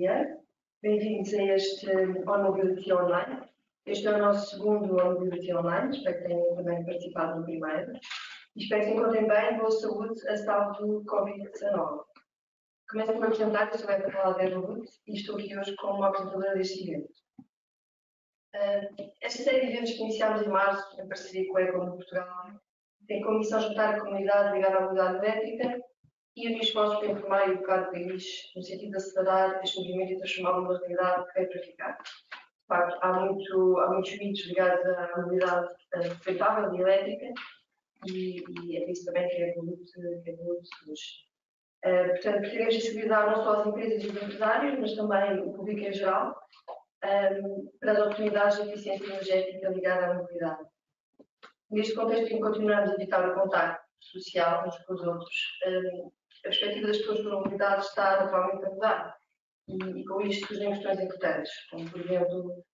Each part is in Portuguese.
dia. Bem-vindos a este On Online. Este é o nosso segundo On Online, espero que tenham também participado no primeiro. E espero que se encontrem bem, boa saúde, a salvo do Covid-19. Começo por apresentar, eu sou a Paula Berlut e estou aqui hoje como apresentadora deste evento. Uh, esta série de eventos que iniciámos em março, em parceria com a Ecom Portugal, tem como missão juntar a comunidade ligada à mobilidade elétrica e unir esforços para informar e educar o país no sentido de acelerar este movimento e transformá-lo numa realidade que é para ficar. Facto, há, muito, há muitos mitos ligados à mobilidade sustentável e elétrica e, e é isso também que é Evolute, que é surge. Uh, portanto, queremos sensibilizar não só as empresas e os empresários, mas também o público em geral, um, ehm, para as oportunidades de eficiência energética ligada à mobilidade. Neste contexto, em continuarmos a evitar o contacto social uns com os outros, um, ehm, a perspectiva das pessoas com mobilidade está atualmente a mudar. E, e, com isto surgem questões importantes, como, por exemplo,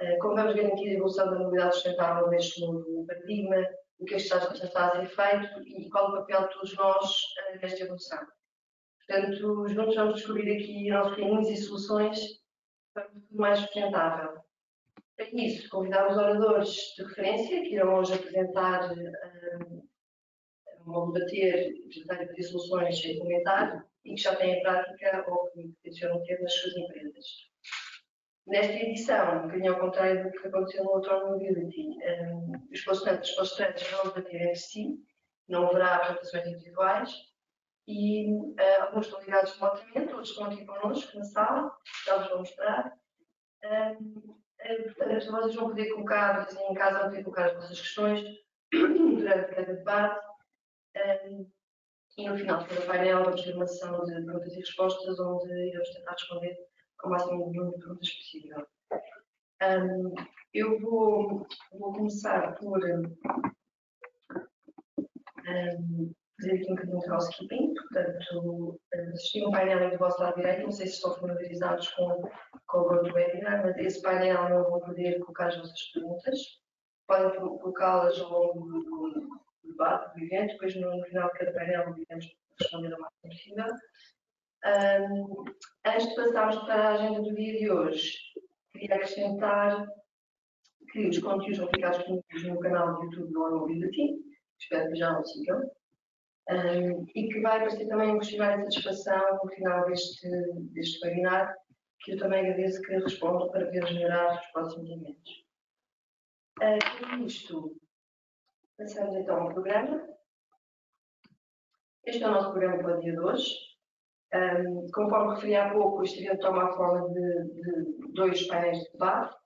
uh, como vamos garantir a evolução da mobilidade sustentável neste novo paradigma, o que está, está a ser feito e qual o papel de todos nós uh, nesta evolução. Portanto, juntos vamos descobrir aqui nossos caminhos e soluções para um futuro mais sustentável. Para isso, convidamos oradores de referência que irão hoje apresentar, um, vão debater, e pedir soluções sem comentário e que já têm prática ou que tencionam ter nas suas empresas. Nesta edição, que ao contrário do que aconteceu no Auto Mobility, um, os palestrantes, os palestrantes vão debater entre si, não haverá apresentações individuais, e uh, alguns estão ligados remotamente, outros estão aqui connosco na sala, já vos vou mostrar. Uh, portanto, vocês vão poder colocar, assim, em casa, vão poder colocar as vossas questões durante cada debate. Um, e no final de cada painel vamos ter uma sessão de perguntas e respostas, onde iremos tentar responder com o máximo número de perguntas possível. Um, eu vou, vou começar por um, fazer aqui um bocadinho de housekeeping, portanto, assisti um painel do vosso lado direito, não sei se estão familiarizados com, com o GoToWebinar, mas esse painel não vão poder colocar as vossas perguntas, podem colocá-las ao longo do, do evento, depois no final de cada painel iremos responder ao máximo possível. Um, antes de passarmos para a agenda do dia de hoje, queria acrescentar que os conteúdos vão ficar disponíveis no canal do YouTube do Mobility, espero que já o sigam um, e que vai aparecer também um questionário de satisfação no final deste, deste webinar, que eu também agradeço que respondam para ver melhorar os próximos eventos. Uh, com isto, passamos então ao programa. Este é o nosso programa para o dia de hoje. Um, conforme referi há pouco, este evento toma a forma de, de dois painéis de debate.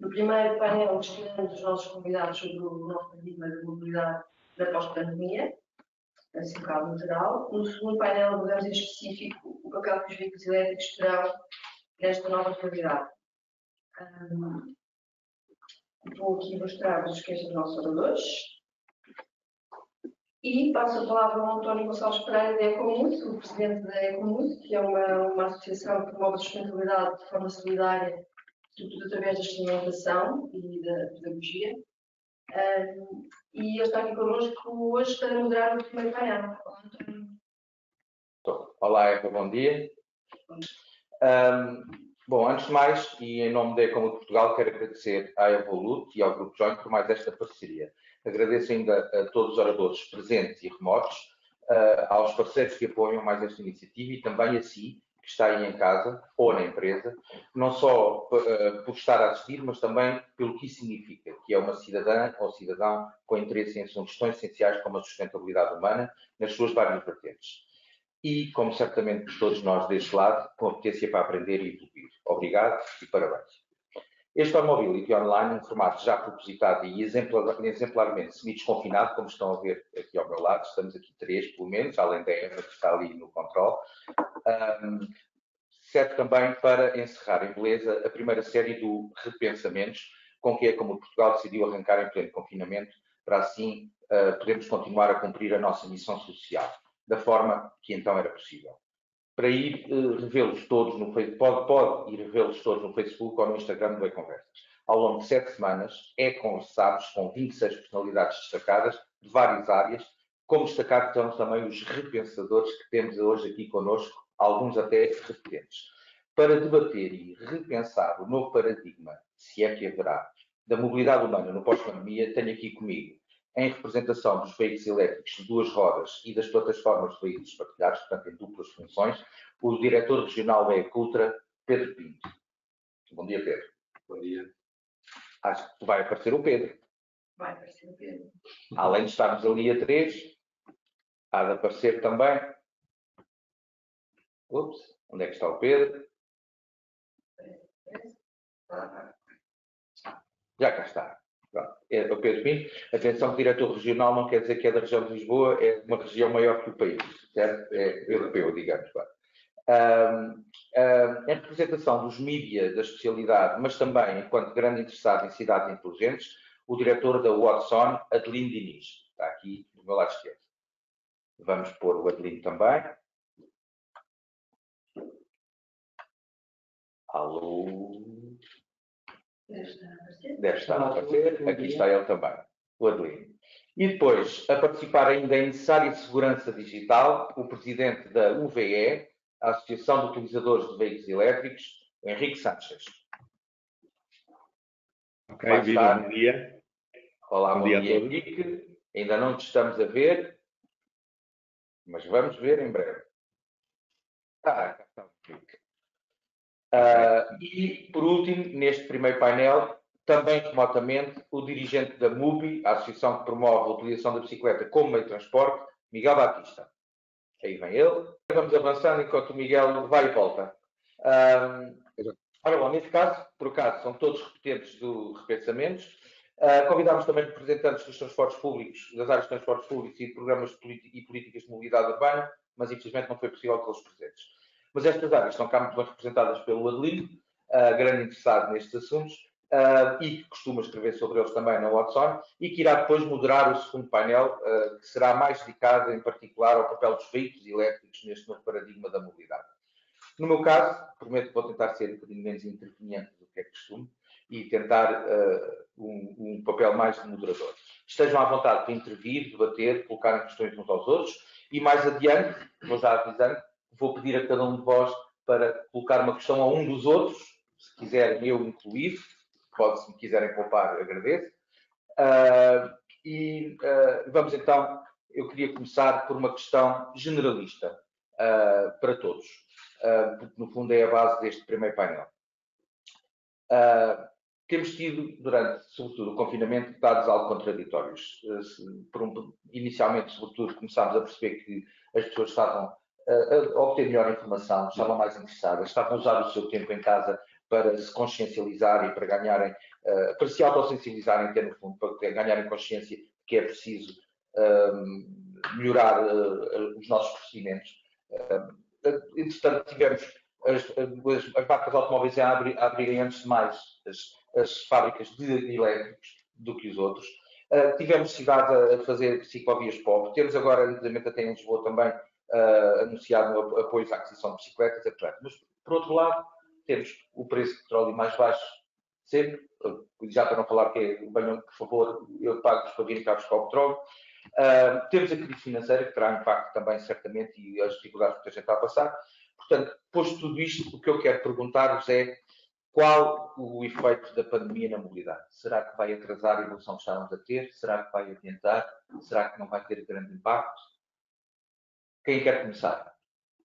No primeiro painel, questionamos os nossos convidados sobre o nosso paradigma de mobilidade na pós-pandemia assim, um bocado geral. No segundo painel, abordamos em específico o papel que os veículos elétricos terão nesta nova realidade. Um, vou aqui mostrar-vos quem são os nossos oradores. E passo a palavra ao António Gonçalves Pereira da Ecomus, o presidente da Ecomus, que é uma, uma associação que promove a sustentabilidade de forma solidária, sobretudo através da experimentação e da pedagogia. Um, e ele está aqui connosco hoje para moderar o primeiro painel. Olá, Eva, bom dia. Um, bom, antes de mais, e em nome da Ecom Portugal, quero agradecer à Evolute e ao Grupo Joint por mais esta parceria. Agradeço ainda a todos os oradores presentes e remotos, aos parceiros que apoiam mais esta iniciativa e também a si, que está aí em casa ou na empresa, não só uh, por estar a assistir, mas também pelo que isso significa, que é uma cidadã ou cidadão com interesse em assuntos tão essenciais como a sustentabilidade humana, nas suas várias vertentes. E, como certamente todos nós deste lado, competência para aprender e evoluir. Obrigado e parabéns. Este Mobility Online, um formato já propositado e exemplar, exemplarmente semi-desconfinado, como estão a ver aqui ao meu lado, estamos aqui três, pelo menos, além da Eva que está ali no controle, um, serve também para encerrar em beleza a primeira série do Repensamentos, com que é como Portugal decidiu arrancar em pleno confinamento, para assim uh, podermos continuar a cumprir a nossa missão social, da forma que então era possível para ir uh, revê-los todos no Facebook, pode, pode ir revê-los todos no Facebook ou no Instagram do E-Conversas. Ao longo de sete semanas, é conversados com 26 personalidades destacadas de várias áreas, como destacar estão também os repensadores que temos hoje aqui conosco, alguns até repetentes. para debater e repensar o novo paradigma, se é que haverá, da mobilidade humana no pós-pandemia, tenho aqui comigo, em representação dos veículos elétricos de duas rodas e das plataformas de veículos partilhados, portanto, em duplas funções, o diretor regional da Ecultra, Pedro Pinto. Bom dia, Pedro. Bom dia. Acho que vai aparecer o Pedro. Vai aparecer o Pedro. Além de estarmos ali a três, há de aparecer também. Ups, onde é que está o Pedro? Já cá está. Pronto. É o Pedro Pinto. Atenção, diretor regional não quer dizer que é da região de Lisboa, é uma região maior que o país, certo? É europeu, digamos. Em representação dos mídia da especialidade, mas também enquanto grande interessado em cidades inteligentes, o diretor da Watson, Adelino Diniz. Está aqui do meu lado esquerdo. Vamos pôr o Adelino também. Alô? Deve estar a aparecer. Aqui está ele também, o Adelino. E depois, a participar ainda em necessária segurança digital, o presidente da UVE, a Associação de Utilizadores de Veículos Elétricos, Henrique Sanches. Ok, viva, bom dia. Olá, bom, bom dia, dia Henrique. Ainda não te estamos a ver, mas vamos ver em breve. Ah, está Henrique. Uh, e, por último, neste primeiro painel, também remotamente, o dirigente da MUBI, a associação que promove a utilização da bicicleta como meio de transporte, Miguel Batista. Aí vem ele. Vamos avançando enquanto o Miguel vai e volta. Um, ora bom, neste caso, por acaso, são todos repetentes do Repensamentos. Uh, convidámos também representantes dos transportes públicos, das áreas de transportes públicos e de programas e políticas de mobilidade urbana, mas infelizmente não foi possível tê-los presentes. Mas estas áreas estão cá muito bem representadas pelo Adelino, uh, grande interessado nestes assuntos, uh, e que costuma escrever sobre eles também na Watson, e que irá depois moderar o segundo painel, uh, que será mais dedicado em particular ao papel dos veículos elétricos neste novo paradigma da mobilidade. No meu caso, prometo que vou tentar ser um bocadinho menos interveniente do que é costume e tentar um, um papel mais de moderador. Estejam à vontade para intervir, debater, colocar questões uns aos outros, e mais adiante, vou já avisando, vou pedir a cada um de vós para colocar uma questão a um dos outros, se quiserem eu incluir, pode, se me quiserem poupar, agradeço. Uh, e uh, vamos então, eu queria começar por uma questão generalista uh, para todos, porque no fundo é a base deste primeiro painel. temos tido, durante, sobretudo, o confinamento, dados algo contraditórios. Um, inicialmente, sobretudo, começámos a perceber que as pessoas estavam a obter melhor informação, estavam mais interessadas, estavam a usar o seu tempo em casa para se consciencializarem, para ganharem, uh, para se autossensibilizarem, até no fundo, para ganharem consciência que é preciso uh, melhorar uh, os nossos procedimentos. entretanto, tivemos as, as, as marcas automóveis a, a abrirem antes de mais as, as fábricas de elétricos do que os outros. Uh, tivemos cidades a, fazer ciclovias pop. Temos agora, inclusive até em Lisboa também, uh, anunciado apoios à aquisição de bicicletas, etc. Mas, por outro lado, temos o preço do petróleo mais baixo sempre, já para não falar que é, venham, por favor, eu pago-vos para virem cá buscar o petróleo. Uh, temos a crise financeira, que terá impacto também, certamente, e as dificuldades que a gente está a passar. Portanto, posto tudo isto, o que eu quero perguntar-vos é qual o efeito da pandemia na mobilidade? Será que vai atrasar a evolução que estávamos a ter? Será que vai adiantar? Será que não vai ter grande impacto? Quem quer começar?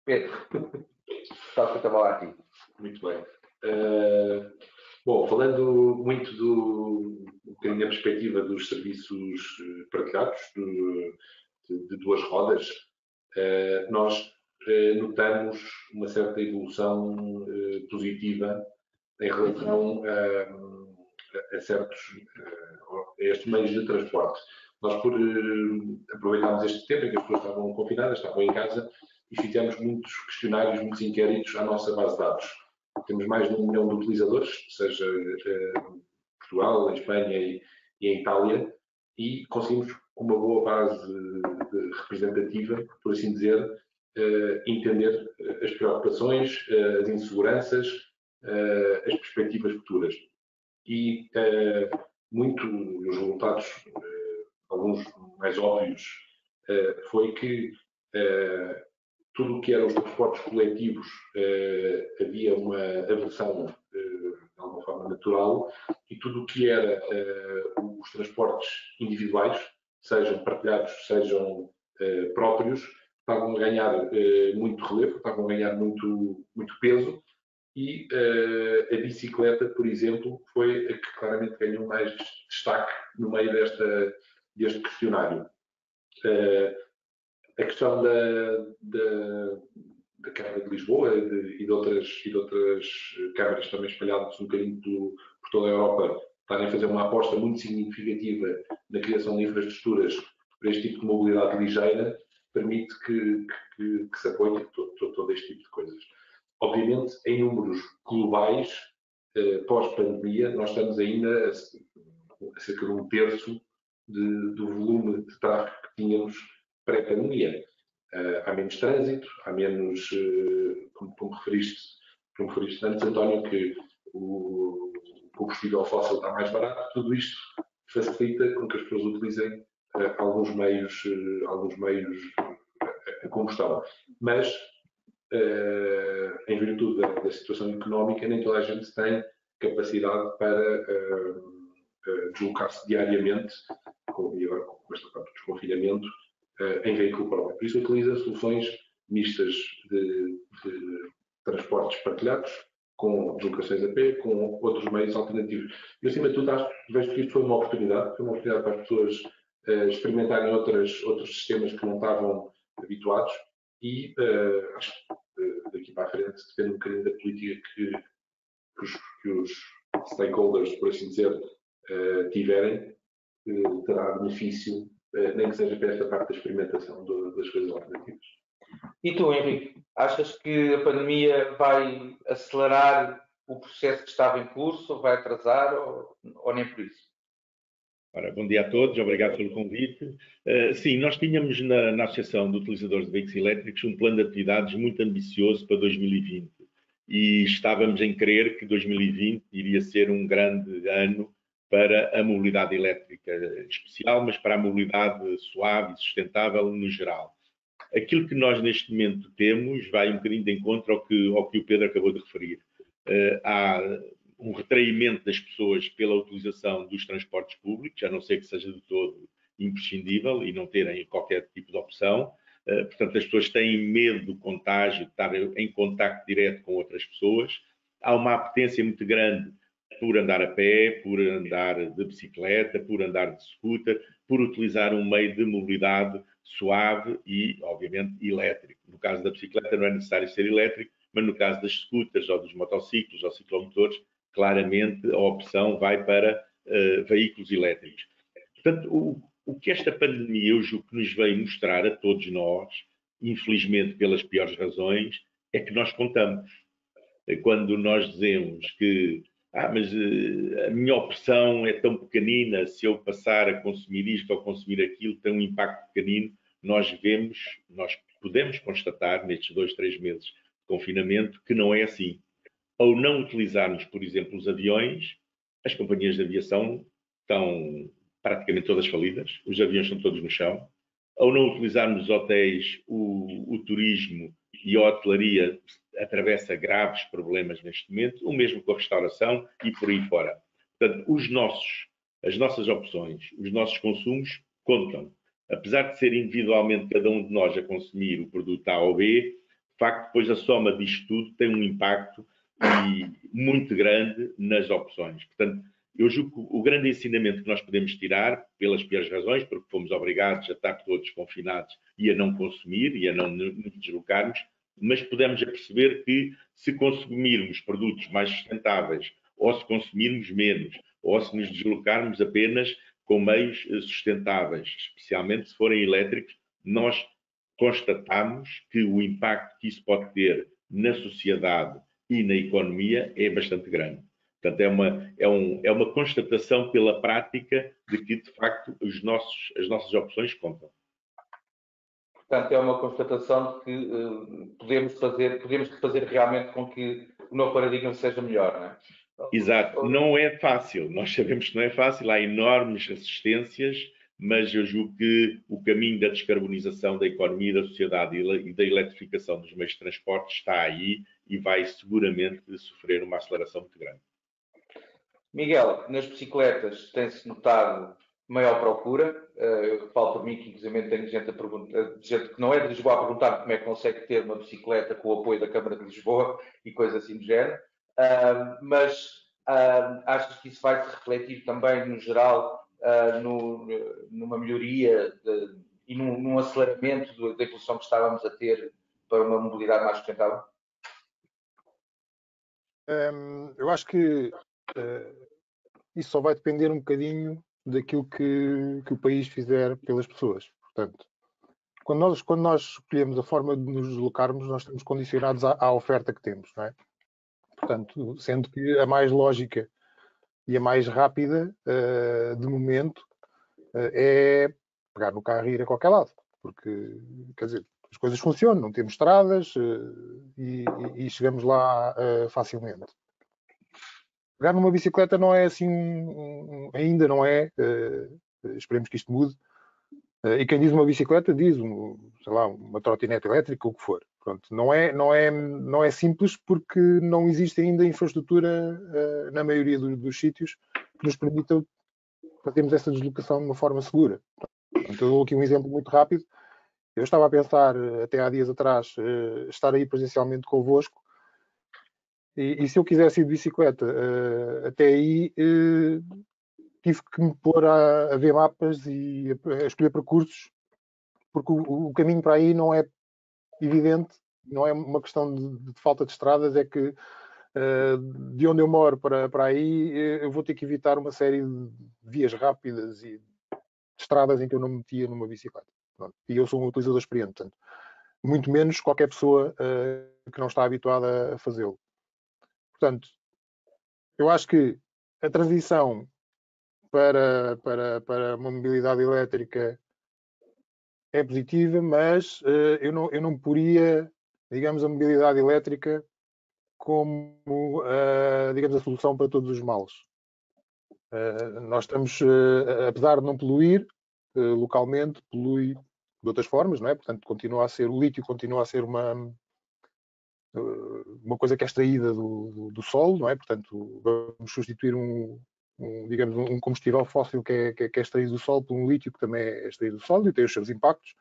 Pedro, está a falar aqui. Muito bem. Uh, bom, falando muito do, um bocadinho da perspectiva dos serviços eh, partilhados, do, de, de, duas rodas, uh, nós uh, notamos uma certa evolução positiva em relação a, a certos a estes meios de transporte. Nós, por aproveitarmos este tempo em que as pessoas estavam confinadas, estavam em casa, e fizemos muitos questionários, muitos inquéritos à nossa base de dados. Temos mais de um milhão de utilizadores, seja em Portugal, em Espanha e, e em Itália, e conseguimos, uma boa base representativa, por assim dizer, uh, entender as preocupações, as inseguranças, as perspectivas futuras. E muito os resultados, alguns mais óbvios, foi que tudo o que eram os transportes coletivos havia uma aversão de alguma forma natural e tudo o que era os transportes individuais, sejam partilhados, sejam próprios, estavam a ganhar muito relevo, estavam a ganhar muito, muito peso. E uh, a bicicleta, por exemplo, foi a que claramente ganhou mais destaque no meio desta, deste questionário. Uh, a questão da, da, da Câmara de Lisboa e de, e de, outras, e de outras câmaras também espalhadas um bocadinho do, por toda a Europa estarem a fazer uma aposta muito significativa na criação de infraestruturas para este tipo de mobilidade ligeira, permite que, que, que se apoie todo, todo, todo este tipo de coisas. Obviamente, em números globais, eh, pós-pandemia, nós estamos ainda a, cerca de um terço de, do volume de tráfego que tínhamos pré-pandemia. Uh, há menos trânsito, há menos, uh, como, como, referiste, como referiste antes, António, que o, combustível fóssil está mais barato, tudo isto facilita com que as pessoas utilizem uh, alguns meios, alguns meios a combustão. Mas em virtude da, da, situação económica, nem toda a gente tem capacidade para deslocar-se diariamente, com, e agora com esta parte desconfinamento, em veículo próprio. Por isso utiliza soluções mistas de, de transportes partilhados, com deslocações a pé, com outros meios alternativos. E acima de tudo, acho, vejo que isto foi uma oportunidade, foi uma oportunidade para as pessoas uh, experimentarem outras, outros sistemas que não estavam habituados e uh, acho que daqui para a frente depende um bocadinho da política que, que, os, que os, stakeholders, por assim dizer, uh, tiverem, uh, terá benefício, nem que seja para esta parte da experimentação do, das coisas alternativas. E tu, Henrique, achas que a pandemia vai acelerar o processo que estava em curso, vai atrasar, ou, ou nem por isso? Ora, bom dia a todos, obrigado pelo convite. Uh, sim, nós tínhamos na, na, Associação de Utilizadores de Veículos Elétricos um plano de atividades muito ambicioso para 2020 e estávamos em crer que 2020 iria ser um grande ano para a mobilidade elétrica especial, mas para a mobilidade suave e sustentável no geral. Aquilo que nós neste momento temos vai um bocadinho de encontro ao que, ao que o Pedro acabou de referir. Uh, há um retraimento das pessoas pela utilização dos transportes públicos, a não ser que seja de todo imprescindível e não terem qualquer tipo de opção. Uh, portanto, as pessoas têm medo do contágio, de estar em contacto direto com outras pessoas. Há uma apetência muito grande por andar a pé, por andar de bicicleta, por andar de scooter, por utilizar um meio de mobilidade suave e, obviamente, elétrico. No caso da bicicleta não é necessário ser elétrico, mas no caso das scooters ou dos motociclos ou ciclomotores claramente a opção vai para uh, veículos elétricos. Portanto, o, o, que esta pandemia, eu julgo que nos veio mostrar a todos nós, infelizmente pelas piores razões, é que nós contamos. Quando nós dizemos que ah, mas uh, a minha opção é tão pequenina, se eu passar a consumir isto ou consumir aquilo, tem um impacto pequenino, nós vemos, nós podemos constatar nestes dois, três meses de confinamento que não é assim ao não utilizarmos, por exemplo, os aviões, as companhias de aviação estão praticamente todas falidas, os aviões estão todos no chão. Ao não utilizarmos os hotéis, o, o turismo e a hotelaria atravessa graves problemas neste momento, o mesmo com a restauração e por aí fora. Portanto, os nossos, as nossas opções, os nossos consumos contam. Apesar de ser individualmente cada um de nós a consumir o produto A ou B, de facto, depois a soma disto tudo tem um impacto muito grande nas opções. Portanto, eu julgo que o grande ensinamento que nós podemos tirar, pelas piores razões, porque fomos obrigados a estar todos confinados e a não consumir e a não nos deslocarmos, mas podemos perceber que se consumirmos produtos mais sustentáveis, ou se consumirmos menos, ou se nos deslocarmos apenas com meios eh, sustentáveis, especialmente se forem elétricos, nós constatamos que o impacto que isso pode ter na sociedade e na economia é bastante grande. Portanto, é uma, é, um, é uma constatação pela prática de que, de facto, os nossos, as nossas opções contam. Portanto, é uma constatação de que uh, podemos, fazer, podemos fazer realmente com que o novo paradigma seja melhor, não é? Exato. Não é fácil. Nós sabemos que não é fácil. Há enormes resistências mas eu julgo que o caminho da descarbonização da economia, da sociedade e da eletrificação dos meios de transporte está aí e vai seguramente sofrer uma aceleração muito grande. Miguel, nas bicicletas tem-se notado maior procura. Eh, eu falo por mim que, inclusive, tenho gente, a perguntar, gente que não é de Lisboa a perguntar como é que consegue ter uma bicicleta com o apoio da Câmara de Lisboa e coisas assim do género. mas acho que isso vai se refletir também, no geral, uh, no, numa melhoria de, e num, num aceleramento da evolução que estávamos a ter para uma mobilidade mais sustentável? Eu acho que uh, isso só vai depender um bocadinho daquilo que, que o país fizer pelas pessoas. Portanto, quando nós, quando nós escolhemos a forma de nos deslocarmos, nós estamos condicionados à, à oferta que temos, não é? Portanto, sendo que a mais lógica e a mais rápida, uh, de momento, uh, é pegar no carro e ir a qualquer lado. Porque, quer dizer, as coisas funcionam, não temos estradas uh, e, e, chegamos lá facilmente. Pegar numa bicicleta não é assim, ainda não é, esperemos que isto mude. e quem diz uma bicicleta diz, um, sei lá, uma trotinete elétrica, o que for. Pronto, não é, não é, não é simples porque não existe ainda infraestrutura uh, na maioria do, dos sítios que nos permitam fazermos essa deslocação de uma forma segura. Portanto, eu dou aqui um exemplo muito rápido. Eu estava a pensar, até há dias atrás, uh, estar aí presencialmente convosco e, e se eu quisesse ir de bicicleta uh, até aí, tive que me pôr a, a ver mapas e a, a escolher percursos porque o, o, caminho para aí não é evidente, não é uma questão de, de falta de estradas, é que uh, de onde eu moro para, para aí eu vou ter que evitar uma série de vias rápidas e estradas em que eu não me metia numa bicicleta. Pronto. E eu sou um utilizador experiente, portanto, muito menos qualquer pessoa uh, que não está habituada a fazê-lo. Portanto, eu acho que a transição para, para, para uma mobilidade elétrica é positiva, mas uh, eu, não, eu não poria, digamos, a mobilidade elétrica como, uh, digamos, a solução para todos os males. Uh, nós estamos, apesar de não poluir localmente, polui de outras formas, não é? Portanto, continua a ser, o lítio continua a ser uma, uma coisa que é extraída do, do, do solo, não é? Portanto, vamos substituir um, um, digamos, um combustível fóssil que é, que é, que é extraído do sol por um lítio que também é extraído do sol e tem os seus impactos.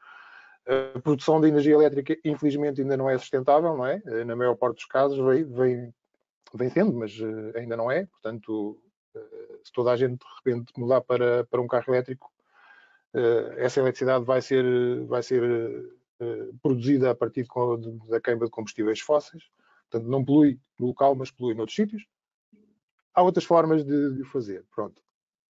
A produção de energia elétrica, infelizmente, ainda não é sustentável, não é? Eh, na maior parte dos casos vem, vem, vem sendo, mas eh, ainda não é. Portanto, eh, se toda a gente de repente mudar para, para um carro elétrico, essa eletricidade vai ser, vai ser produzida a partir de, da queima de combustíveis fósseis. Portanto, não polui no local, mas polui noutros sítios há outras formas de, de fazer. Pronto.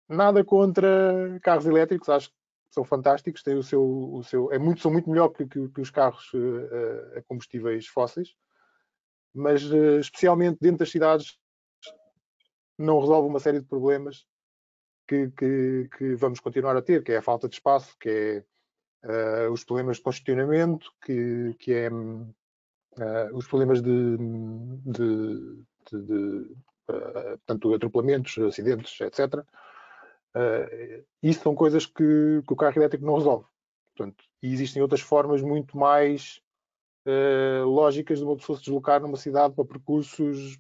Nada contra carros elétricos, acho que são fantásticos, têm o seu, o seu é muito, são muito melhor que, que, que os carros uh, a combustíveis fósseis, mas uh, especialmente dentro das cidades não resolve uma série de problemas que, que, que, vamos continuar a ter, que é a falta de espaço, que é uh, os problemas de congestionamento, que, que é os problemas de, de, de, de uh, portanto, atropelamentos, acidentes, etc. Uh, isso são coisas que, que, o carro elétrico não resolve. Portanto, e existem outras formas muito mais uh, lógicas de uma pessoa se deslocar numa cidade para percursos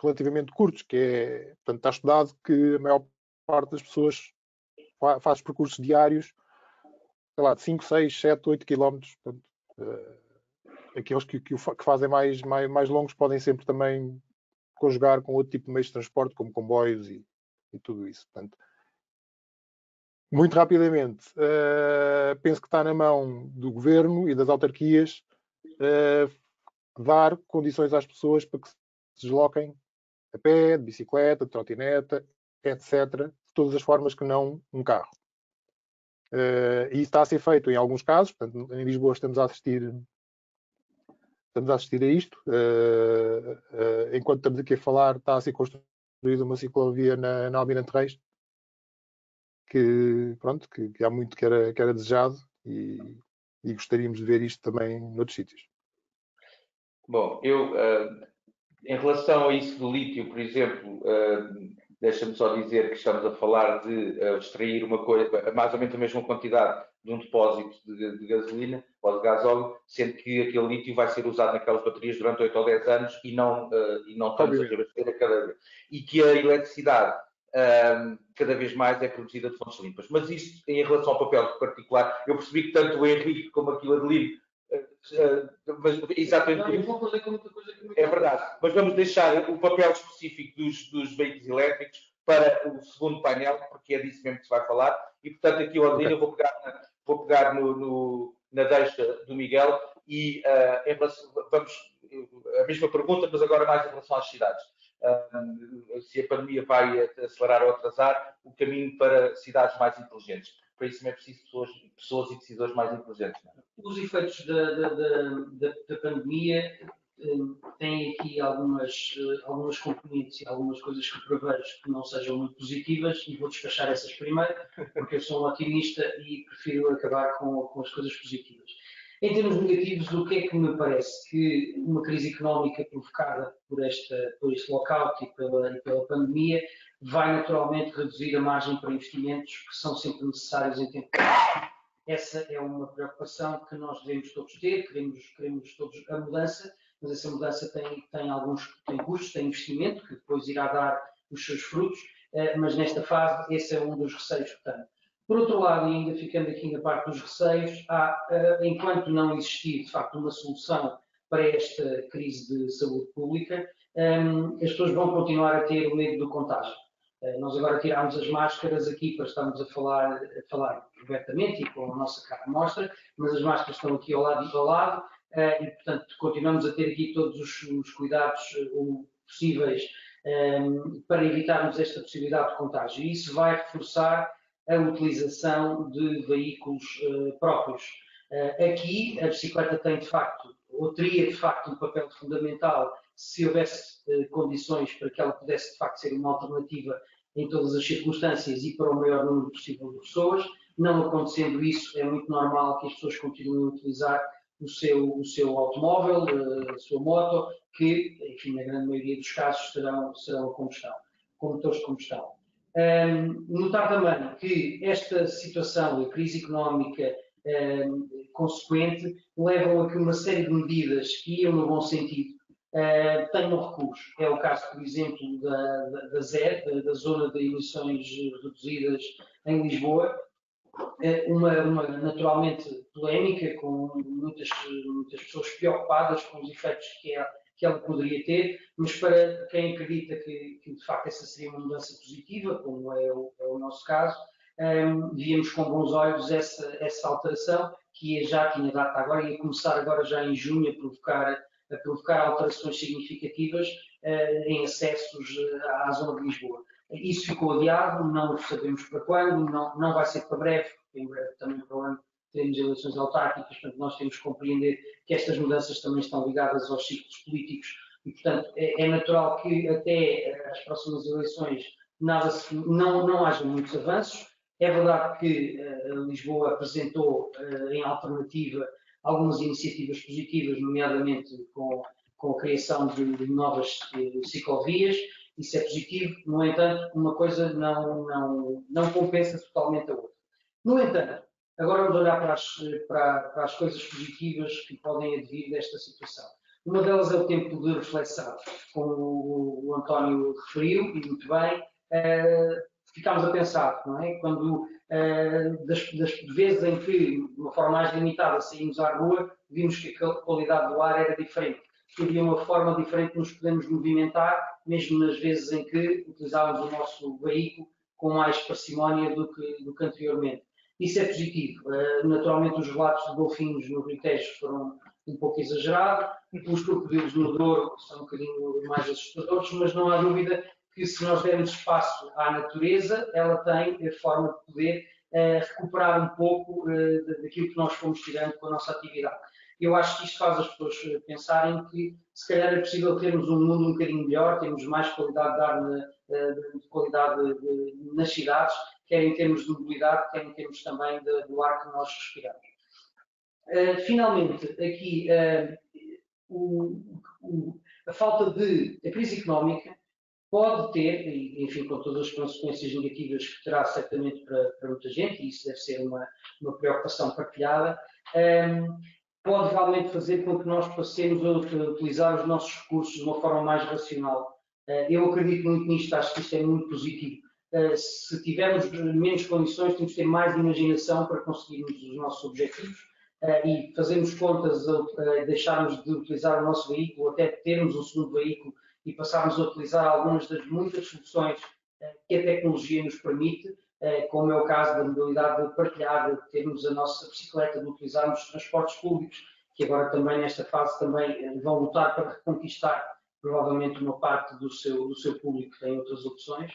relativamente curtos, que é, portanto, está estudado que a maior parte das pessoas faz percursos diários, sei lá, de 5, 6, 7, 8 quilómetros. Uh, aqueles que, que, que, fazem mais, mais, mais longos podem sempre também conjugar com outro tipo de meios de transporte, como comboios e, e tudo isso. Portanto, muito rapidamente, uh, penso que está na mão do governo e das autarquias uh, dar condições às pessoas para que se desloquem a pé, de bicicleta, de trotineta, etc., de todas as formas que não um carro. Uh, e está a ser feito em alguns casos, portanto, em Lisboa estamos a assistir estamos a assistir a isto. Uh, uh, enquanto estamos aqui a falar, está a ser construída uma ciclovia na, na Almirante Reis, que, pronto, que, que, há muito que era, que era desejado e, e, gostaríamos de ver isto também noutros sítios. Bom, eu, uh, em relação a isso do lítio, por exemplo, Deixa-me só dizer que estamos a falar de uh, extrair uma coisa, mais ou menos a mesma quantidade de um depósito de, de, gasolina ou de gasóleo, sendo que aquele lítio vai ser usado naquelas baterias durante 8 ou 10 anos e não, uh, e não estamos a reabastecer a cada vez. E que a eletricidade um, cada vez mais é produzida de fontes limpas. Mas isto, em relação ao papel particular, eu percebi que tanto o Henrique como aquilo Adelino mas, exatamente. Não, fazer com muita coisa que é verdade. Mas vamos deixar o papel específico dos, dos, veículos elétricos para o segundo painel, porque é disso mesmo que se vai falar. E, portanto, aqui, Adelino, okay. eu vou pegar, na, vou pegar no, no, na deixa do Miguel e uh, relação, vamos a mesma pergunta, mas agora mais em relação às cidades. Uh, se a pandemia vai acelerar ou atrasar o caminho para cidades mais inteligentes para isso é preciso pessoas, pessoas e decisores mais inteligentes. É? Os efeitos da, da, da, da pandemia um, têm aqui algumas, uh, algumas componentes e algumas coisas que prevejo que não sejam muito positivas e vou despachar essas primeiro, porque eu sou um otimista e prefiro acabar com, com as coisas positivas. Em termos negativos, o que é que me parece? Que uma crise económica provocada por, esta, por este lockout e pela, e pela pandemia vai naturalmente reduzir a margem para investimentos que são sempre necessários em tempo Essa é uma preocupação que nós devemos todos ter, queremos, queremos todos a mudança, mas essa mudança tem, tem alguns tem custos, tem investimento, que depois irá dar os seus frutos, eh, mas nesta fase esse é um dos receios que tenho. Por outro lado, e ainda ficando aqui na parte dos receios, há, eh, enquanto não existir de facto uma solução para esta crise de saúde pública, eh, as pessoas vão continuar a ter o medo do contágio. Eh, nós agora tiramos as máscaras aqui para estarmos a falar, a falar abertamente e com a nossa cara mostra, mas as máscaras estão aqui ao lado e ao lado eh, e, portanto, continuamos a ter aqui todos os, os cuidados eh, possíveis para evitarmos esta possibilidade de contágio. E isso vai reforçar a utilização de veículos próprios. Aqui, a bicicleta tem, de facto, ou teria, de facto, um papel fundamental se houvesse condições para que ela pudesse, de facto, ser uma alternativa em todas as circunstâncias e para o maior número possível de pessoas. Não acontecendo isso, é muito normal que as pessoas continuem a utilizar o seu, o seu automóvel, a sua moto, que, enfim, na grande maioria dos casos serão, serão a combustão, com motores de combustão. Um, notar também que esta situação, a crise económica um, consequente, levam a que uma série de medidas que iam no bom sentido uh, tenham recurso. É o caso, por exemplo, da, da, da da, da, Zona de Emissões Reduzidas em Lisboa, uh, uma, uma, naturalmente polémica, com muitas, muitas pessoas preocupadas com os efeitos que, é, que ela poderia ter, mas para quem acredita que, que, de facto essa seria uma mudança positiva, como é o, é o nosso caso, um, ehm, víamos com bons olhos essa, essa alteração, que já tinha data agora, ia começar agora já em junho a provocar a provocar alterações significativas uh, em acessos uh, à zona de Lisboa. Isso ficou adiado, não sabemos para quando, não, não vai ser para breve, em breve também para o ano teremos eleições autárquicas, portanto nós temos que compreender que estas mudanças também estão ligadas aos ciclos políticos e, portanto, é, é natural que até as próximas eleições nada se, não, não haja muitos avanços. É verdade que uh, Lisboa apresentou uh, em alternativa algumas iniciativas positivas, nomeadamente com, com a criação de, novas eh, ciclovias, isso é positivo, no entanto, uma coisa não, não, não compensa totalmente a outra. No entanto, agora vamos olhar para as, para, para as coisas positivas que podem advir desta situação. Uma delas é o tempo de reflexão, como o, o António referiu, e muito bem, uh, ficámos a pensar, não é? Quando eh, das, das, vezes em que, de uma forma mais limitada, saímos à rua, vimos que a qualidade do ar era diferente, que havia uma forma diferente de nos podermos movimentar, mesmo nas vezes em que utilizávamos o nosso veículo com mais parcimónia do que, do que anteriormente. Isso é positivo. Uh, naturalmente, os relatos de golfinhos no Rio Tejo foram um pouco exagerados, os crocodilos no Douro são um bocadinho mais assustadores, mas não há dúvida que se nós dermos espaço à natureza, ela tem a forma de poder uh, recuperar um pouco uh, daquilo que nós fomos tirando com a nossa atividade. Eu acho que isto faz as pessoas eh, pensarem que se calhar é possível termos um mundo um bocadinho melhor, termos mais qualidade de ar, na, de qualidade de, de, nas cidades, quer em termos de mobilidade, quer em termos também de, do ar que nós respiramos. Uh, finalmente, aqui o, o, a falta de a crise económica pode ter, enfim, com todas as consequências negativas que terá certamente para, para muita gente, e isso deve ser uma, uma preocupação partilhada, um, pode realmente fazer com que nós passemos a utilizar os nossos recursos de uma forma mais racional. Uh, eu acredito muito nisto, acho que isto é muito positivo. Uh, se tivermos menos condições, temos que ter mais imaginação para conseguirmos os nossos objetivos uh, e fazermos contas deixarmos de utilizar o nosso veículo, até termos um segundo veículo e passarmos a utilizar algumas das muitas soluções eh, que a tecnologia nos permite, eh, como é o caso da modalidade partilhada, de termos a nossa bicicleta, de utilizarmos transportes públicos, que agora também nesta fase também eh, vão lutar para reconquistar provavelmente uma parte do seu, do seu público que tem outras opções.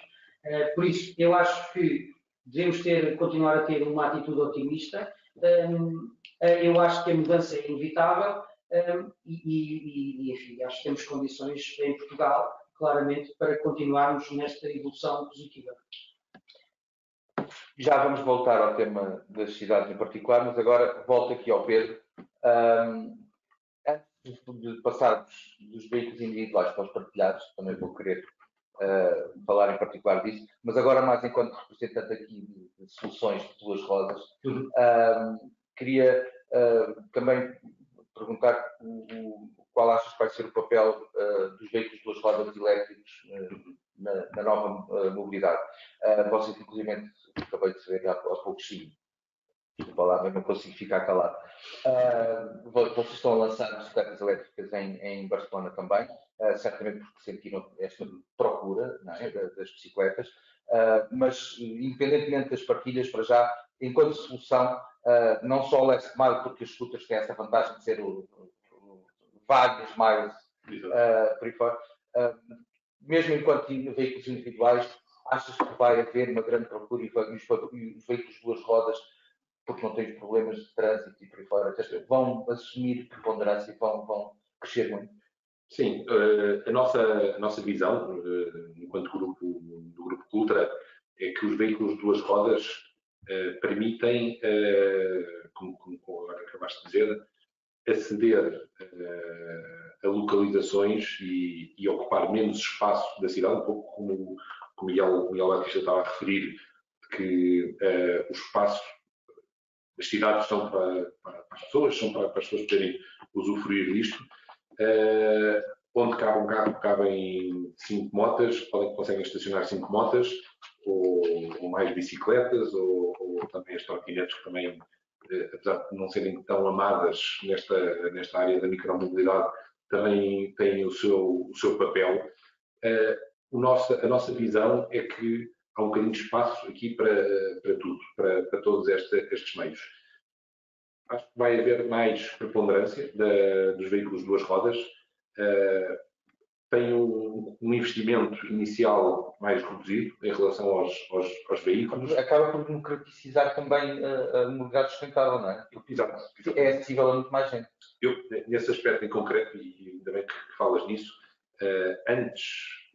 Por isso, eu acho que devemos ter, continuar a ter uma atitude otimista. Eu acho que a mudança é inevitável, um, e, e, enfim, acho que temos condições em Portugal, claramente, para continuarmos nesta evolução positiva. Já vamos voltar ao tema das cidades em particular, mas agora volto aqui ao Pedro. Um, antes de passarmos dos veículos individuais para os partilhados, também vou querer uh, falar em particular disso, mas agora mais enquanto representante aqui de, de soluções de duas rodas, um, queria uh, também perguntar o, qual achas que vai ser o papel uh, dos veículos de duas rodas elétricos uh, na, na, nova uh, mobilidade. vocês, inclusive, acabei de saber há, há pouco sim, a palavra, não consigo ficar calado. vocês estão a lançar bicicletas elétricas em, em Barcelona também, certamente porque sentiram esta procura é, das bicicletas, mas independentemente das partilhas, para já, enquanto solução, Uh, não só o last mile, porque os scooters têm essa vantagem de ser o, o, vários miles uh, por aí fora. Uh, mesmo enquanto veículos individuais, achas que vai haver uma grande procura e, os, os veículos de duas rodas, porque não têm problemas de trânsito e por aí fora, vão assumir preponderância e vão, vão crescer muito? Sim, a, nossa, a nossa visão, enquanto grupo do Grupo Ultra, é que os veículos de duas rodas permitem, eh, como, como agora acabaste de dizer, aceder eh, a localizações e, e, ocupar menos espaço da cidade, um pouco como, como Miguel, Miguel Batista estava a referir, que o espaço as cidades são para, para, para, as pessoas, são para, para, as pessoas poderem usufruir disto. Uh, onde cabe um carro, cabem cinco motas, podem, conseguem estacionar cinco motas, ou, ou mais bicicletas, ou, ou, também as trotinetes que também, eh, apesar de não serem tão amadas nesta, nesta área da micromobilidade, também têm o seu, o seu papel. Uh, o a nossa visão é que há um bocadinho de espaço aqui para, para tudo, para, para todos este, estes meios. Acho que vai haver mais preponderância da, dos veículos de duas rodas. Uh, tem um, um, investimento inicial mais reduzido em relação aos, aos, aos veículos. Acaba por democratizar também a, a mobilidade sustentável, não é? Exato. É acessível a muito mais gente. Eu, nesse aspecto em concreto, e ainda bem que, falas nisso, uh, antes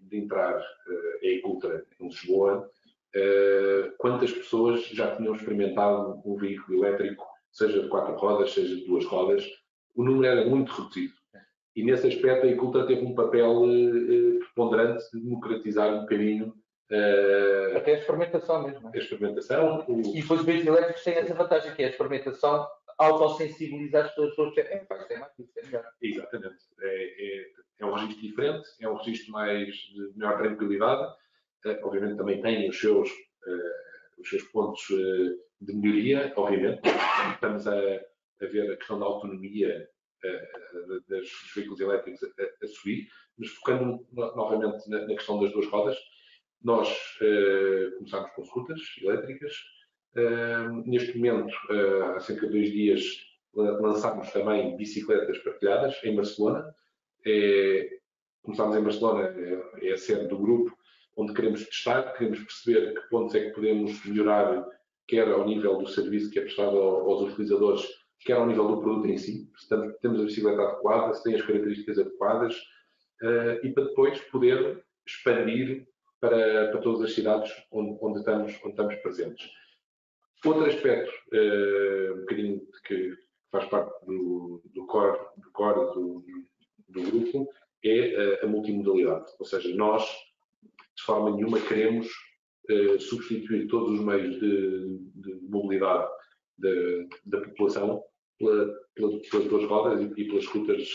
de entrar uh, a Ecultra em Lisboa, uh, quantas pessoas já tinham experimentado um veículo elétrico, seja de quatro rodas, seja de duas rodas? O número era muito reduzido. E nesse aspecto a Ecultra teve um papel uh, preponderante de democratizar um bocadinho uh, até a experimentação mesmo. A experimentação. O... E depois os veículos elétricos têm essa vantagem que é a experimentação autossensibilizar as pessoas é, ser mais isso, é melhor. Exatamente. É, é, é, um registro diferente, é um registro mais de melhor tranquilidade. Uh, obviamente também tem os seus, os seus pontos de melhoria, obviamente. Estamos a, a ver a questão da autonomia dos veículos elétricos a, a, subir, mas focando novamente na, na, questão das duas rodas, nós uh, começámos com scooters elétricas. Uh, neste momento, uh, há cerca de dois dias, lançámos também bicicletas partilhadas em Barcelona. É, começámos em Barcelona, é, é a sede do grupo, onde queremos testar, queremos perceber que pontos é que podemos melhorar, quer ao nível do serviço que é prestado aos utilizadores, quer ao nível do produto em si, se temos a bicicleta adequada, se tem as características adequadas, uh, e para depois poder expandir para, para todas as cidades onde, onde, estamos, onde estamos presentes. Outro aspecto, uh, um bocadinho que faz parte do, do core, do, core do, do grupo, é a multimodalidade. Ou seja, nós de forma nenhuma queremos uh, substituir todos os meios de, de mobilidade da população pela, pela, pelas duas rodas e, e pelas scooters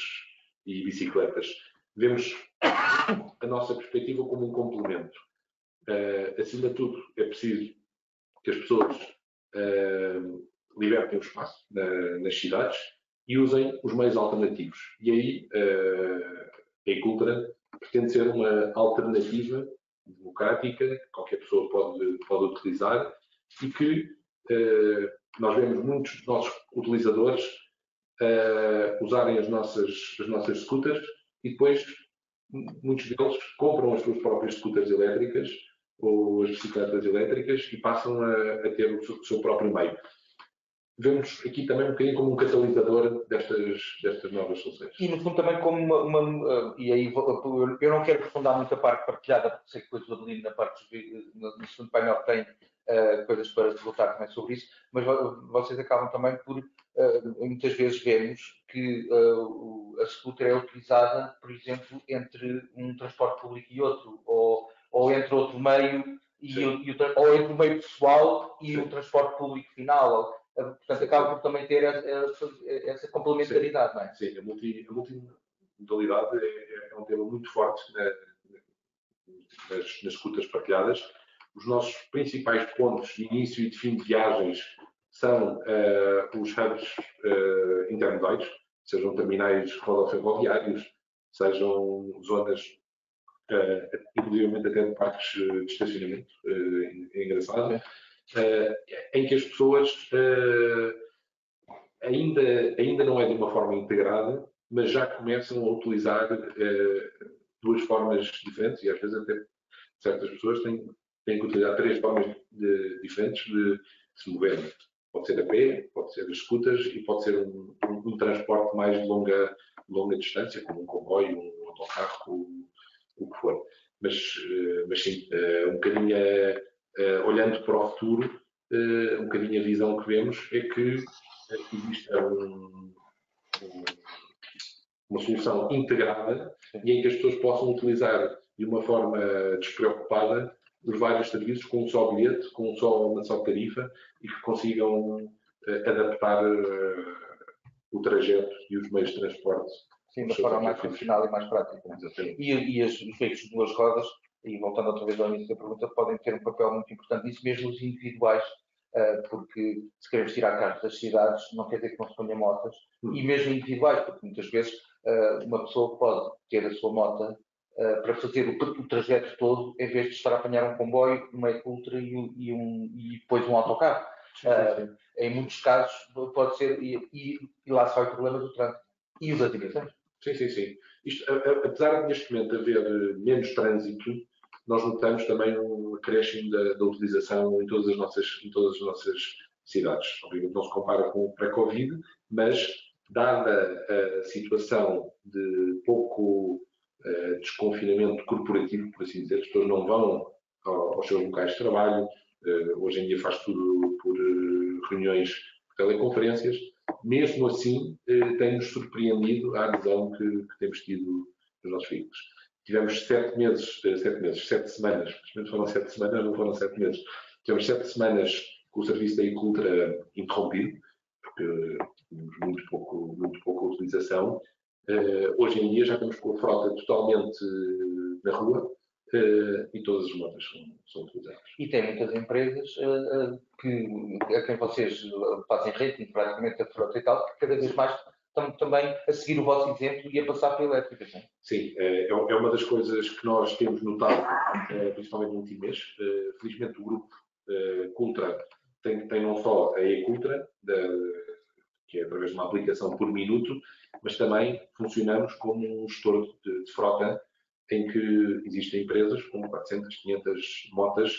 e bicicletas. Vemos a nossa perspectiva como um complemento. Uh, acima de tudo, é preciso que as pessoas uh, libertem o espaço na, nas cidades e usem os meios alternativos. E aí uh, a Ecultra pretende ser uma alternativa democrática, que qualquer pessoa pode, pode utilizar e que uh, nós vemos muitos dos nossos utilizadores uh, usarem as nossas, as nossas scooters e depois muitos deles compram as suas próprias scooters elétricas ou as bicicletas elétricas e passam a, a ter o seu, o seu próprio meio vemos aqui também um bocadinho como um catalisador destas, destas novas soluções. E no fundo também como uma, uma uh, e aí vou, eu não quero aprofundar muito a parte partilhada, porque sei que depois o Adelino na parte no, segundo painel tem uh, coisas para derrotar também sobre isso, mas vocês acabam também por, uh, muitas vezes vemos que a scooter é utilizada, por exemplo, entre um transporte público e outro, ou, ou entre outro meio, e, o, e o, ou entre o meio pessoal e Sim. o transporte público final portanto, acaba por também ter essa, essa complementaridade, Sim. não é? Sim, a, multi, a multimodalidade é, é, um tema muito forte na, nas, nas escutas partilhadas. Os nossos principais pontos de início e de fim de viagens são uh, os hubs uh, intermodais, sejam terminais rodoferroviários, sejam zonas, uh, inclusivamente até de parques de estacionamento, uh, é engraçado. Eh, em que as pessoas eh, ainda, ainda não é de uma forma integrada, mas já começam a utilizar eh, duas formas diferentes e às vezes até certas pessoas têm, têm que utilizar três formas de, diferentes de, de se moverem. Pode ser a pé, pode ser as scooters e pode ser um, um, um transporte mais de longa, longa distância, como um comboio, um autocarro, o, o que for. Mas, mas sim, um bocadinho olhando para o futuro, uh, um bocadinho a visão que vemos é que existe um, um, uma solução integrada e em que as pessoas possam utilizar de uma forma despreocupada os vários serviços com um só bilhete, com um só, uma só tarifa e que consigam adaptar o trajeto e os meios de transporte. Sim, da forma mais funcional e mais prática. E, e as, os veículos de duas rodas e voltando outra vez ao início da pergunta, podem ter um papel muito importante nisso, mesmo os individuais, eh, porque se queremos tirar carros das cidades, não quer dizer que não se ponha motas, e mesmo individuais, porque muitas vezes eh, uma pessoa pode ter a sua moto eh, para fazer o, trajeto todo, em vez de estar a apanhar um comboio, uma ultra e, e, um, e depois um autocarro. Sim, sim, sim. em muitos casos pode ser, e, e, e lá sai o problema do trânsito e os dimensões. Sim, sim, sim. Isto, apesar de neste momento haver menos trânsito, nós notamos também um acréscimo da, da utilização em todas as nossas, em todas as nossas cidades. Obviamente não se compara com o pré-Covid, mas dada a situação de pouco uh, desconfinamento corporativo, por assim dizer, as pessoas não vão aos seus locais de trabalho, uh, hoje em dia faz tudo por uh, reuniões, por teleconferências, mesmo assim tem-nos surpreendido a adesão que, que temos tido nos nossos veículos tivemos sete meses, eh, sete meses, sete semanas, menos foram sete semanas, não foram sete meses. Tivemos sete semanas com o serviço da Ecultra interrompido, porque tínhamos muito pouco, muito pouca utilização. Uh, hoje em dia já estamos com a frota totalmente na rua uh, e todas as motas são, são, utilizadas. E tem muitas empresas uh, que, a quem vocês fazem rating praticamente a frota e tal, que cada vez mais também a seguir o vosso exemplo e a passar pela elétrica. Sim, sim é, é, é uma das coisas que nós temos notado, é, principalmente no último mês. É, felizmente o grupo Cultra tem, tem não só a e-Cultra, que é através de uma aplicação por minuto, mas também funcionamos como um gestor de, de frota em que existem empresas com 400, 500 motas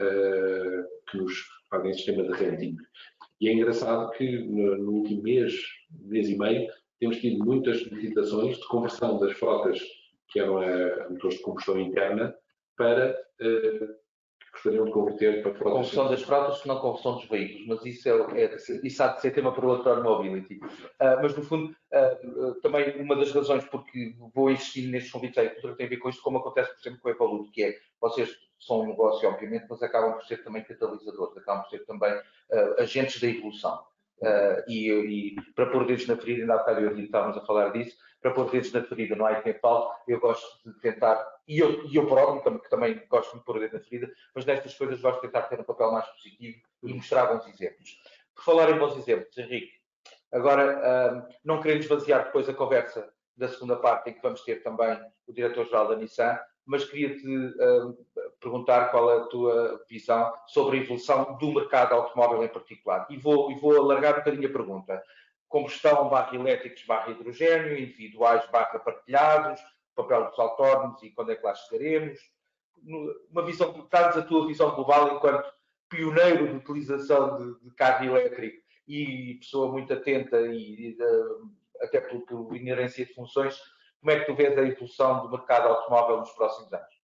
uh, que nos fazem sistema de renting. E é engraçado que no, no, último mês, mês e meio, temos tido muitas solicitações de conversão das frotas que eram a, a motores de combustão interna para uh, gostariam de converter para frotas. Conversão das frotas, não conversão dos veículos, mas isso, é, é, isso há de ser tema para o outro mobility. Uh, mas, no fundo, uh, também uma das razões porque vou insistir nestes convites agricultura tem a ver com isto, como acontece, por exemplo, com o Evoluto, que é, vocês são um negócio, obviamente, mas acabam por ser também catalisadores, acabam por ser também uh, agentes da evolução. E, e, para pôr dedos na ferida, ainda há bocado eu estávamos a falar disso, para pôr dedos na ferida não há quem fale, eu gosto de tentar, e eu, e eu próprio, que também gosto de pôr dedos na ferida, mas nestas coisas gosto de tentar ter um papel mais positivo e mostrar bons exemplos. Por falar em bons exemplos, Henrique, agora não querendo esvaziar depois a conversa da segunda parte, em que vamos ter também o diretor-geral da Nissan, mas queria-te perguntar qual é a tua visão sobre a evolução do mercado automóvel em particular. E vou, e vou alargar um bocadinho a pergunta combustão barra elétricos barra hidrogênio, individuais barra partilhados, papel dos autónomos e quando é que lá chegaremos. Uma visão, traz a tua visão global enquanto pioneiro de utilização de, de carro elétrico e pessoa muito atenta e, até por, por inerência de funções, como é que tu vês a evolução do mercado automóvel nos próximos anos?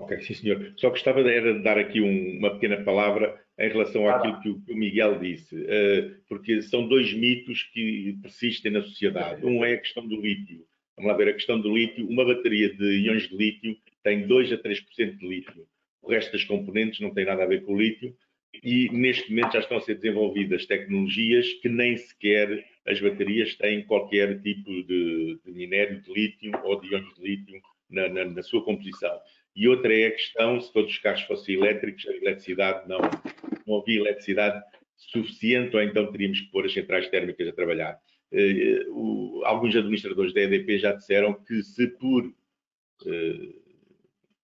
Ok, sim senhor. Só gostava era de dar aqui um, uma pequena palavra em relação àquilo que o, que o Miguel disse, uh, porque são dois mitos que persistem na sociedade. Um é a questão do lítio. Vamos lá ver, a questão do lítio, uma bateria de íons de lítio tem 2 a 3% de lítio. O resto das componentes não tem nada a ver com o lítio e neste momento já estão a ser desenvolvidas tecnologias que nem sequer as baterias têm qualquer tipo de, de minério de lítio ou de íons de lítio na, na, na sua composição. E outra é a questão, se todos os carros fossem elétricos, a eletricidade não, não havia eletricidade suficiente, ou então teríamos que pôr as centrais térmicas a trabalhar. Uh, o, alguns administradores da EDP já disseram que se por uh,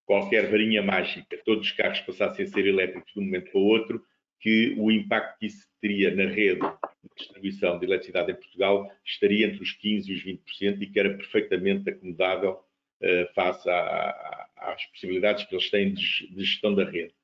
qualquer varinha mágica todos os carros passassem a ser elétricos de um momento para o outro, que o impacto que isso teria na rede de distribuição de eletricidade em Portugal estaria entre os 15% e os 20% e que era perfeitamente acomodável uh, face à, às possibilidades que eles têm de, de gestão da rede.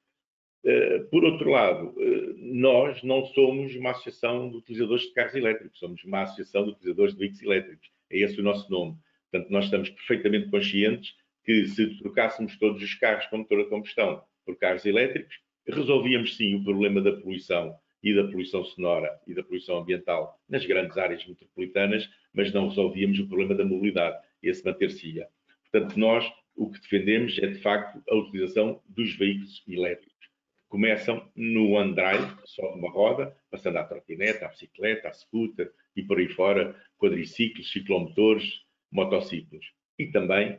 Uh, por outro lado, uh, nós não somos uma associação de utilizadores de carros elétricos, somos uma associação de utilizadores de veículos elétricos. É esse o nosso nome. Portanto, nós estamos perfeitamente conscientes que se trocássemos todos os carros com motor a combustão por carros elétricos, resolvíamos sim o problema da poluição e da poluição sonora e da poluição ambiental nas grandes áreas metropolitanas, mas não resolvíamos o problema da mobilidade. Esse manter-se-ia. Portanto, nós o que defendemos é, de facto, a utilização dos veículos elétricos. Começam no on-drive, só numa roda, passando à trotineta, à bicicleta, à scooter e por aí fora, quadriciclos, ciclomotores, motociclos. E também,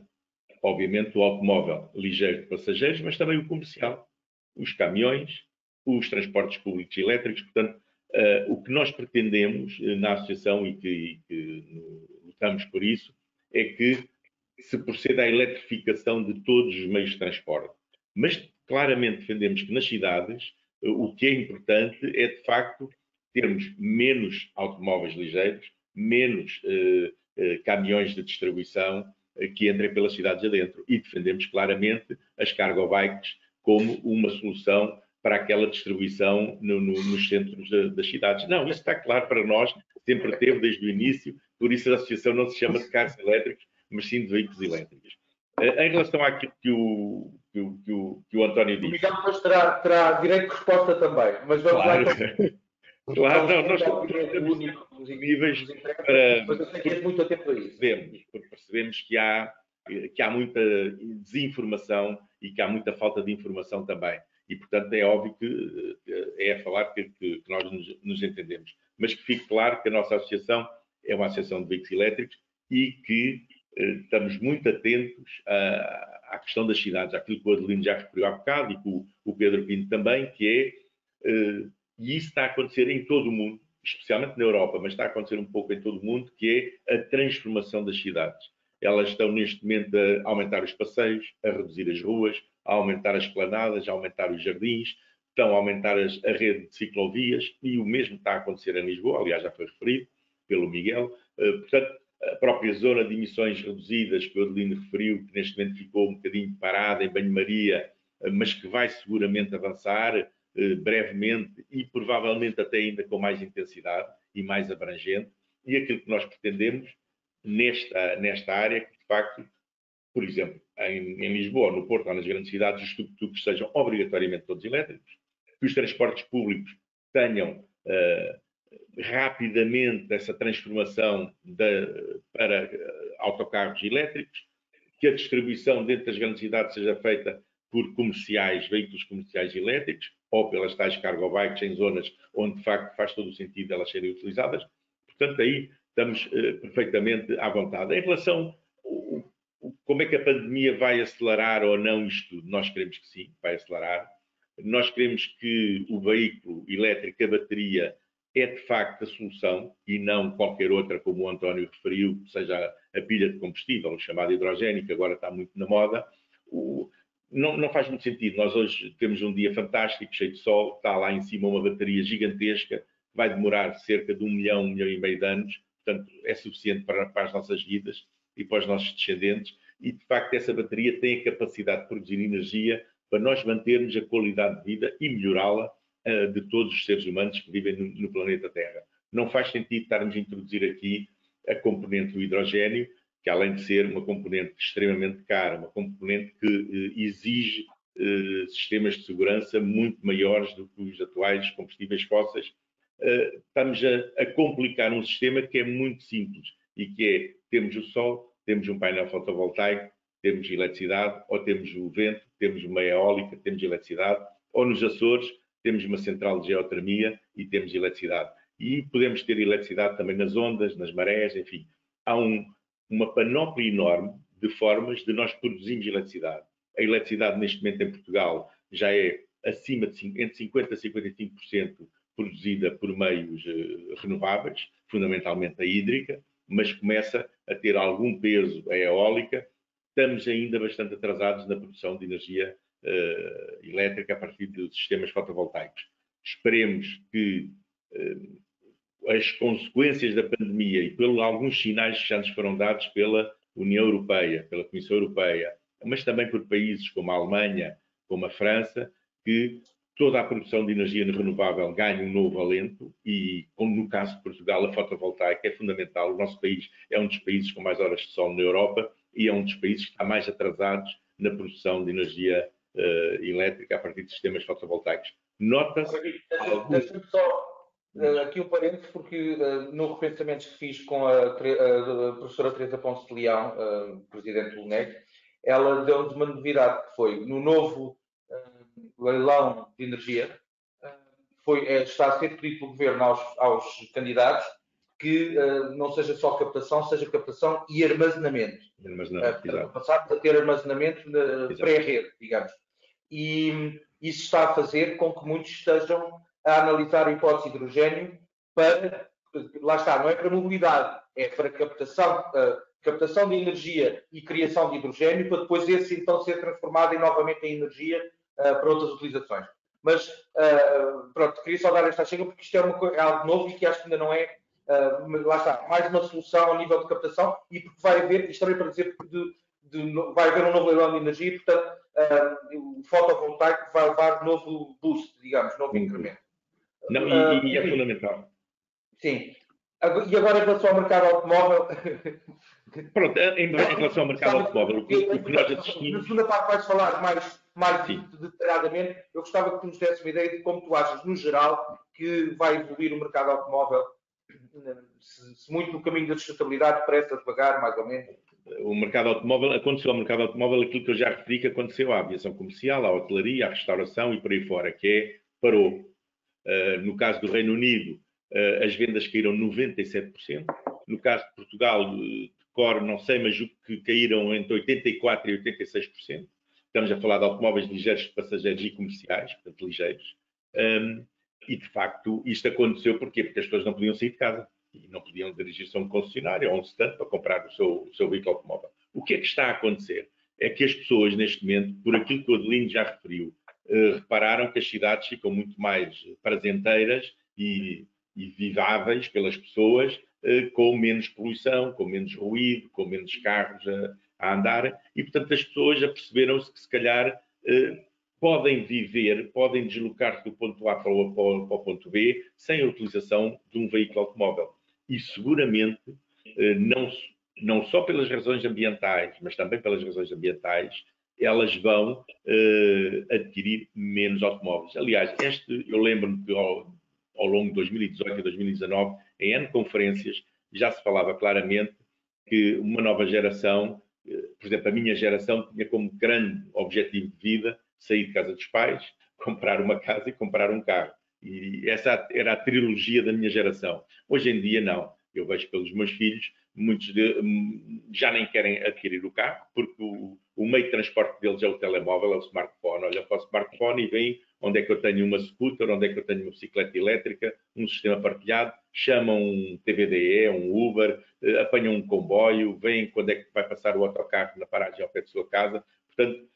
obviamente, o automóvel ligeiro de passageiros, mas também o comercial, os caminhões, os transportes públicos elétricos. Portanto, uh, o que nós pretendemos uh, na associação e que, e que uh, lutamos por isso é que se proceda à eletrificação de todos os meios de transporte. Mas claramente defendemos que nas cidades eh, o que é importante é, de facto, termos menos automóveis ligeiros, menos caminhões de distribuição que entrem pelas cidades adentro. E defendemos claramente as cargo bikes como uma solução para aquela distribuição no, no, nos centros de, das cidades. Não, isso está claro para nós, sempre teve desde o início, por isso a associação não se chama de carros elétricos, mas sim de veículos elétricos. Eh, em relação àquilo que o, que o, que o, que o António disse. O Miguel depois terá, terá direito de resposta também, mas vamos claro. lá. Claro, não, nós temos níveis para. Mas eu sei que muito atento a isso. Percebemos, porque percebemos que há, que há muita desinformação e que há muita falta de informação também. E, portanto, é óbvio que eh, é a falar que, que, nós nos, nos entendemos. Mas que fique claro que a nossa associação é uma associação de veículos elétricos e que eh, estamos muito atentos à, à, questão das cidades, àquilo que o Adelino já referiu há bocado e que o, o Pedro Pinto também, que é, eh, e isso está a acontecer em todo o mundo, especialmente na Europa, mas está a acontecer um pouco em todo o mundo, que é a transformação das cidades. Elas estão neste momento a aumentar os passeios, a reduzir as ruas, a aumentar as planadas, a aumentar os jardins, estão a aumentar as, a rede de ciclovias e o mesmo está a acontecer em Lisboa, aliás já foi referido pelo Miguel. Eh, portanto, a própria zona de emissões reduzidas que o Adelino referiu, que neste momento ficou um bocadinho parada em banho-maria, mas que vai seguramente avançar eh, brevemente e provavelmente até ainda com mais intensidade e mais abrangente. E aquilo que nós pretendemos nesta, nesta área, que de facto, por exemplo, em, em Lisboa, no Porto ou nas grandes cidades, os tuk-tuks sejam obrigatoriamente todos elétricos, que os transportes públicos tenham uh, rapidamente essa transformação de, para uh, autocarros elétricos, que a distribuição dentro das grandes cidades seja feita por comerciais, veículos comerciais elétricos, ou pelas tais cargo bikes em zonas onde de facto faz todo o sentido elas serem utilizadas. Portanto, aí estamos uh, perfeitamente à vontade. Em relação como é que a pandemia vai acelerar ou não isto tudo? Nós queremos que sim, vai acelerar. Nós queremos que o veículo elétrico, a bateria, é de facto a solução e não qualquer outra, como o António referiu, seja a pilha de combustível, chamada hidrogénio, que agora está muito na moda. O, não, não, faz muito sentido. Nós hoje temos um dia fantástico, cheio de sol, está lá em cima uma bateria gigantesca, vai demorar cerca de um milhão, um milhão e meio de anos, portanto é suficiente para, para as nossas vidas e para os nossos descendentes. E de facto, essa bateria tem a capacidade de produzir energia para nós mantermos a qualidade de vida e melhorá-la uh, de todos os seres humanos que vivem no, no, planeta Terra. Não faz sentido estarmos a introduzir aqui a componente do hidrogênio, que além de ser uma componente extremamente cara, uma componente que uh, exige uh, sistemas de segurança muito maiores do que os atuais combustíveis fósseis, estamos a, a complicar um sistema que é muito simples e que é, temos o sol, temos um painel fotovoltaico, temos eletricidade, ou temos o vento, temos uma eólica, temos eletricidade, ou nos Açores temos uma central de geotermia e temos eletricidade. E podemos ter eletricidade também nas ondas, nas marés, enfim. Há um, uma panóplia enorme de formas de nós produzirmos eletricidade. A eletricidade neste momento em Portugal já é acima de entre 50% a 55% produzida por meios uh, renováveis, fundamentalmente a hídrica, mas começa a ter algum peso a eólica. Estamos ainda bastante atrasados na produção de energia uh, elétrica a partir de sistemas fotovoltaicos. Esperemos que uh, as consequências da pandemia e pelos alguns sinais que já nos foram dados pela União Europeia, pela Comissão Europeia, mas também por países como a Alemanha, como a França, que toda a produção de energia renovável ganha um novo alento e, como no caso de Portugal, a fotovoltaica é fundamental. O nosso país é um dos países com mais horas de sol na Europa e é um dos países que está mais atrasados na produção de energia uh, elétrica a partir de sistemas fotovoltaicos. Nota-se... Deixa-me só uh, aqui um parênteses, porque uh, no repensamento que fiz com a, a professora Teresa Ponce de Leão, presidente do UNEC, ela deu-nos uma novidade que foi, no novo leilão de energia, eh, foi, é, está a ser pedido pelo governo aos, aos candidatos que uh, não seja só captação, seja captação e armazenamento. Armazenamento, uh, Passar a ter armazenamento pré-rede, digamos. E isso está a fazer com que muitos estejam a analisar a hipótese de hidrogênio para, lá está, não é para mobilidade, é para captação, uh, captação de energia e criação de hidrogênio, para depois esse então ser transformado em, novamente em energia para outras utilizações. Mas, uh, pronto, queria só dar esta chega porque isto é, uma, é, algo novo e que acho que ainda não é, uh, lá está, mais uma solução ao nível de captação e porque vai haver, isto também para dizer de, de, vai haver um novo leilão de energia e, portanto, o fotovoltaico vai levar novo boost, digamos, novo incremento. Não, e, e é fundamental. Sim. E agora em relação ao mercado automóvel. Pronto, em, relação ao mercado automóvel, o que, o que nós assistimos. Na segunda parte vais falar mais mais detalhadamente, eu gostava que tu nos desse uma ideia de como tu achas, no geral, que vai evoluir o mercado automóvel, se, se muito no caminho da sustentabilidade, depressa, devagar, mais ou menos. O mercado automóvel, aconteceu ao mercado automóvel aquilo que eu já referi que aconteceu à aviação comercial, à hotelaria, à restauração e por aí fora, que é, parou. Uh, no caso do Reino Unido, uh, as vendas caíram 97%. No caso de Portugal, de cor, não sei, mas que caíram entre 84% e 86%. Estamos a falar de automóveis ligeiros de passageiros e comerciais, portanto, ligeiros. Um, e, de facto, isto aconteceu porquê? Porque as pessoas não podiam sair de casa e não podiam dirigir-se a um concessionário ou a um stand para comprar o seu, o seu veículo automóvel. O que é que está a acontecer? É que as pessoas, neste momento, por aquilo que o Adelino já referiu, uh, repararam que as cidades ficam muito mais prazenteiras e, e viváveis pelas pessoas, uh, com menos poluição, com menos ruído, com menos carros a, a andar e, portanto, as pessoas aperceberam-se que, se calhar, eh, podem viver, podem deslocar-se do ponto A para o, para o, ponto B sem a utilização de um veículo automóvel. E, seguramente, eh, não, não só pelas razões ambientais, mas também pelas razões ambientais, elas vão uh, adquirir menos automóveis. Aliás, este, eu lembro-me que ao, ao, longo de 2018 e 2019, em N conferências, já se falava claramente que uma nova geração, por exemplo, a minha geração tinha como grande objetivo de vida sair de casa dos pais, comprar uma casa e comprar um carro. E essa era a trilogia da minha geração. Hoje em dia, não. Eu vejo pelos meus filhos, muitos de, hum, já nem querem adquirir o carro, porque o, o, meio de transporte deles é o telemóvel, é o smartphone. Olha para o smartphone e veem onde é que eu tenho uma scooter, onde é que eu tenho uma bicicleta elétrica, um sistema partilhado, chamam um TVDE, um Uber, eh, apanham um comboio, veem quando é que vai passar o autocarro na paragem ao pé de sua casa. Portanto,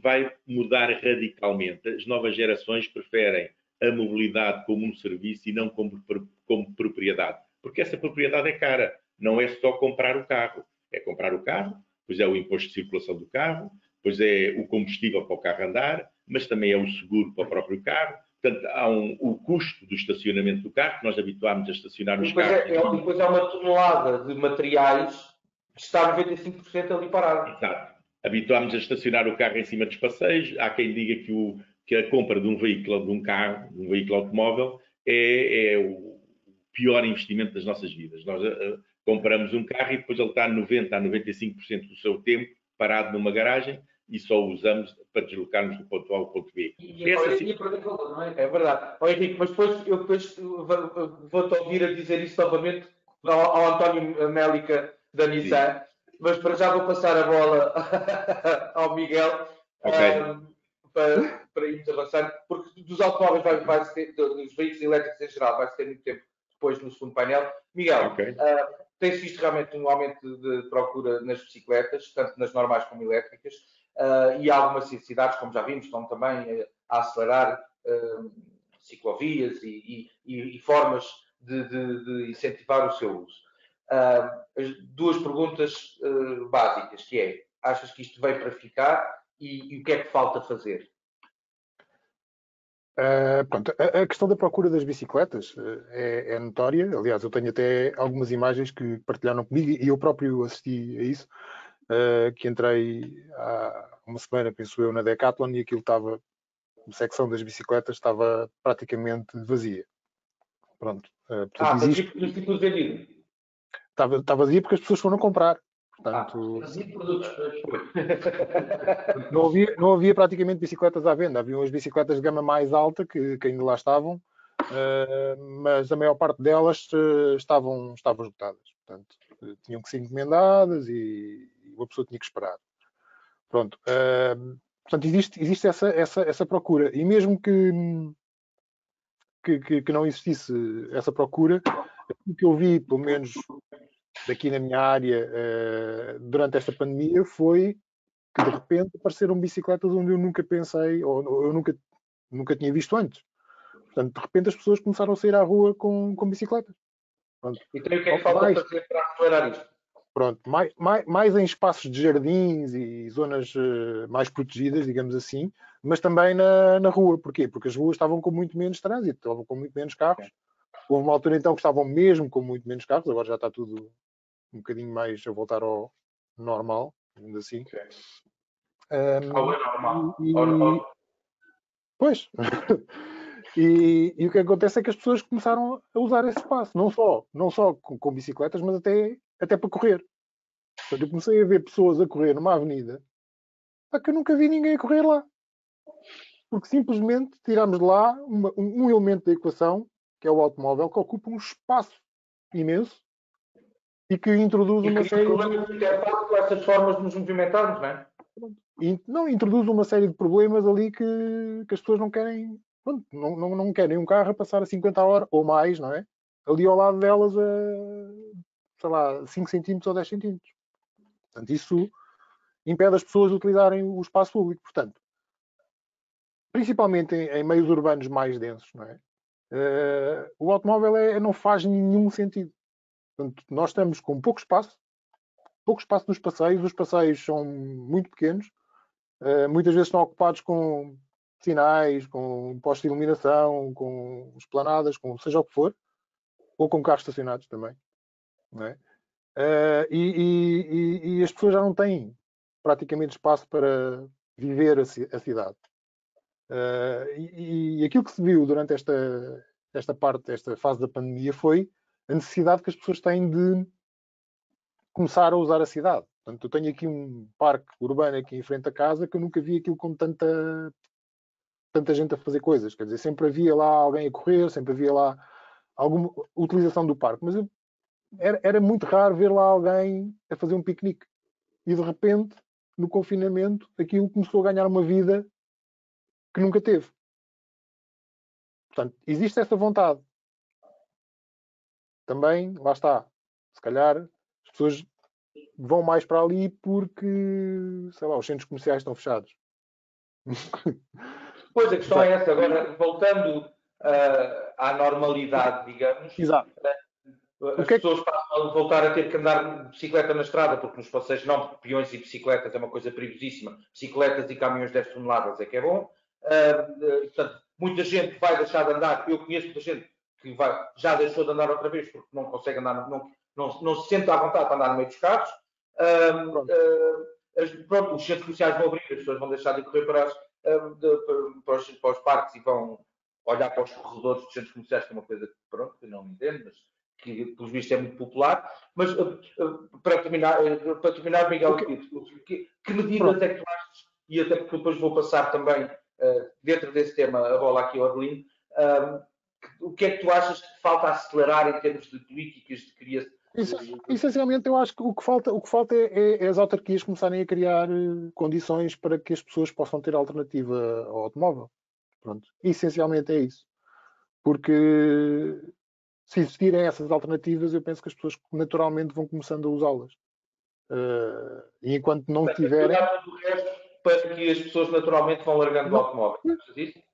vai mudar radicalmente. As novas gerações preferem a mobilidade como um serviço e não como, como propriedade porque essa propriedade é cara. Não é só comprar o carro. É comprar o carro, pois é o imposto de circulação do carro, pois é o combustível para o carro andar, mas também é o seguro para o próprio carro. Portanto, há um, o custo do estacionamento do carro, que nós habituámos a estacionar nos depois carros. É, é, depois há uma tonelada de materiais que está 95% ali parado. Exato. Habituámos a estacionar o carro em cima dos passeios. Há quem diga que, o, que a compra de um veículo, de um carro, de um veículo automóvel, é, é o, pior investimento das nossas vidas. Nós uh, compramos um carro e depois ele está a 90% a 95% do seu tempo parado numa garagem e só o usamos para deslocarmos do ponto A ao ponto B. E, e, assim... e perder valor, não é? É verdade. Oh, Henrique, mas depois eu depois vou-te ouvir a dizer isso novamente ao, ao António Mélica da Nissan, Sim. mas para já vou passar a bola ao Miguel okay. um, para, para irmos avançando, porque dos automóveis vai, vai ter, dos veículos elétricos em geral, vai ter muito tempo depois no segundo painel. Miguel, okay. uh, tem-se visto realmente um aumento de procura nas bicicletas, tanto nas normais como elétricas, uh, e algumas necessidades, como já vimos, estão também a acelerar uh, ciclovias e, e, e formas de, de, de, incentivar o seu uso. duas perguntas básicas, que é, achas que isto veio para ficar e, e o que é que falta fazer? Uh, pronto, a, a, questão da procura das bicicletas uh, é, é, notória. Aliás, eu tenho até algumas imagens que partilharam comigo e eu próprio assisti a isso. Uh, que entrei há uma semana, penso eu, na Decathlon e aquilo estava, a secção das bicicletas estava praticamente vazia. Pronto. Portanto, ah, existe... tipo vendido. Estava, estava vazia porque as pessoas foram comprar. Portanto, ah, não, havia, não havia praticamente bicicletas à venda. Havia umas bicicletas de gama mais alta que, que ainda lá estavam, uh, mas a maior parte delas uh, estavam, estavam esgotadas. Portanto, uh, tinham que ser encomendadas e uma pessoa tinha que esperar. Pronto. portanto, existe, existe essa, essa, essa procura. E mesmo que, que, que, não existisse essa procura, o que eu vi, pelo menos daqui na minha área uh, durante esta pandemia foi que de repente apareceram bicicletas onde eu nunca pensei ou eu nunca, nunca tinha visto antes. Portanto, de repente as pessoas começaram a sair à rua com, com bicicletas. Pronto. Então, o que é que falta fazer para acelerar isto? Pronto, mais, mais, mais, em espaços de jardins e zonas uh, mais protegidas, digamos assim, mas também na, na rua. Porquê? Porque as ruas estavam com muito menos trânsito, estavam com muito menos carros. Houve uma altura então que estavam mesmo com muito menos carros, agora já está tudo um bocadinho mais a voltar ao normal, ainda assim. Okay. Um, é normal. E, Pois. e, e, o que acontece é que as pessoas começaram a usar esse espaço, não só, não só com, com bicicletas, mas até, até para correr. Portanto, eu comecei a ver pessoas a correr numa avenida a que eu nunca vi ninguém a correr lá. Porque simplesmente tiramos de lá uma, um, um elemento da equação, que é o automóvel, que ocupa um espaço imenso e que introduz e uma série de... com essas formas de nos movimentarmos, não é? não, introduz uma série de problemas ali que, que as pessoas não querem, pronto, não, não, não querem um carro a passar a 50 horas ou mais, não é? Ali ao lado delas a, sei lá, 5 centímetros ou 10 centímetros. Portanto, isso impede as pessoas de utilizarem o espaço público. Portanto, principalmente em, em meios urbanos mais densos, não é? Uh, o automóvel é, não faz nenhum sentido. Portanto, nós estamos com pouco espaço, pouco espaço nos passeios, os passeios são muito pequenos, uh, muitas vezes estão ocupados com sinais, com postos de iluminação, com esplanadas, com seja o que for, ou com carros estacionados também. É? Uh, e, e, e, as pessoas já não têm praticamente espaço para viver a, a cidade. Uh, e, e, aquilo que se viu durante esta, esta parte, esta fase da pandemia, foi a necessidade que as pessoas têm de começar a usar a cidade. Portanto, eu tenho aqui um parque urbano aqui em frente à casa que eu nunca vi aquilo com tanta, tanta gente a fazer coisas. Quer dizer, sempre havia lá alguém a correr, sempre havia lá alguma utilização do parque. Mas eu, era, era muito raro ver lá alguém a fazer um piquenique. E de repente, no confinamento, aquilo começou a ganhar uma vida que nunca teve. Portanto, existe essa vontade. Também, lá está. Se calhar as pessoas vão mais para ali porque, sei lá, os centros comerciais estão fechados. Pois, a questão é essa. Agora, voltando uh, à normalidade, digamos, Exato. As que pessoas a voltar a ter que andar de bicicleta na estrada, porque nos passeios não, peões e bicicletas é uma coisa perigosíssima. Bicicletas e caminhões de 10 toneladas é que é bom. Uh, portanto, muita gente vai deixar de andar. Eu conheço muita gente que vai, já deixou de andar outra vez porque não consegue andar, não, não, não se sente à vontade para andar no meio dos carros. Uh, pronto. Uh, as, pronto, os centros sociais vão abrir, as pessoas vão deixar de correr para, as, de, para, os, para, os, parques e vão olhar para os corredores dos centros comerciais, que é uma coisa que, pronto, que não entendo, mas que, pelos vistos, é muito popular. Mas, para terminar, para terminar Miguel, okay. que, que medidas pronto. é que tu achas, e até porque depois vou passar também eh, dentro desse tema, a bola aqui ao Adelino, o que é que tu achas que falta acelerar em termos de políticas de criação? Essencialmente, eu acho que o que falta, o que falta é, é, as autarquias começarem a criar eh, condições para que as pessoas possam ter alternativa ao automóvel. Pronto. Essencialmente é isso. Porque se existirem essas alternativas, eu penso que as pessoas naturalmente vão começando a usá-las. Uh, e enquanto não Bem, tiverem. Para que as pessoas naturalmente vão largando não, o automóvel.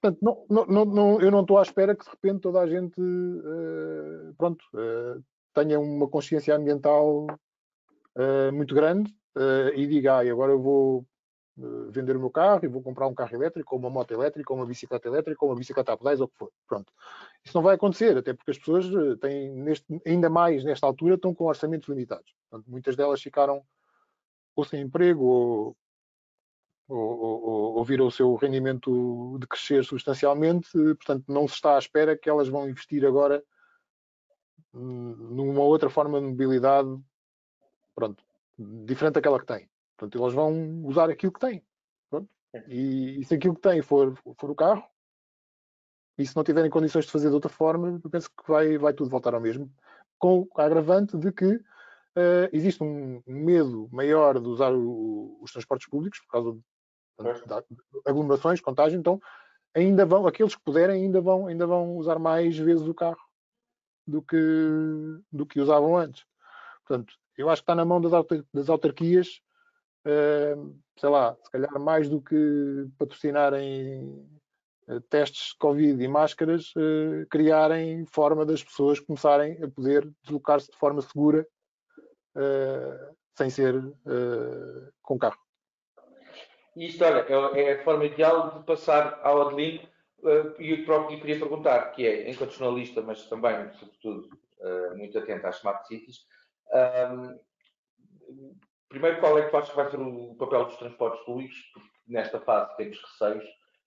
Portanto, não, não, não, eu não estou à espera que de repente toda a gente uh, pronto, uh, tenha uma consciência ambiental muito grande e diga, ah, agora eu vou vender o meu carro e vou comprar um carro elétrico, ou uma moto elétrica, ou uma bicicleta elétrica, ou uma bicicleta a pedais, ou o que for. Pronto. Isso não vai acontecer, até porque as pessoas têm, neste, ainda mais nesta altura, estão com orçamentos limitados. Portanto, muitas delas ficaram ou sem emprego, ou ou, ou, ou viram o seu rendimento decrescer substancialmente, portanto, não se está à espera que elas vão investir agora numa outra forma de mobilidade, pronto, diferente daquela que têm. Portanto, elas vão usar aquilo que têm. Pronto. E, e se aquilo que têm for, for o carro, e se não tiverem condições de fazer de outra forma, eu penso que vai, vai tudo voltar ao mesmo, com a agravante de que uh, existe um medo maior de usar o, os transportes públicos por causa aglomerações, contágio, então ainda vão, aqueles que puderem ainda vão, ainda vão usar mais vezes o carro do que, do que usavam antes. Portanto, eu acho que está na mão das, autar das autarquias, sei lá, se calhar mais do que patrocinarem uh, testes Covid e máscaras, uh, criarem forma das pessoas começarem a poder deslocar-se de forma segura sem ser com carro. Isto, olha, é, é a forma ideal de passar ao Adelino e o próprio queria perguntar, que é, enquanto jornalista, mas também, sobretudo, muito atento às smart cities, primeiro, qual é que tu achas que vai ser o papel dos transportes públicos? Porque nesta fase temos receios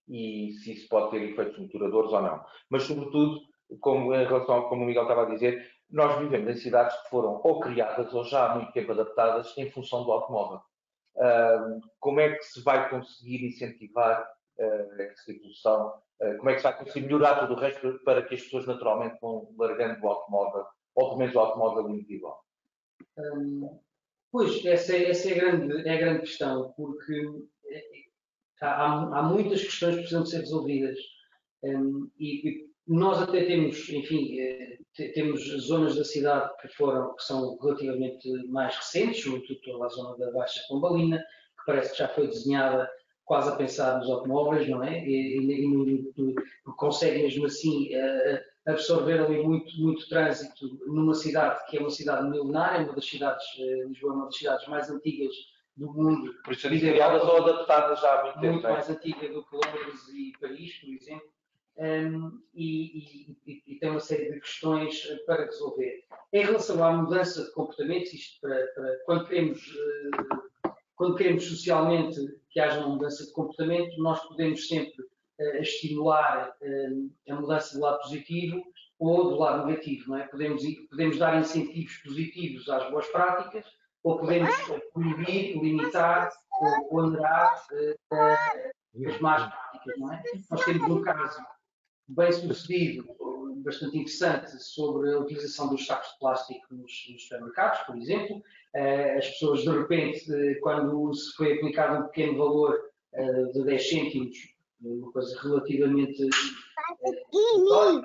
e se isso pode ter efeitos motoradores ou não. Mas, sobretudo, como em relação ao como o Miguel estava a dizer, nós vivemos em cidades que foram ou criadas ou já há muito tempo adaptadas em função do automóvel como é que se vai conseguir incentivar uh, essa evolução? Uh, como é que se vai conseguir melhorar todo o resto para que as pessoas naturalmente vão largando o automóvel, ou pelo menos o automóvel individual? Um, pois, essa, é, essa é, a grande, é a grande questão, porque é, há, há muitas questões que precisam de ser resolvidas. Um, e, e, nós até temos, enfim, eh, temos zonas da cidade que foram, que são relativamente mais recentes, sobretudo a zona da Baixa Pombalina, que parece que já foi desenhada quase a pensar nos automóveis, não é? E, e, e consegue mesmo assim uh, absorver ali muito, muito trânsito numa cidade que é uma cidade milenária, uma das cidades, uh, Lisboa é uma das cidades mais antigas do mundo. Por isso, criadas ou adaptadas já há muito tempo. Muito é? mais antiga do que Londres e Paris, por exemplo um, e, e, e, tem uma série de questões para resolver. Em relação à mudança de comportamentos, isto para, para quando, queremos, quando queremos socialmente que haja uma mudança de comportamento, nós podemos sempre estimular a mudança do lado positivo ou do lado negativo. Não é? podemos, podemos dar incentivos positivos às boas práticas ou podemos proibir, limitar ou ponderar uh, as más práticas. Não é? Nós temos um caso bem sucedido, bastante interessante, sobre a utilização dos sacos de plástico nos, nos supermercados, por exemplo. As pessoas, de repente, quando se foi aplicado um pequeno valor de 10 cêntimos, uma coisa relativamente uh,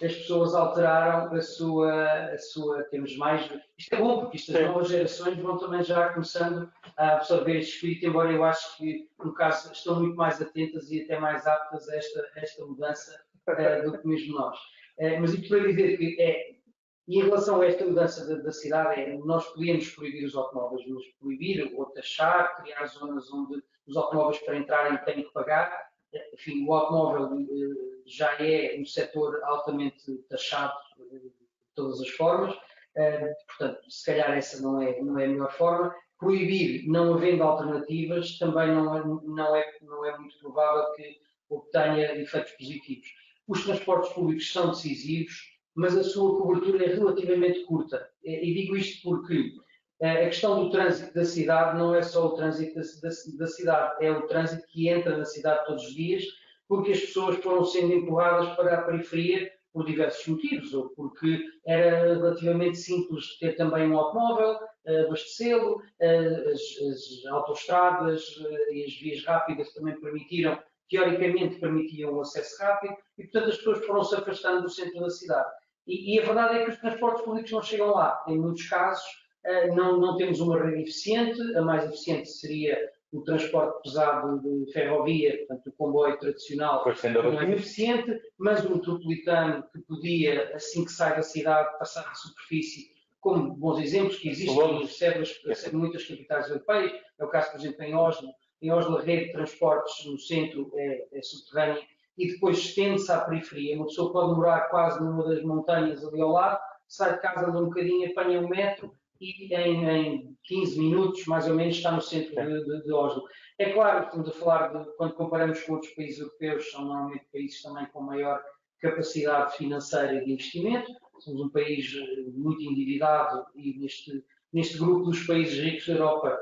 as pessoas alteraram a sua, a sua, temos mais, isto é bom, porque isto, as novas gerações vão também já começando a absorver este espírito, embora eu acho que, no caso, estão muito mais atentas e até mais aptas a esta, a esta mudança uh, do que mesmo nós. Uh, mas isto para dizer que é, e em relação a esta mudança da, da, cidade, é, nós podíamos proibir os automóveis, mas proibir ou taxar, criar zonas onde os automóveis para entrarem têm que pagar, enfim, o automóvel eh, já é um setor altamente taxado de todas as formas, eh, portanto, se calhar essa não é, não é a melhor forma. Proibir, não havendo alternativas, também não é, não é, não é muito provável que obtenha efeitos positivos. Os transportes públicos são decisivos, mas a sua cobertura é relativamente curta. E digo isto porque a questão do trânsito da cidade não é só o trânsito da, da, da, cidade, é o trânsito que entra na cidade todos os dias, porque as pessoas foram sendo empurradas para a periferia por diversos motivos, ou porque era relativamente simples ter também um automóvel, abastecê-lo, as, as autoestradas e as vias rápidas também permitiram, teoricamente permitiam o acesso rápido, e portanto as pessoas foram se afastando do centro da cidade. E, e a verdade é que os transportes públicos não chegam lá. Em muitos casos, eh, não, não temos uma rede eficiente, a mais eficiente seria o transporte pesado de ferrovia, portanto o comboio tradicional não é eficiente, mas o metropolitano que podia, assim que sai da cidade, passar de superfície, como bons exemplos que existem em células, muitas capitais europeias, é o caso, por exemplo, em Oslo, em Oslo a rede de transportes no centro é, é subterrânea e depois estende-se à periferia. Uma pessoa pode morar quase numa das montanhas ali ao lado, sai de casa anda um bocadinho, apanha um metro e em, em 15 minutos, mais ou menos, está no centro de, de, de Oslo. É claro, estamos a falar de, quando comparamos com outros países europeus, são normalmente países também com maior capacidade financeira de investimento. Somos um país eh, muito endividado e neste, neste grupo dos países ricos da Europa,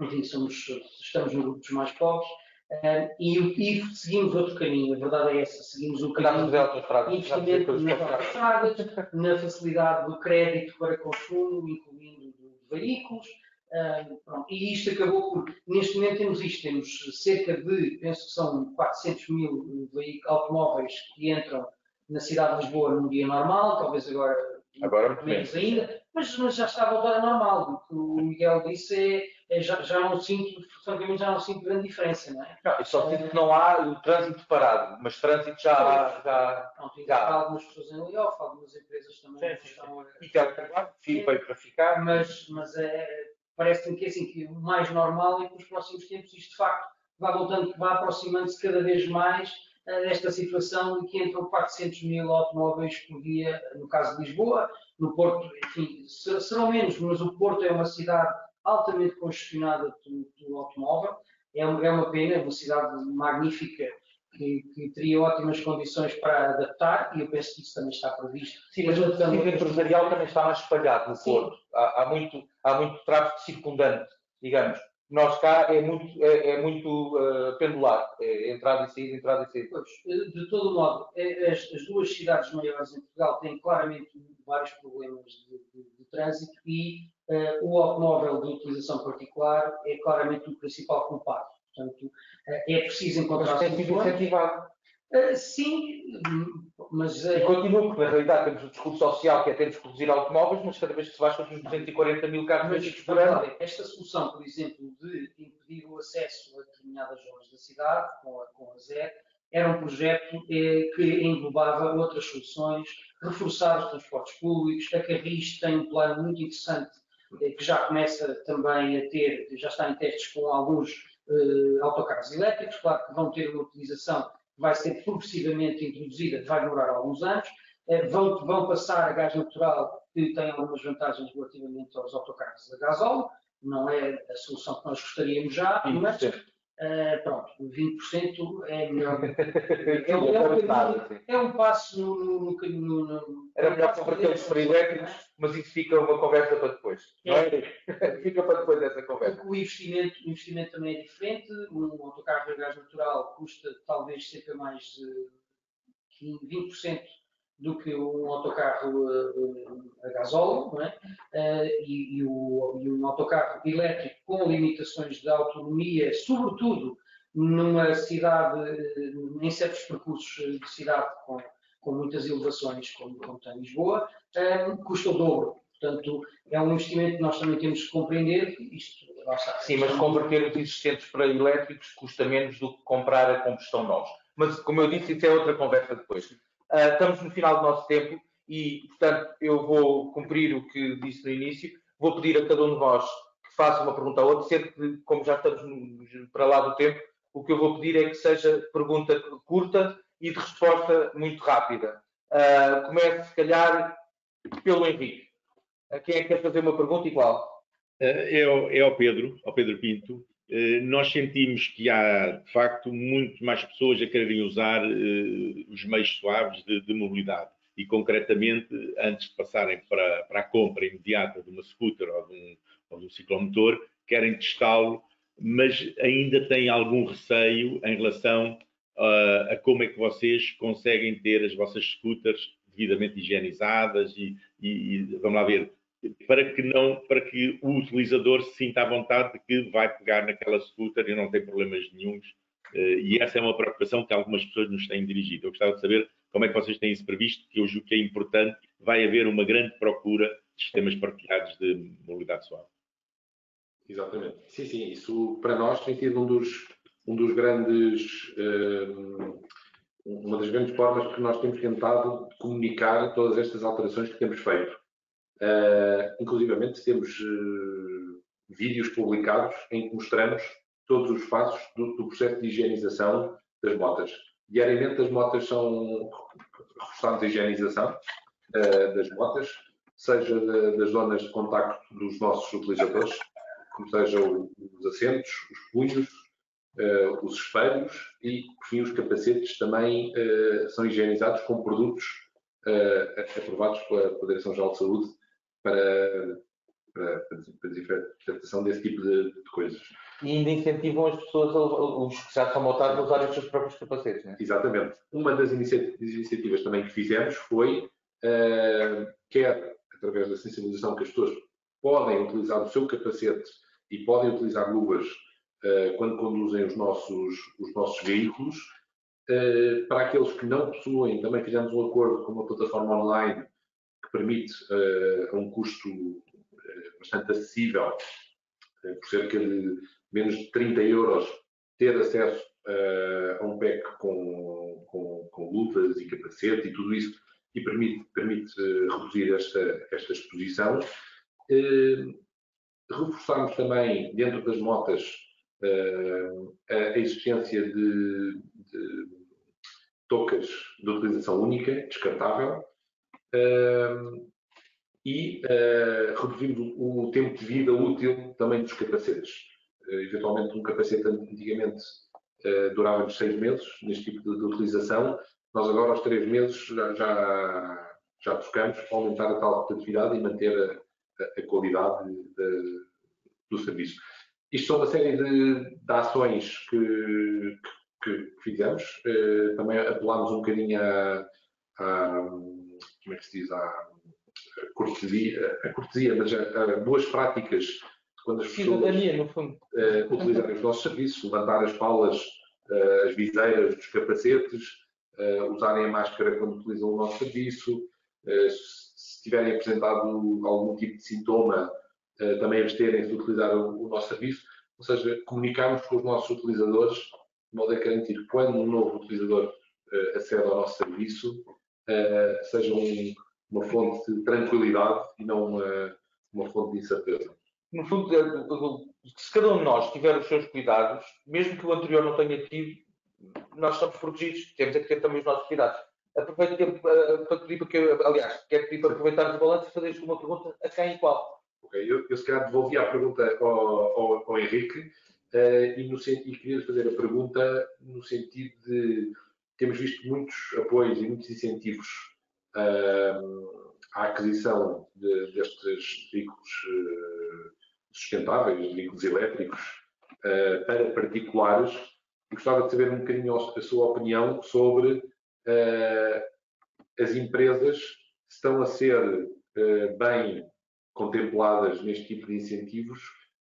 enfim, somos, estamos no grupo dos mais pobres. Uh, e, e, seguimos outro caminho, a verdade é essa, seguimos o caminho de investimento nas na facilidade do crédito para consumo, incluindo de veículos, uh, e isto acabou por, neste momento temos isto, temos cerca de, penso que são 400 mil automóveis que entram na cidade de Lisboa num dia normal, talvez agora, agora menos. ainda, mas, mas, já está a voltar a normal, o que o Miguel disse é é, já, já não sinto, francamente, já não sinto grande diferença, não é? Não, eu só sinto que não há o trânsito parado, mas trânsito já. já, Pronto, já. Há algumas pessoas em layoff, algumas empresas também sim, estão a. E teletrabalho, sim, veio para ficar. Mas, mas é, parece-me que, é assim, que o mais normal é que nos próximos tempos isto de facto vá voltando, vá aproximando-se cada vez mais uh, desta situação de que entram 400 mil automóveis por dia, no caso de Lisboa, no Porto, enfim, serão menos, mas o Porto é uma cidade altamente congestionada pelo, automóvel. É, é uma pena, é uma cidade magnífica que, que, teria ótimas condições para adaptar e eu penso que isso também está previsto. Sim, mas o tecido empresarial também está mais espalhado no Sim. Porto. Há, há, muito, há muito tráfego circundante, digamos. Nós cá é muito, é, é muito uh, pendular, é entrada e saída, entrada e saída. Pois, eh, de todo modo, é, as, as, duas cidades maiores em Portugal têm claramente vários problemas de, de, de trânsito e uh, o automóvel de utilização particular é claramente o principal culpado. Portanto, uh, é preciso encontrar mas tem sido incentivado. Uh, sim, mas. E continua, porque na realidade temos o discurso social que é temos que reduzir automóveis, mas cada vez que se baixa os 240 mil carros mas, por ano. Esta solução, por exemplo, de impedir o acesso a determinadas zonas da cidade, com a, com a era um projeto eh, que englobava outras soluções, reforçar os transportes públicos. A Carris tem um plano muito interessante eh, que já começa também a ter, já está em testes com alguns uh, autocarros elétricos, claro que vão ter uma utilização que vai ser progressivamente introduzida, vai demorar alguns anos, vão, vão passar a gás natural, que tem algumas vantagens relativamente aos autocarros a gasóleo, não é a solução que nós gostaríamos já, mas Uh, pronto, 20% é melhor. é, um, é, é um passo no, no, no, no Era melhor converter os para elétricos, mas isso fica uma conversa para depois. Não é? fica para depois dessa conversa. O investimento, o investimento também é diferente. Um autocarro a gás natural custa talvez cerca mais de 20% do que um autocarro a, gasóleo, não é? Uh, e, e, o, e um autocarro elétrico com limitações de autonomia, sobretudo numa cidade, em certos percursos de cidade com, com muitas elevações, como, como tem Lisboa, eh, custa o dobro. Portanto, é um investimento que nós também temos que compreender. Isto, Sim, mas converter os existentes para elétricos custa menos do que comprar a combustão nova. Mas, como eu disse, isso é outra conversa depois. Uh, estamos no final do nosso tempo e, portanto, eu vou cumprir o que disse no início. Vou pedir a cada um de vós que faça uma pergunta a outro, sendo que, como já estamos para lá do tempo, o que eu vou pedir é que seja pergunta curta e de resposta muito rápida. Uh, comece, se calhar, pelo Henrique. Uh, quem é que quer fazer uma pergunta igual? É, é ao Pedro, ao Pedro Pinto. Eh, nós sentimos que há, de facto, muito mais pessoas a quererem usar uh, os meios suaves de, de, mobilidade. E, concretamente, antes de passarem para, para, a compra imediata de uma scooter ou de um, ou de um ciclomotor, querem testá-lo, mas ainda têm algum receio em relação uh, a como é que vocês conseguem ter as vossas scooters devidamente higienizadas e, e, e vamos lá ver, para que não para que o utilizador se sinta à vontade de que vai pegar naquela scooter e não tem problemas nenhums eh, e essa é uma preocupação que algumas pessoas nos têm dirigido. Eu gostava de saber como é que vocês têm isso previsto, que eu julgo que é importante, vai haver uma grande procura de sistemas partilhados de mobilidade suave. Exatamente. Sim, sim, isso para nós tem sido um dos, um dos grandes, eh, uma das grandes formas que nós temos tentado comunicar todas estas alterações que temos feito. Uh, inclusivamente temos uh, vídeos publicados em que mostramos todos os passos do, do, processo de higienização das motas. Diariamente as motas são reforçadas a higienização uh, das motas, seja de, das zonas de contacto dos nossos utilizadores, como sejam os assentos, os punhos, uh, os espelhos e, por fim, os capacetes também são higienizados com produtos aprovados pela, pela Direção-Geral de Saúde para, para, para desse tipo de, de, coisas. E ainda incentivam as pessoas, os que já são montados, a usarem os seus próprios capacetes, não é? Exatamente. Uma das iniciativas também que fizemos foi, uh, quer através da sensibilização que as pessoas podem utilizar o seu capacete e podem utilizar luvas uh, quando conduzem os nossos, os nossos veículos. Uh, para aqueles que não possuem, também fizemos um acordo com uma plataforma online que permite, uh, a um custo uh, bastante acessível, uh, por cerca de menos de 30 euros, ter acesso a um pack com, com, com, luvas e capacete e tudo isso, e permite, permite reduzir esta, esta exposição. reforçamos também, dentro das motas, a existência de, de tocas de utilização única, descartável, e uh, reduzimos o, o, tempo de vida útil também dos capacetes. Uh, eventualmente, um capacete antigamente uh, durava-nos seis meses neste tipo de, de, utilização. Nós agora, aos três meses, já, já, já para aumentar a tal rotatividade e manter a, a, a qualidade de, do serviço. Isto são uma série de, de ações que, que, que fizemos. também apelámos um bocadinho a, a como é que se diz, à cortesia, a cortesia, mas boas práticas quando as pessoas. Uh, utilizarem os nossos serviços, levantar as palas, uh, as viseiras dos capacetes, uh, usarem a máscara quando utilizam o nosso serviço, se tiverem apresentado algum tipo de sintoma, também absterem-se de utilizar o, o, nosso serviço, ou seja, comunicarmos com os nossos utilizadores de modo a garantir que quando um novo utilizador acede ao nosso serviço, uh, seja um, uma fonte de tranquilidade e não uma, uma fonte de incerteza. No fundo, eh, se cada um de nós tiver os seus cuidados, mesmo que o anterior não tenha tido, nós estamos protegidos, temos é que ter também os nossos cuidados. aproveito que, para pedir para que, aliás, quero pedir para aproveitar o balanço e fazer uma pergunta a quem e qual. Ok, eu, eu se calhar devolvi a pergunta ao, ao, ao Henrique uh, e, no, e queria fazer a pergunta no sentido de temos visto muitos apoios e muitos incentivos uh, à aquisição de, destes veículos uh, sustentáveis, veículos elétricos, para particulares e gostava de saber um bocadinho a sua opinião sobre uh, as empresas estão a ser uh, bem contempladas neste tipo de incentivos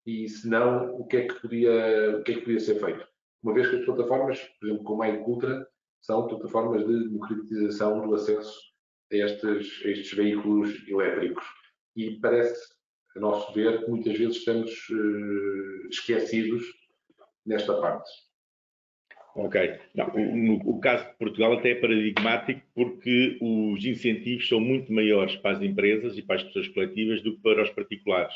e, se não, o que é que podia, o que é que podia ser feito? Uma vez que as plataformas, por exemplo, como a Ecultra, são plataformas de democratização do acesso a estes, a estes veículos elétricos. E parece, a nosso ver, que muitas vezes estamos uh, esquecidos nesta parte. Ok. Não, no, o caso de Portugal até é paradigmático porque os incentivos são muito maiores para as empresas e para as pessoas coletivas do que para os particulares.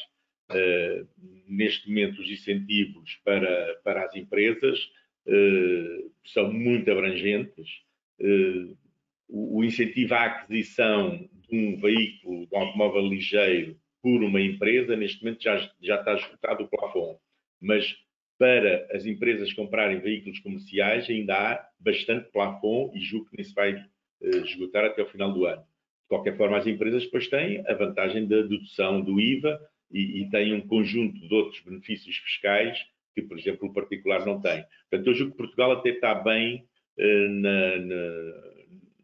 Uh, neste momento, os incentivos para, para as empresas são muito abrangentes. Uh, o, incentivo à aquisição de um veículo, de um automóvel ligeiro, por uma empresa, neste momento já, já está esgotado o plafond. Mas para as empresas comprarem veículos comerciais, ainda há bastante plafond e julgo que nem se vai uh, esgotar até o final do ano. De qualquer forma, as empresas depois têm a vantagem da dedução do IVA e, e têm um conjunto de outros benefícios fiscais que, por exemplo, o particular não tem. Portanto, eu julgo que Portugal até está bem uh, na, na,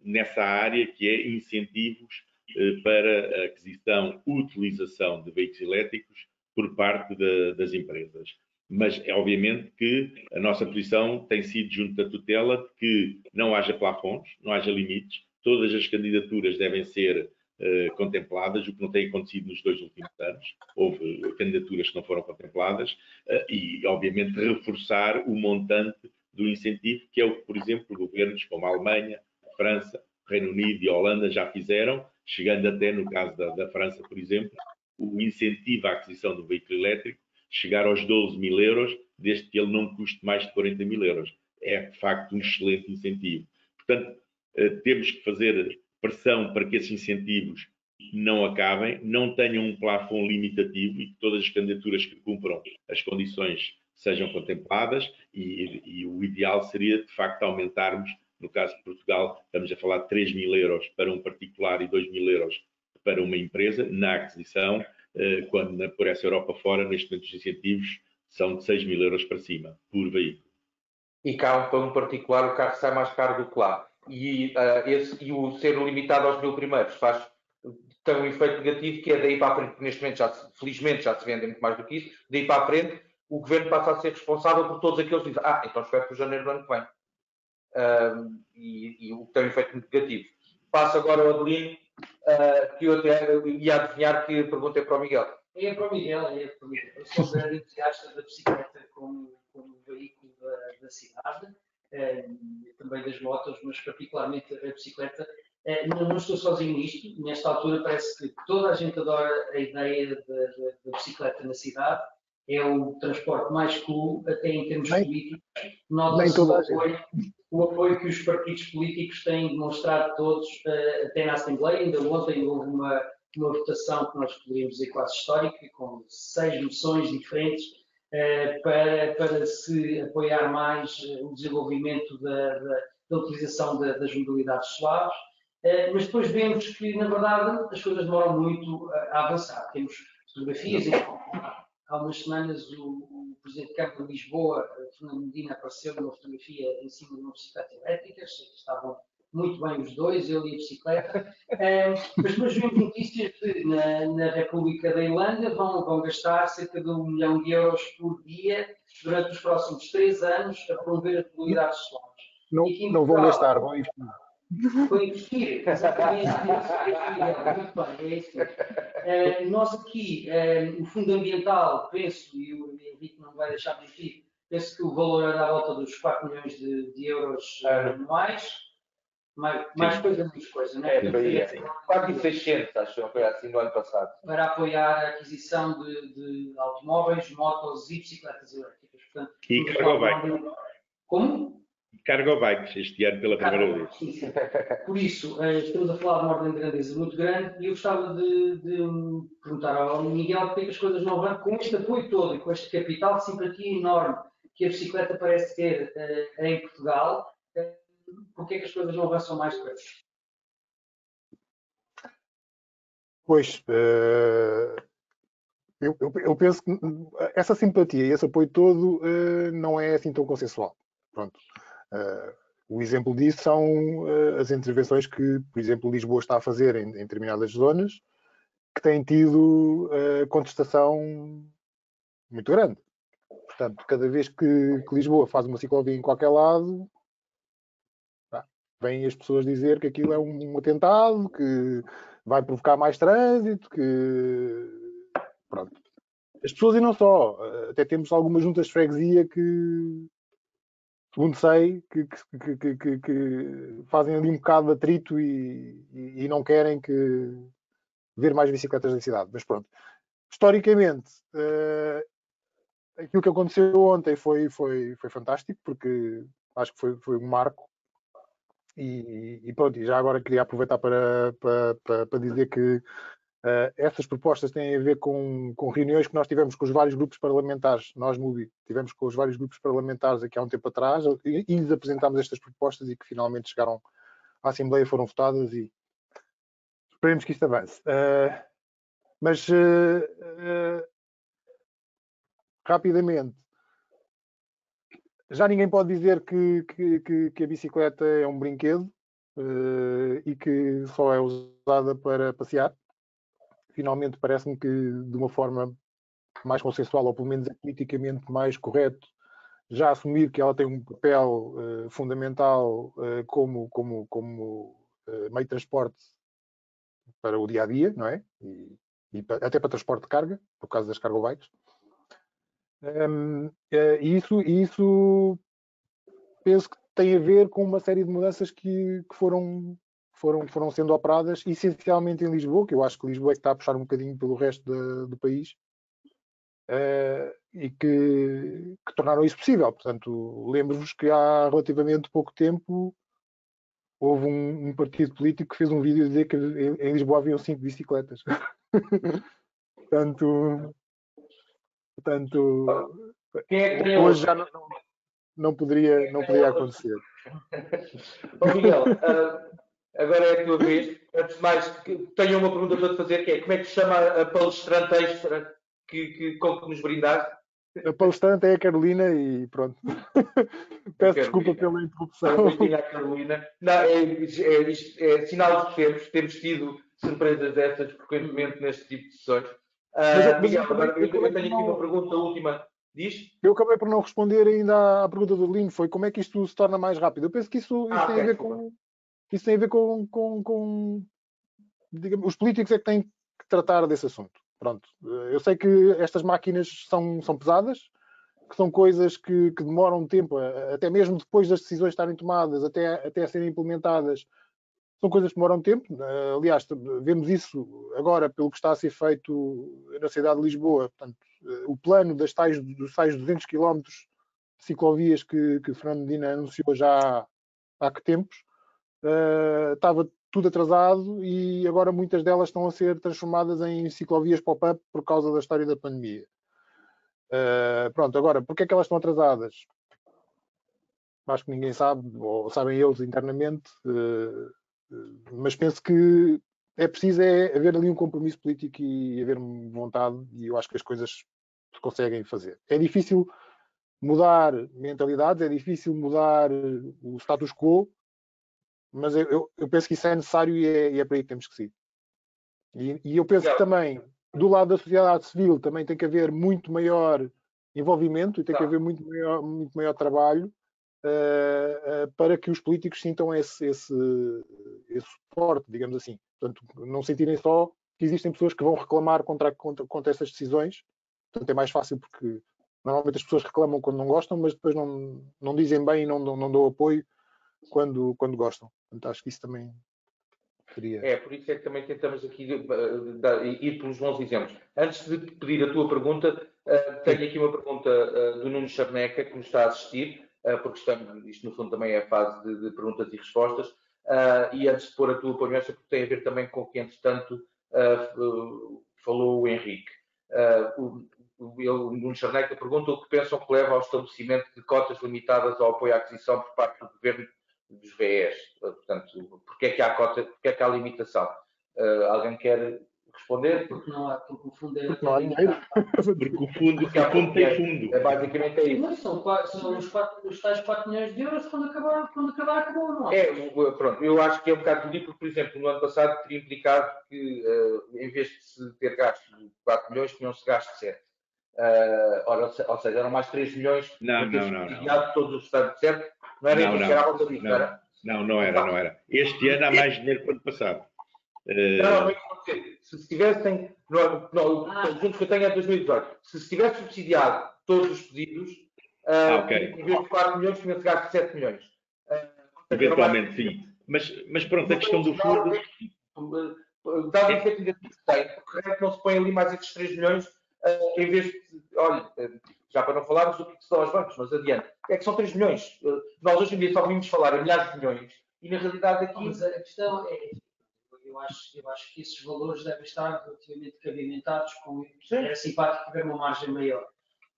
nessa área que é incentivos uh, para a aquisição, utilização de veículos elétricos por parte de, das empresas mas é obviamente que a nossa posição tem sido junto da tutela que não haja plafons, não haja limites, todas as candidaturas devem ser contempladas, o que não tem acontecido nos dois últimos anos. Houve candidaturas que não foram contempladas uh, e, obviamente, reforçar o montante do incentivo, que é o que, por exemplo, governos como a Alemanha, a França, Reino Unido e Holanda já fizeram, chegando até, no caso da, da França, por exemplo, o incentivo à aquisição do veículo elétrico chegar aos 12 mil euros, desde que ele não custe mais de 40 mil euros. É, de facto, um excelente incentivo. Portanto, eh, temos que fazer pressão para que esses incentivos não acabem, não tenham um plafond limitativo e que todas as candidaturas que cumpram as condições sejam contempladas e, e, o ideal seria, de facto, aumentarmos, no caso de Portugal, estamos a falar de 3 mil euros para um particular e 2 mil euros para uma empresa na aquisição eh, quando por essa Europa fora, neste momento, os incentivos são de 6 mil euros para cima, por veículo. E cá, para um particular, o carro sai mais caro do que lá. E, uh, esse, e o ser limitado aos mil primeiros faz tem um efeito negativo que é daí para a frente, neste momento, já se, felizmente, já se vendem muito mais do que isso, daí para a frente, o governo passa a ser responsável por todos aqueles que dizem, ah, então espero para janeiro do ano que vem. Uh, e, e o que tem um efeito negativo. Passo agora ao Adelino uh, que eu até ia adivinhar que perguntei para o Miguel. É para o Miguel, é para o Miguel. Eu sou um grande entusiasta da bicicleta como, como veículo da, da cidade, também das motos, mas particularmente a bicicleta. Uh, não, não, estou sozinho nisto. Nesta altura parece que toda a gente adora a ideia da bicicleta na cidade. É o transporte mais cool, até em termos Bem, políticos. Nota-se o apoio, o apoio que os partidos políticos têm demonstrado todos, uh, até na Assembleia. Ainda ontem houve uma, uma votação que nós poderíamos dizer quase histórica, com seis moções diferentes, para, para se apoiar mais o desenvolvimento da, da, da utilização da, das modalidades suaves. Uh, mas depois vemos que, na verdade, as coisas demoram muito a, avançar. Temos fotografias, há umas semanas o, o Presidente de Câmara de Lisboa, Fernando Medina, apareceu numa fotografia em cima de uma bicicleta elétrica, estavam muito bem os dois, ele e a bicicleta, mas depois vimos notícias de, na, na, República da Irlanda, vão, vão gastar cerca de um milhão de euros por dia durante os próximos três anos a promover as mobilidades solares. Não, não vão gastar, vão investir. Foi investir, exatamente Muito bem, é isso. Uh, nós aqui, o fundo ambiental, penso, e o Henrique não vai deixar de mentir, penso que o valor era à volta dos 4 milhões de, de euros anuais. Mais, mais coisa, menos coisa, não é? é foi, assim. 4,600, acho que assim no ano passado. Para apoiar a aquisição de, de automóveis, motos e bicicletas elétricas. Portanto, e carregamento. Como? cargo bikes este ano pela primeira vez. Sim, sim. Por isso, eh, estamos a falar de uma ordem de grandeza muito grande e eu gostava de, de perguntar ao Miguel porque é que as coisas não vão, com este apoio todo e com este capital de simpatia enorme que a bicicleta parece ter uh, em Portugal, uh, porque é que as coisas não avançam mais depressa? Pois, uh, eu, penso que essa simpatia e esse apoio todo não é assim tão consensual. Pronto. Uh, o exemplo disso são as intervenções que, por exemplo, Lisboa está a fazer em, determinadas zonas, que têm tido contestação muito grande. Portanto, cada vez que, que, Lisboa faz uma ciclovia em qualquer lado, vêm as pessoas dizer que aquilo é um, um atentado, que vai provocar mais trânsito, que. Pronto. As pessoas e não só. Até temos algumas juntas de freguesia que, segundo sei, que, que, que, que, fazem ali um bocado de atrito e, e, e, não querem que ver mais bicicletas na cidade. Mas pronto, historicamente, uh, aquilo que aconteceu ontem foi, foi, foi fantástico, porque acho que foi, foi um marco. E, e pronto, e já agora queria aproveitar para, para, para, para dizer que Uh, essas propostas têm a ver com, com, reuniões que nós tivemos com os vários grupos parlamentares, nós, MUBI, tivemos com os vários grupos parlamentares aqui há um tempo atrás e, e lhes apresentámos estas propostas e que finalmente chegaram à Assembleia, foram votadas e esperemos que isto avance. Uh, mas, uh, rapidamente, já ninguém pode dizer que, que, que, a bicicleta é um brinquedo e que só é usada para passear finalmente parece-me que de uma forma mais consensual, ou pelo menos politicamente mais correto, já assumir que ela tem um papel uh, fundamental uh, como, como, como uh, meio de transporte para o dia a dia, não é? E, e até para transporte de carga, por causa das cargo bikes. Um, e isso, isso penso que tem a ver com uma série de mudanças que, que foram foram, foram sendo operadas essencialmente em Lisboa, que eu acho que Lisboa é que está a puxar um bocadinho pelo resto de, do país, uh, e que, que, tornaram isso possível. Portanto, lembro-vos que há relativamente pouco tempo houve um, um, partido político que fez um vídeo a dizer que em Lisboa haviam cinco bicicletas. portanto, portanto é hoje já não, não, poderia, não poderia acontecer. oh, Miguel, uh, Agora é a tua vez. Antes de mais, tenho uma pergunta para te fazer, que é como é que se chama a palestrante extra que, que, com que nos brindaste? A palestrante é a Carolina e pronto. Peço Carolina. desculpa pela interrupção. A Carolina. Não, é, é, é, é sinal dos tempos. Temos tido surpresas dessas frequentemente neste tipo de sessões. Miguel, agora, eu, eu, tenho aqui uma pergunta última. Diz? Eu acabei por não responder ainda à pergunta do Lino, foi como é que isto se torna mais rápido? Eu penso que isso, isso ah, tem okay, a ver com, isso tem a ver com, com, com digamos, os políticos é que têm que tratar desse assunto. Pronto. Eu sei que estas máquinas são, são pesadas, que são coisas que, que, demoram tempo, até mesmo depois das decisões estarem tomadas, até, até serem implementadas, são coisas que demoram tempo. Aliás, vemos isso agora pelo que está a ser feito na cidade de Lisboa. Portanto, o plano das tais, dos tais 200 km de ciclovias que, que Fernando Medina anunciou já há, que tempos, uh, estava tudo atrasado e agora muitas delas estão a ser transformadas em ciclovias pop-up por causa da história da pandemia. Uh, pronto, agora, porquê é que elas estão atrasadas? Acho que ninguém sabe, ou sabem eles internamente, uh, mas penso que é preciso é haver ali um compromisso político e haver vontade, e eu acho que as coisas se conseguem fazer. É difícil mudar mentalidades, é difícil mudar o status quo, mas eu, eu, eu, penso que isso é necessário e é, e é para aí que temos que ir. E, e eu penso que também, do lado da sociedade civil, também tem que haver muito maior envolvimento e tem que haver muito maior, muito maior trabalho uh, uh, para que os políticos sintam esse, esse, esse suporte, digamos assim. Portanto, não sentirem só que existem pessoas que vão reclamar contra, contra, contra essas decisões. Portanto, é mais fácil porque normalmente as pessoas reclamam quando não gostam, mas depois não, não dizem bem e não, não, não dão apoio quando, quando gostam. Portanto, acho que isso também seria. É, por isso é que também tentamos aqui ir pelos bons exemplos. Antes de pedir a tua pergunta, uh, tenho aqui uma pergunta uh, do Nuno Charneca, que nos está a assistir. porque estamos, isto no fundo também é a fase de, de perguntas e respostas. Uh, e antes de pôr a tua opinião, porque tem a ver também com o que, entretanto, uh, falou o Henrique. Uh, o, o Nuno Charneca pergunta o que pensam que leva ao estabelecimento de cotas limitadas ao apoio à aquisição por parte do governo dos VEs. Portanto, porque é que há cota, porque é que há limitação? alguém quer responder? Porque não há, porque o fundo é. Porque não há dinheiro. Porque o fundo, porque o fundo tem fundo. É, basicamente é isso. Mas são, são os, quatro, os tais 4 milhões de euros quando acabar, quando acabar acabou, não é? É, pronto, eu acho que é um bocado ridículo, por exemplo, no ano passado teria implicado que, uh, em vez de se ter gasto 4 milhões, tinham-se gasto 7. Uh, ora, ou seja, eram mais 3 milhões não, não, não, não. todos os estados, certo? Não era não, isso que era a volta disso, não, era? Não, não era, não era. Este ano há mais dinheiro que o ano passado. Uh... Não, se se tivessem, não, não, ah. que eu tenho é 2018, se se tivesse subsidiado todos os pedidos, ah, ah okay. em vez de 4 milhões, tinha-se gasto 7 milhões. Uh, Eventualmente, sim. Mas, mas pronto, a questão do fundo. Dado o efeito negativo que tem, porque é que não se põe ali mais esses 3 milhões, uh, em vez de. Olha, já para não falarmos do que se dá aos bancos, mas adiante. É que são 3 milhões. Uh, nós hoje em dia só ouvimos falar em milhares de milhões e na realidade aqui. Mas a questão é eu acho, eu acho que esses valores devem estar relativamente cabimentados com era simpático ver uma margem maior.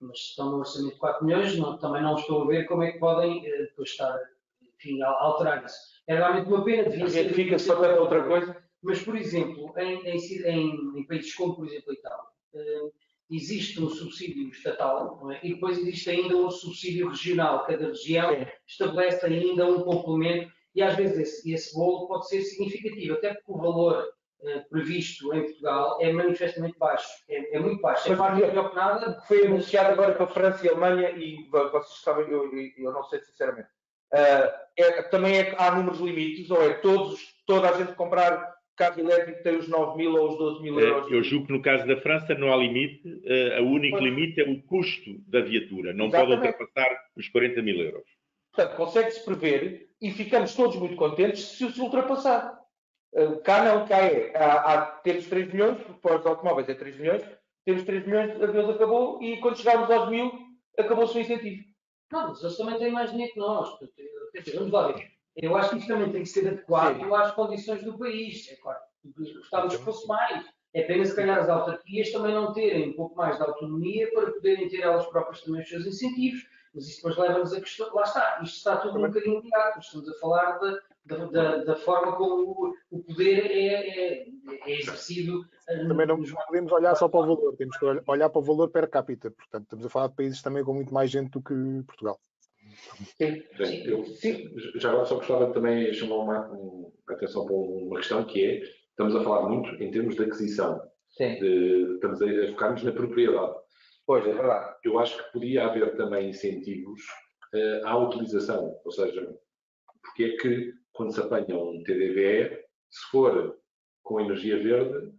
Mas estão no orçamento de 4 milhões, não, também não estou a ver como é que podem eh, depois estar enfim, a alterar isso. É realmente uma pena. Fica só para outra coisa. Mas, por exemplo, em, em, em, em países como, por exemplo, a Itália, eh, existe um subsídio estatal é? e depois existe ainda um subsídio regional. Cada região Sim. estabelece ainda um complemento e às vezes esse, esse bolo pode ser significativo, até porque o valor eh, previsto em Portugal é manifestamente baixo, é, é muito baixo. É mas, mais melhor que nada. Foi anunciado agora para a França e a Alemanha e vocês sabem, eu, eu não sei sinceramente. Uh, é, também é, há números limites, ou é todos, toda a gente comprar carro elétrico tem os 9 mil ou os 12 mil euros? Eu julgo que no caso da França não há limite, uh, o único limite é o custo da viatura, não Exatamente. pode ultrapassar os 40 mil euros. Portanto, consegue-se prever e ficamos todos muito contentes se se ultrapassar. Uh, cá não, cá é. Há, há, temos 3 milhões, para os automóveis é 3 milhões, temos 3 milhões, a Deus acabou, e quando chegarmos aos mil, acabou-se o incentivo. Não, mas eles também têm mais dinheiro que nós. Vamos lá ver. Eu acho que isto também tem que ser adequado Sim. às condições do país. É claro, gostávamos que fosse mais. É pena, se calhar, as autarquias também não terem um pouco mais de autonomia para poderem ter elas próprias também os seus incentivos mas isso depois leva-nos a questão, lá está, isto está tudo um bocadinho ligado, estamos a falar da, da, da forma como o, poder é, é, é exercido. Eh, também não podemos olhar só para o valor, temos que olhar para o valor per capita, portanto estamos a falar de países também com muito mais gente do que Portugal. Sim. Bem, eu, já agora só gostava também de chamar uma, um, atenção para uma questão que é, estamos a falar muito em termos de aquisição, de, estamos a, a focar-nos na propriedade. Pois, é verdade. Eu acho que podia haver também incentivos uh, à utilização, ou seja, porque é que quando se apanha um TDVE, se for com energia verde,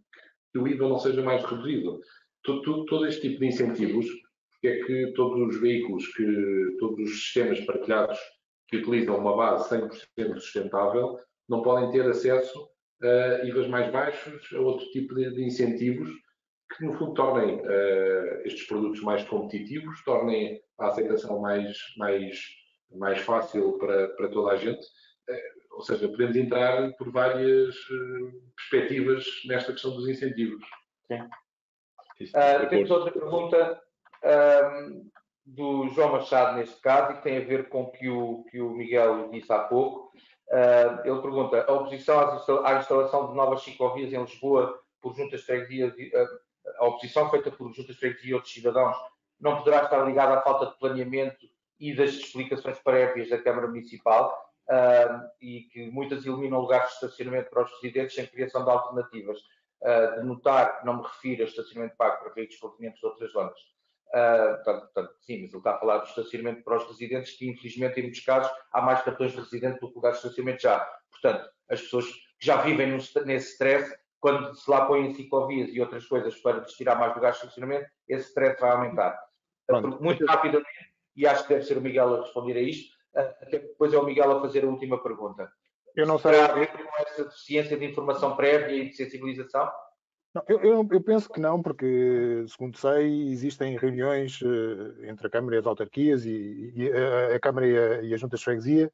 o IVA não seja mais reduzido. Todo, todo, todo este tipo de incentivos, porque é que todos os veículos, que todos os sistemas partilhados que utilizam uma base 100% sustentável, não podem ter acesso a IVAs mais baixos, a outro tipo de, de incentivos, que no fundo tornem uh, estes produtos mais competitivos, tornem a aceitação mais, mais, mais fácil para, para toda a gente. Uh, ou seja, podemos entrar por várias uh, perspectivas nesta questão dos incentivos. Sim. temos outra pergunta um, do João Machado, neste caso, e que tem a ver com o que o, que o Miguel disse há pouco. ele pergunta: a oposição à instalação de novas ciclovias em Lisboa por juntas de freguesia a oposição feita por juntas de freguesia e outros cidadãos não poderá estar ligada à falta de planeamento e das explicações prévias da Câmara Municipal uh, e que muitas eliminam lugares de estacionamento para os residentes sem criação de alternativas. Uh, de notar, não me refiro a estacionamento pago para veículos provenientes de outras zonas. Uh, portanto, portanto, sim, mas ele está a falar do estacionamento para os residentes, que infelizmente em muitos casos há mais cartões de residente do que lugares de estacionamento já. Portanto, as pessoas que já vivem nesse stress quando se lá põem ciclovias e outras coisas para destinar mais lugares de estacionamento, esse stress vai aumentar. Pronto. Muito rapidamente, e acho que deve ser o Miguel a responder a isto, eh, até depois é o Miguel a fazer a última pergunta. Eu não sei. Terá a ver com essa deficiência de informação prévia e de sensibilização? Não, eu, eu, eu, penso que não, porque, segundo sei, existem reuniões uh, entre a Câmara e as autarquias e, e a, a, Câmara e a, e a Junta de Freguesia.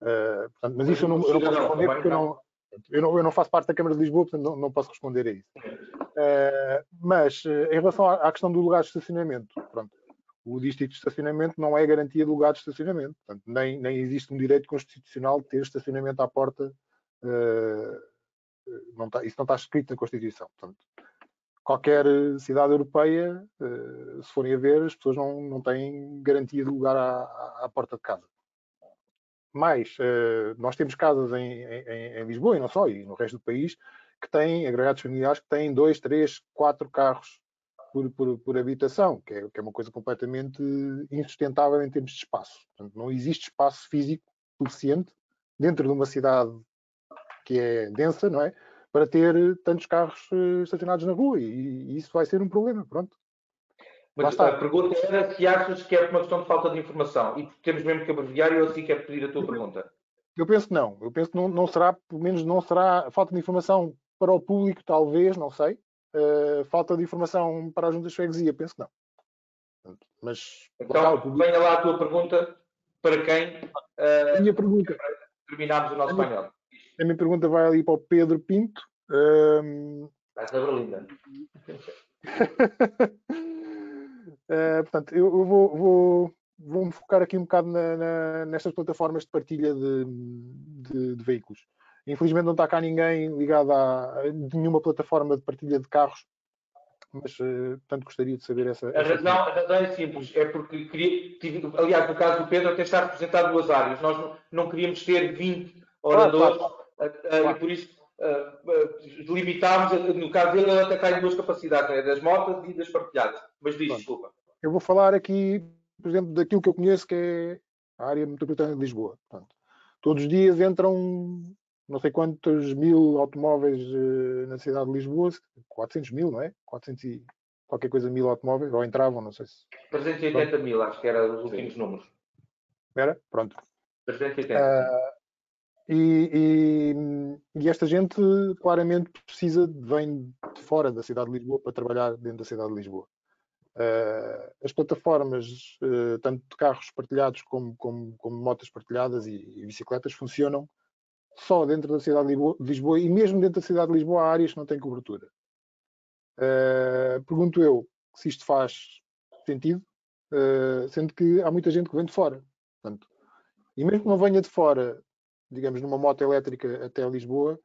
Uh, portanto, mas isso eu não, eu não posso responder porque eu não, eu não, eu não, faço parte da Câmara de Lisboa, portanto não, não posso responder a isso. Uh, mas, em relação à, à, questão do lugar de estacionamento, pronto, o distrito de estacionamento não é garantia de lugar de estacionamento. Portanto, nem, nem existe um direito constitucional de ter estacionamento à porta. Uh, não tá, isso não está escrito na Constituição. Portanto, qualquer cidade europeia, uh, se forem a ver, as pessoas não, não têm garantia de lugar à, à porta de casa. Mas uh, nós temos casas em, em, em, Lisboa e não só, e no resto do país, que têm agregados familiares que têm dois, três, quatro carros por, por, por habitação, que é, que é, uma coisa completamente insustentável em termos de espaço. Portanto, não existe espaço físico suficiente dentro de uma cidade que é densa, não é? Para ter tantos carros eh, estacionados na rua e, e isso vai ser um problema, pronto. Mas a pergunta era se achas que é uma questão de falta de informação e temos mesmo que abreviar e eu assim quero pedir a tua pergunta. Eu penso que não. Eu penso que não, não será, pelo menos não será falta de informação para o público, talvez, não sei. Uh, falta de informação para a Junta de Freguesia, penso que não. Mas, então, venha lá a tua pergunta para quem. Uh, a minha pergunta. Terminamos o nosso a painel. a minha pergunta vai ali para o Pedro Pinto. Um... Vai ser Berlinda. uh, portanto, eu, eu vou, vou, vou, me focar aqui um bocado na, na, nestas plataformas de partilha de, de, de veículos. Infelizmente não está cá ninguém ligado a, nenhuma plataforma de partilha de carros, mas uh, portanto gostaria de saber essa. A razão, a razão é simples, é porque queria, tive, aliás, no caso do Pedro, até está representado duas áreas. Nós não, não queríamos ter 20 oradores claro, claro. Uh, claro. e por isso limitámos, no caso dele, até cá em duas capacidades, né? das motas e das partilhadas. Mas diz, desculpa. Eu vou falar aqui, por exemplo, daquilo que eu conheço, que é a área metropolitana de Lisboa. Portanto, todos os dias entram não sei quantos mil automóveis uh, na cidade de Lisboa, 400 mil, não é? 400 e qualquer coisa mil automóveis, ou entravam, não sei se. 380 Pronto. mil, acho que era os últimos Sim. números. Era? Pronto. 380. Uh, e, e, e, esta gente claramente precisa, vem de fora da cidade de Lisboa para trabalhar dentro da cidade de Lisboa. Uh, as plataformas, uh, tanto de carros partilhados como, como, como motas partilhadas e, e, bicicletas, funcionam só dentro da cidade de Lisboa e mesmo dentro da cidade de Lisboa há áreas que não têm cobertura. Uh, pergunto eu se isto faz sentido, sendo que há muita gente que vem de fora. Portanto, e mesmo que não venha de fora, digamos, numa moto elétrica até Lisboa,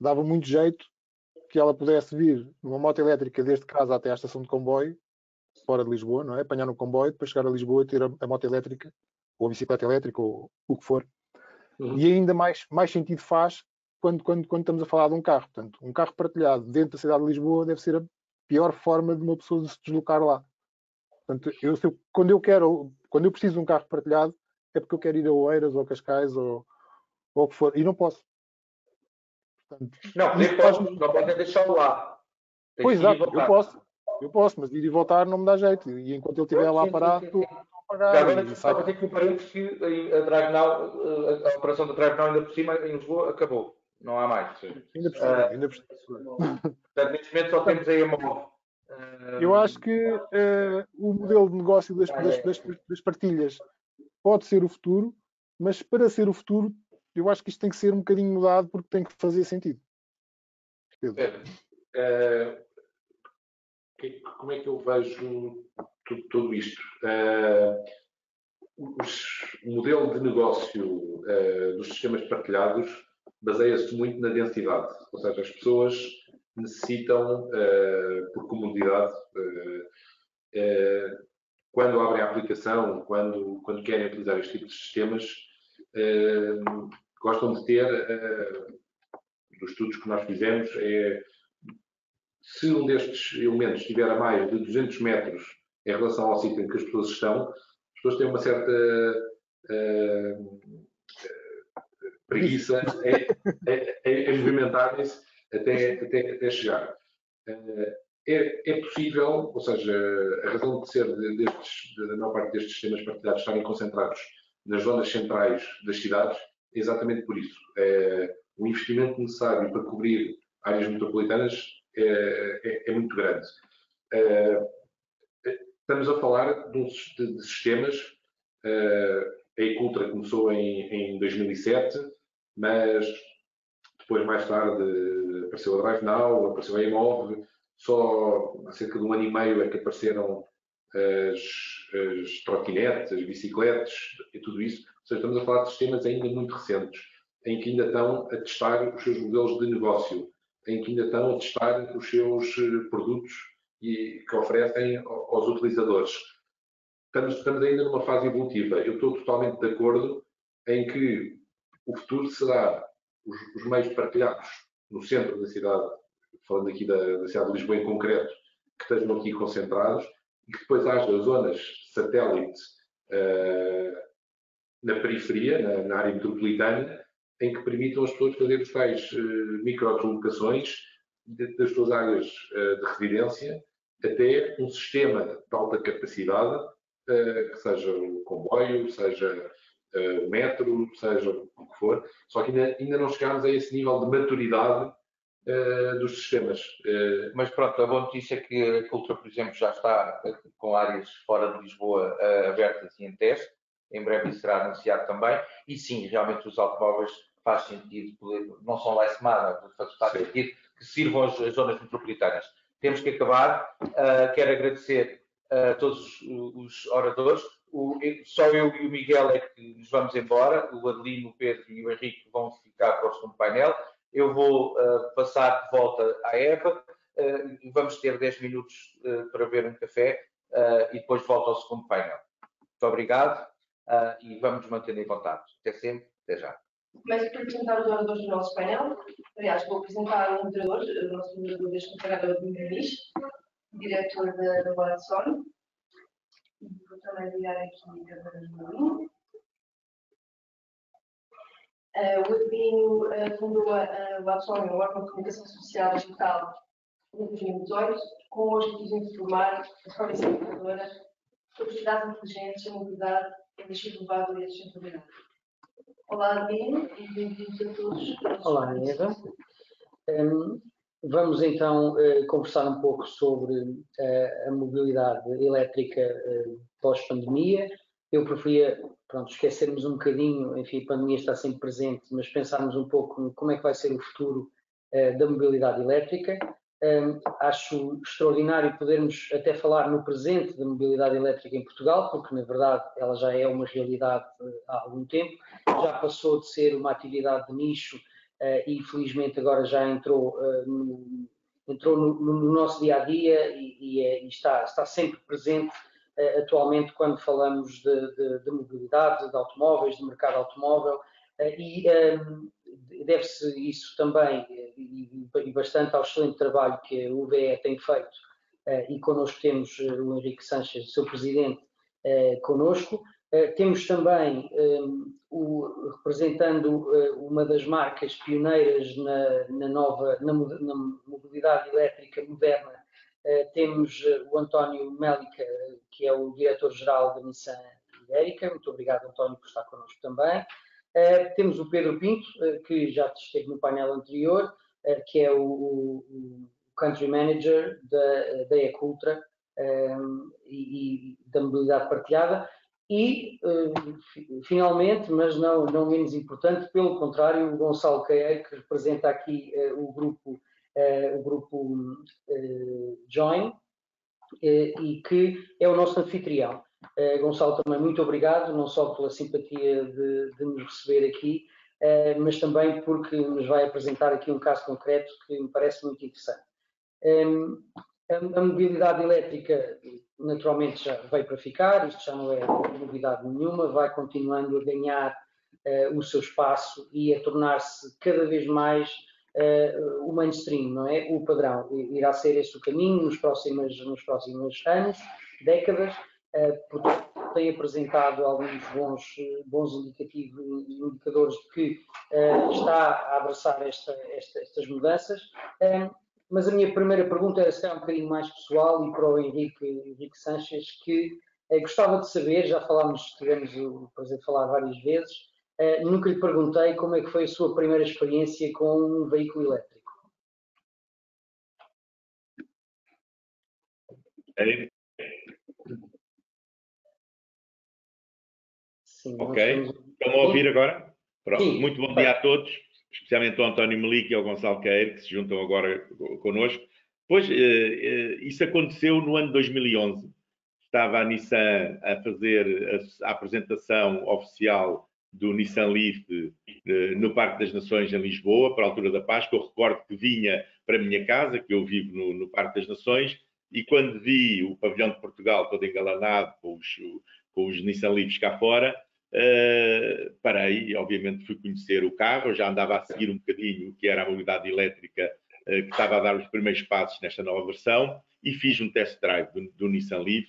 dava muito jeito que ela pudesse vir numa moto elétrica desde casa até à estação de comboio, fora de Lisboa, não é? Apanhar no comboio, depois chegar a Lisboa e ter a, a moto elétrica, ou a bicicleta elétrica, ou o que for, Uhum. E ainda mais, mais sentido faz quando, quando, quando estamos a falar de um carro. Portanto, um carro partilhado dentro da cidade de Lisboa deve ser a pior forma de uma pessoa se deslocar lá. Portanto, eu, eu, quando eu quero, quando eu preciso de um carro partilhado, é porque eu quero ir a Oeiras ou Cascais ou, ou o que for, e não posso. Portanto, não, nem faz... não pode deixá-lo lá. Tem pois exato, eu posso, eu posso, mas ir e voltar não me dá jeito. E enquanto ele estiver lá parado, sim pagar. Agora, só para ter que parênteses que a, Drive Now, a, operação da Now ainda por cima, em Lisboa, acabou. Não há mais. Ainda por cima, uh, ainda por cima. Portanto, neste momento só temos aí a MOV. Uh, Eu acho que uh, o modelo de negócio das, das, das, das partilhas pode ser o futuro, mas para ser o futuro, eu acho que isto tem que ser um bocadinho mudado porque tem que fazer sentido. Uh, como é que eu vejo tudo, tudo isto? Uh, o modelo de negócio uh, dos sistemas partilhados baseia-se muito na densidade, ou seja, as pessoas necessitam, por comodidade, quando abrem a aplicação, quando, quando querem utilizar este tipo de sistemas, gostam de ter, dos estudos que nós fizemos, é se um destes elementos estiver a mais de 200 metros em relação ao sítio em que as pessoas estão, as pessoas têm uma certa uh, preguiça em, movimentarem-se até, até, até chegar. Uh, é, é, possível, ou seja, a razão de ser destes, da maior parte destes sistemas partilhados estarem concentrados nas zonas centrais das cidades exatamente por isso. É, o investimento necessário para cobrir áreas metropolitanas é, é muito grande. Uh, estamos a falar de, de, sistemas. Uh, a Ecultra começou em, em 2007, mas depois, mais tarde, apareceu a Drive Now, apareceu a Emove. Só há cerca de um ano e meio é que apareceram as, as trotinetes, as bicicletas e tudo isso. Seja, estamos a falar de sistemas ainda muito recentes, em que ainda estão a testar os seus modelos de negócio, em que ainda estão a testar os seus eh, produtos e, que oferecem aos utilizadores. Estamos, estamos ainda numa fase evolutiva. Eu estou totalmente de acordo em que o futuro será os, os meios partilhados no centro da cidade, falando aqui da, da, cidade de Lisboa em concreto, que estejam aqui concentrados e que depois haja zonas satélite uh, na periferia, na, na, área metropolitana, em que permitam as pessoas fazer tais uh, micro-deslocações das suas áreas uh, de residência até um sistema de alta capacidade, uh, que seja o comboio, seja o metro, seja o que for, só que ainda, ainda não chegámos a esse nível de maturidade dos sistemas. Mas pronto, a boa notícia é que a Cultura, por exemplo, já está com áreas fora de Lisboa abertas e em teste, em breve será anunciado também, e sim, realmente os automóveis faz sentido, não são lá semana, faz sentido que sirvam as, as zonas metropolitanas temos que acabar. Uh, quero agradecer a todos os oradores. O, só eu e o Miguel é que nos vamos embora. O Adelino, o Pedro e o Henrique vão ficar para o segundo painel. Eu vou uh, passar de volta à Eva. Uh, vamos ter 10 minutos para beber um café e depois volto ao segundo painel. Muito obrigado e vamos manter em contato. Até sempre, até já. Começo por apresentar os oradores do nosso painel. Aliás, vou apresentar o moderador, o nosso moderador deste é o Muniz, diretor da, da Watson. Vou também ligar aqui a câmera do Adinho. Uh, o Adinho uh, fundou a, a Watson, o órgão de comunicação social digital, em 2018, com o objetivo de informar a formação educadora sobre cidades inteligentes, a mobilidade, renovável e a sustentabilidade. Olá, Dino, e bem-vindos a todos. Olá, Eva. Um, vamos então uh, conversar um pouco sobre uh, a mobilidade elétrica uh, pós-pandemia. Eu preferia, pronto, esquecermos um bocadinho, enfim, a pandemia está sempre presente, mas pensarmos um pouco como é que vai ser o futuro da mobilidade elétrica. Um, acho extraordinário podermos até falar no presente da mobilidade elétrica em Portugal, porque na verdade ela já é uma realidade uh, há algum tempo, já passou de ser uma atividade de nicho uh, e felizmente agora já entrou, uh, no, entrou no, no, nosso dia a dia e, e, é, e está, está sempre presente atualmente quando falamos de, de, de, mobilidade, de automóveis, de mercado automóvel e um, deve-se isso também e, bastante ao excelente trabalho que o UVE tem feito eh, e connosco temos eh, o Henrique Sanches, seu presidente, eh, connosco. Temos também, o, representando uma das marcas pioneiras na, na nova na, na, mobilidade elétrica moderna, temos o António Mélica, que é o diretor-geral da Nissan Ibérica. Muito obrigado, António, por estar connosco também. Uh, temos o Pedro Pinto, uh, que já esteve no painel anterior, uh, que é o, o, Country Manager da, da Ecultra um, e, e, da mobilidade partilhada. E, finalmente, mas não, não menos importante, pelo contrário, o Gonçalo Caeiro, que representa aqui o grupo, o grupo Join, e que é o nosso anfitrião. Uh, Gonçalo, também muito obrigado, não só pela simpatia de, de nos receber aqui, uh, mas também porque nos vai apresentar aqui um caso concreto que me parece muito interessante. Um, a, a, mobilidade elétrica, naturalmente, já veio para ficar, isto já não é novidade nenhuma, vai continuando a ganhar uh, o seu espaço e a tornar-se cada vez mais o mainstream, não é? O padrão. Irá ser esse o caminho nos próximos, nos próximos anos, décadas tem apresentado alguns bons, bons indicativos, indicadores de que uh, está a abraçar esta, esta, estas mudanças. Um, mas a minha primeira pergunta era se um bocadinho mais pessoal e para o Henrique, Henrique Sanches, que uh, gostava de saber, já falámos, tivemos o prazer de falar várias vezes, uh, nunca lhe perguntei como é que foi a sua primeira experiência com um veículo elétrico. Sim, Ok. nós Estão a ouvir agora? Pronto. Sim. Muito bom dia a todos, especialmente ao António Melique e ao Gonçalo Queiro, que se juntam agora co- connosco. Pois, eh, eh, isso aconteceu no ano 2011. Estava a Nissan a fazer a, a apresentação oficial do Nissan Leaf eh, no Parque das Nações em Lisboa, para a altura da Páscoa. Eu recordo que vinha para a minha casa, que eu vivo no, no Parque das Nações, e quando vi o pavilhão de Portugal todo engalanado com os, com os Nissan Leafs cá fora, Uh, parei, obviamente fui conhecer o carro, já andava a seguir um bocadinho o que era a mobilidade elétrica uh, que estava a dar os primeiros passos nesta nova versão e fiz um test drive do, do Nissan Leaf.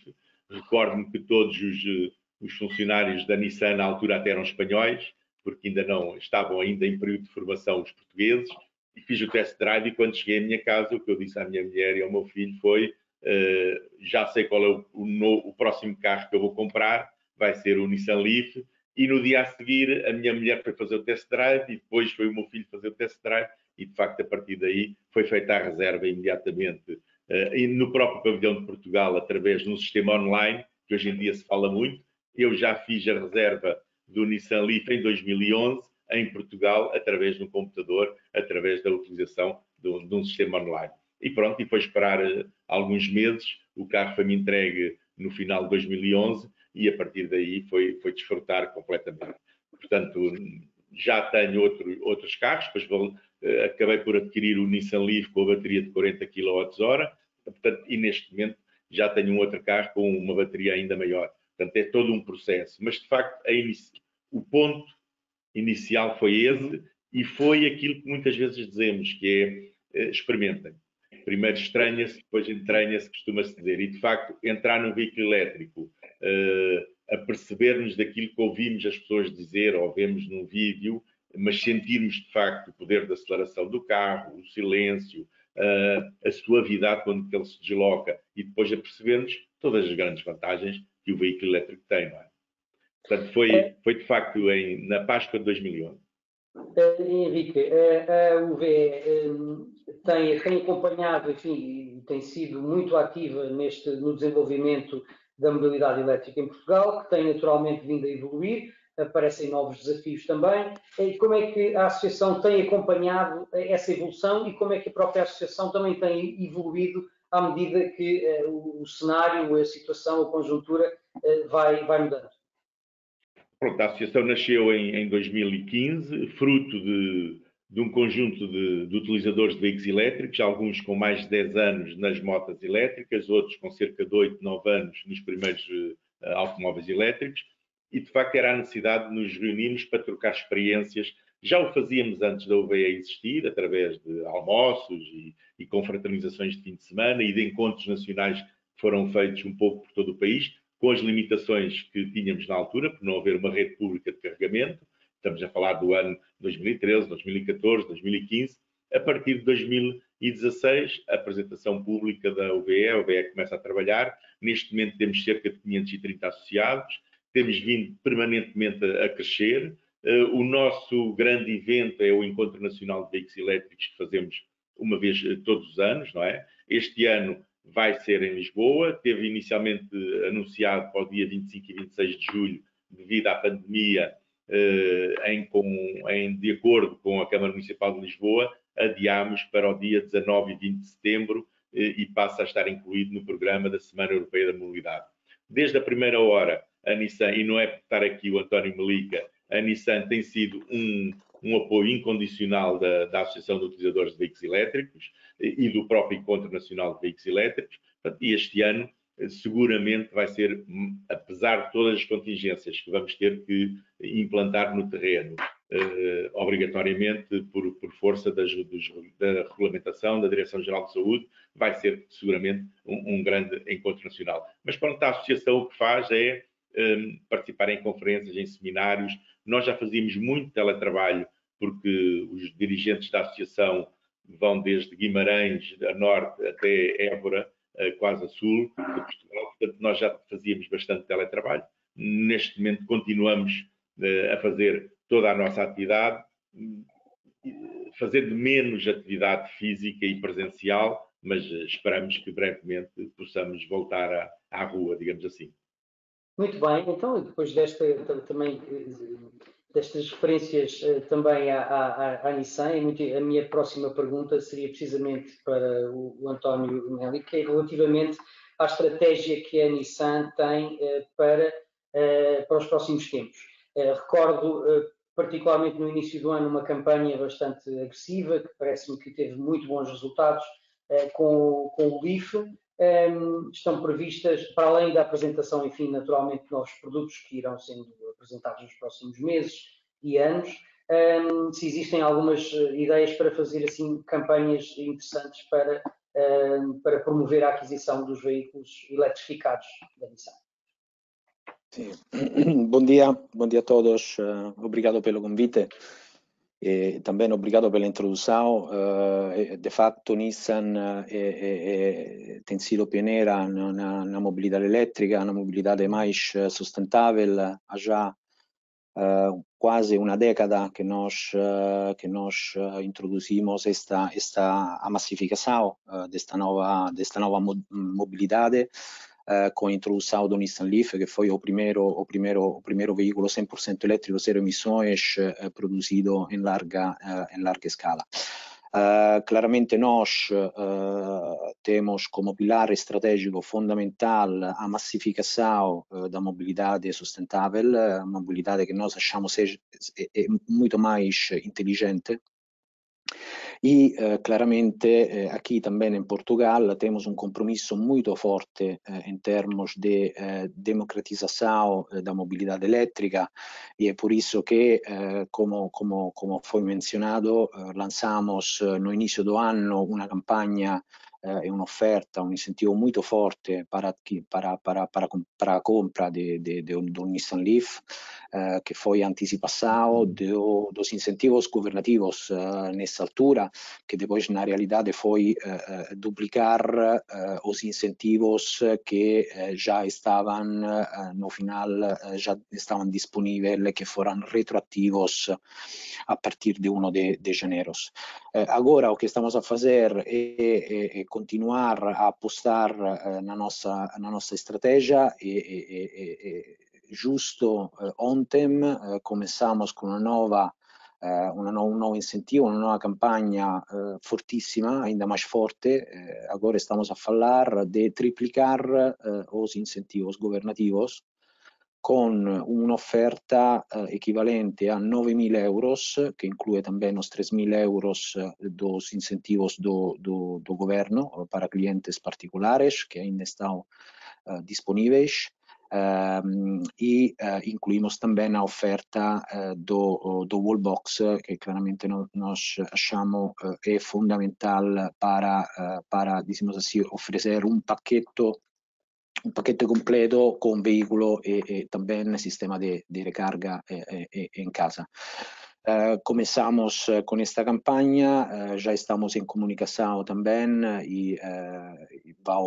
Recordo-me que todos os, uh, os, funcionários da Nissan na altura até eram espanhóis, porque ainda não estavam ainda em período de formação os portugueses, e fiz o test drive e quando cheguei à minha casa o que eu disse à minha mulher e ao meu filho foi já sei qual é o, o, no, o próximo carro que eu vou comprar, vai ser o Nissan Leaf, e no dia a seguir a minha mulher foi fazer o test drive e depois foi o meu filho fazer o test drive. E de facto a partir daí foi feita a reserva imediatamente uh, e no próprio pavilhão de Portugal através de um sistema online que hoje em dia se fala muito. Eu já fiz a reserva do Nissan Leaf em 2011 em Portugal através de um computador através da utilização de um, de um sistema online. E pronto e foi esperar uh, alguns meses. O carro foi-me entregue no final de 2011 e a partir daí foi, foi desfrutar completamente. Portanto, já tenho outro, outros carros, depois vou, uh, acabei por adquirir o Nissan Leaf com a bateria de 40 kWh, portanto, e neste momento já tenho um outro carro com uma bateria ainda maior. Portanto, é todo um processo. Mas, de facto, o ponto inicial foi esse e foi aquilo que muitas vezes dizemos, que é uh, experimentem. Primeiro estranha-se, depois entranha-se, costuma-se dizer. E, de facto, entrar no veículo elétrico, a percebermos daquilo que ouvimos as pessoas dizer ou vemos num vídeo, mas sentirmos, de facto, o poder da aceleração do carro, o silêncio, uh, a suavidade quando ele se desloca e depois a percebermos todas as grandes vantagens que o veículo elétrico tem. Não é? Portanto, foi, foi de facto em, na Páscoa de 2011. Uh, Henrique, a UVE tem, tem acompanhado, enfim, tem sido muito ativa neste, no desenvolvimento da mobilidade elétrica em Portugal, que tem naturalmente vindo a evoluir, aparecem novos desafios também. E como é que a Associação tem acompanhado essa evolução e como é que a própria Associação também tem evoluído à medida que uh, o cenário, a situação, a conjuntura uh, vai, vai mudando? Pronto, a associação nasceu em, em 2015, fruto de, de um conjunto de, de, utilizadores de veículos elétricos, alguns com mais de 10 anos nas motas elétricas, outros com cerca de 8, 9 anos nos primeiros uh, automóveis elétricos, e de facto era a necessidade de nos reunirmos para trocar experiências. Já o fazíamos antes da UVE existir, através de almoços e, e confraternizações de fim de semana e de encontros nacionais que foram feitos um pouco por todo o país, com as limitações que tínhamos na altura, por não haver uma rede pública de carregamento. Estamos a falar do ano 2013, 2014, 2015. A partir de 2016, a apresentação pública da UBE, a UBE começa a trabalhar. Neste momento temos cerca de 530 associados, temos vindo permanentemente a crescer. O nosso grande evento é o Encontro Nacional de Veículos Elétricos, que fazemos uma vez todos os anos, não é? Este ano vai ser em Lisboa, teve inicialmente anunciado para o dia 25 e 26 de julho, devido à pandemia, em, com, em, de acordo com a Câmara Municipal de Lisboa, adiámos para o dia 19 e 20 de setembro e passa a estar incluído no programa da Semana Europeia da Mobilidade. Desde a primeira hora, a Nissan, e não é por estar aqui o António Melica, a Nissan tem sido um, um apoio incondicional da, da Associação de Utilizadores de Veículos Elétricos e do próprio Encontro Nacional de Veículos Elétricos. E este ano, seguramente, vai ser, apesar de todas as contingências que vamos ter que implantar no terreno, eh, obrigatoriamente, por, por força das, dos, da regulamentação da Direção-Geral de Saúde, vai ser seguramente um, um, grande encontro nacional. Mas pronto, a associação o que faz é um, participar em conferências, em seminários. Nós já fazíamos muito teletrabalho, porque os dirigentes da associação vão desde Guimarães, a norte, até Évora, quase a sul de Portugal. Portanto, nós já fazíamos bastante teletrabalho. Neste momento, continuamos a fazer toda a nossa atividade, fazendo menos atividade física e presencial, mas esperamos que brevemente possamos voltar à, à rua, digamos assim. Muito bem, então depois desta também destas referências também à, à, à Nissan, a minha próxima pergunta seria precisamente para o, o António Nelly, que é relativamente à estratégia que a Nissan tem para, para os próximos tempos. Recordo particularmente no início do ano, uma campanha bastante agressiva, que parece-me que teve muito bons resultados eh, com, com o LIF. Um, estão previstas, para além da apresentação, enfim, naturalmente, de novos produtos que irão sendo apresentados nos próximos meses e anos, um, se existem algumas eh, ideias para fazer, assim, campanhas interessantes para, um, para promover a aquisição dos veículos eletrificados da Nissan. Sì. Bom dia, bom dia a todos. Uh, obrigado pelo convite e também obrigado pela introdução. Uh, de facto, Nissan é, tem sido pioneira na, na, mobilidade elétrica, na mobilidade mais sustentável. Há já quase uma década que nós que nós introduzimos esta esta a massificação desta nova desta nova mobilidade uh, com a introdução do Nissan Leaf, que foi o primeiro, o primeiro, o primeiro veículo 100% elétrico, zero emissões, uh, produzido em larga, em larga escala. Uh, claramente nós uh, temos como pilar estratégico fundamental a massificação uh, da mobilidade sustentável, a mobilidade que nós achamos seja, é, é muito mais inteligente E eh, claramente eh, aquí también en Portugal tenemos un compromiso muy fuerte eh, en términos de eh, democratización eh, da mobilidade elétrica e é por isso que, eh, como, como, como foi mencionado, lançamos no início do ano uma campanha eh, un'offerta, un incentivo molto forte para, para, para, para, para a compra de, de, de, un, de un Nissan Leaf, eh, que foi antecipação do, dos incentivos governativos eh, nessa altura, que depois na realidade foi eh, eh, duplicar eh, os incentivos que já estavam no final, já estavam disponíveis, que foram retroativos a partir de 1 de, de janeiro. agora o que estamos a fazer é, é, é continuar a apostar eh, na, nossa, na nossa e, e, e, giusto eh, ontem eh, começamos com uma nova una no, un nuovo incentivo, una nuova campagna uh, fortissima, ainda mais forte. Uh, agora estamos a falar de triplicar os incentivos governativos con un'offerta eh, equivalente a 9.000 euros, que inclui também os 3.000 euros eh, dos incentivos do, do, do, governo eh, para clientes particulares que ainda estão uh, disponíveis. Um, e uh, incluímos também a oferta uh, do, do Wallbox, que claramente no, nós achamos uh, é fundamental para, para digamos assim, oferecer um paquete un paquete completo con vehículo y, y también sistema de, de recarga eh, eh, en casa. Uh, comenzamos con esta campaña, ya estamos en comunicación también y, y va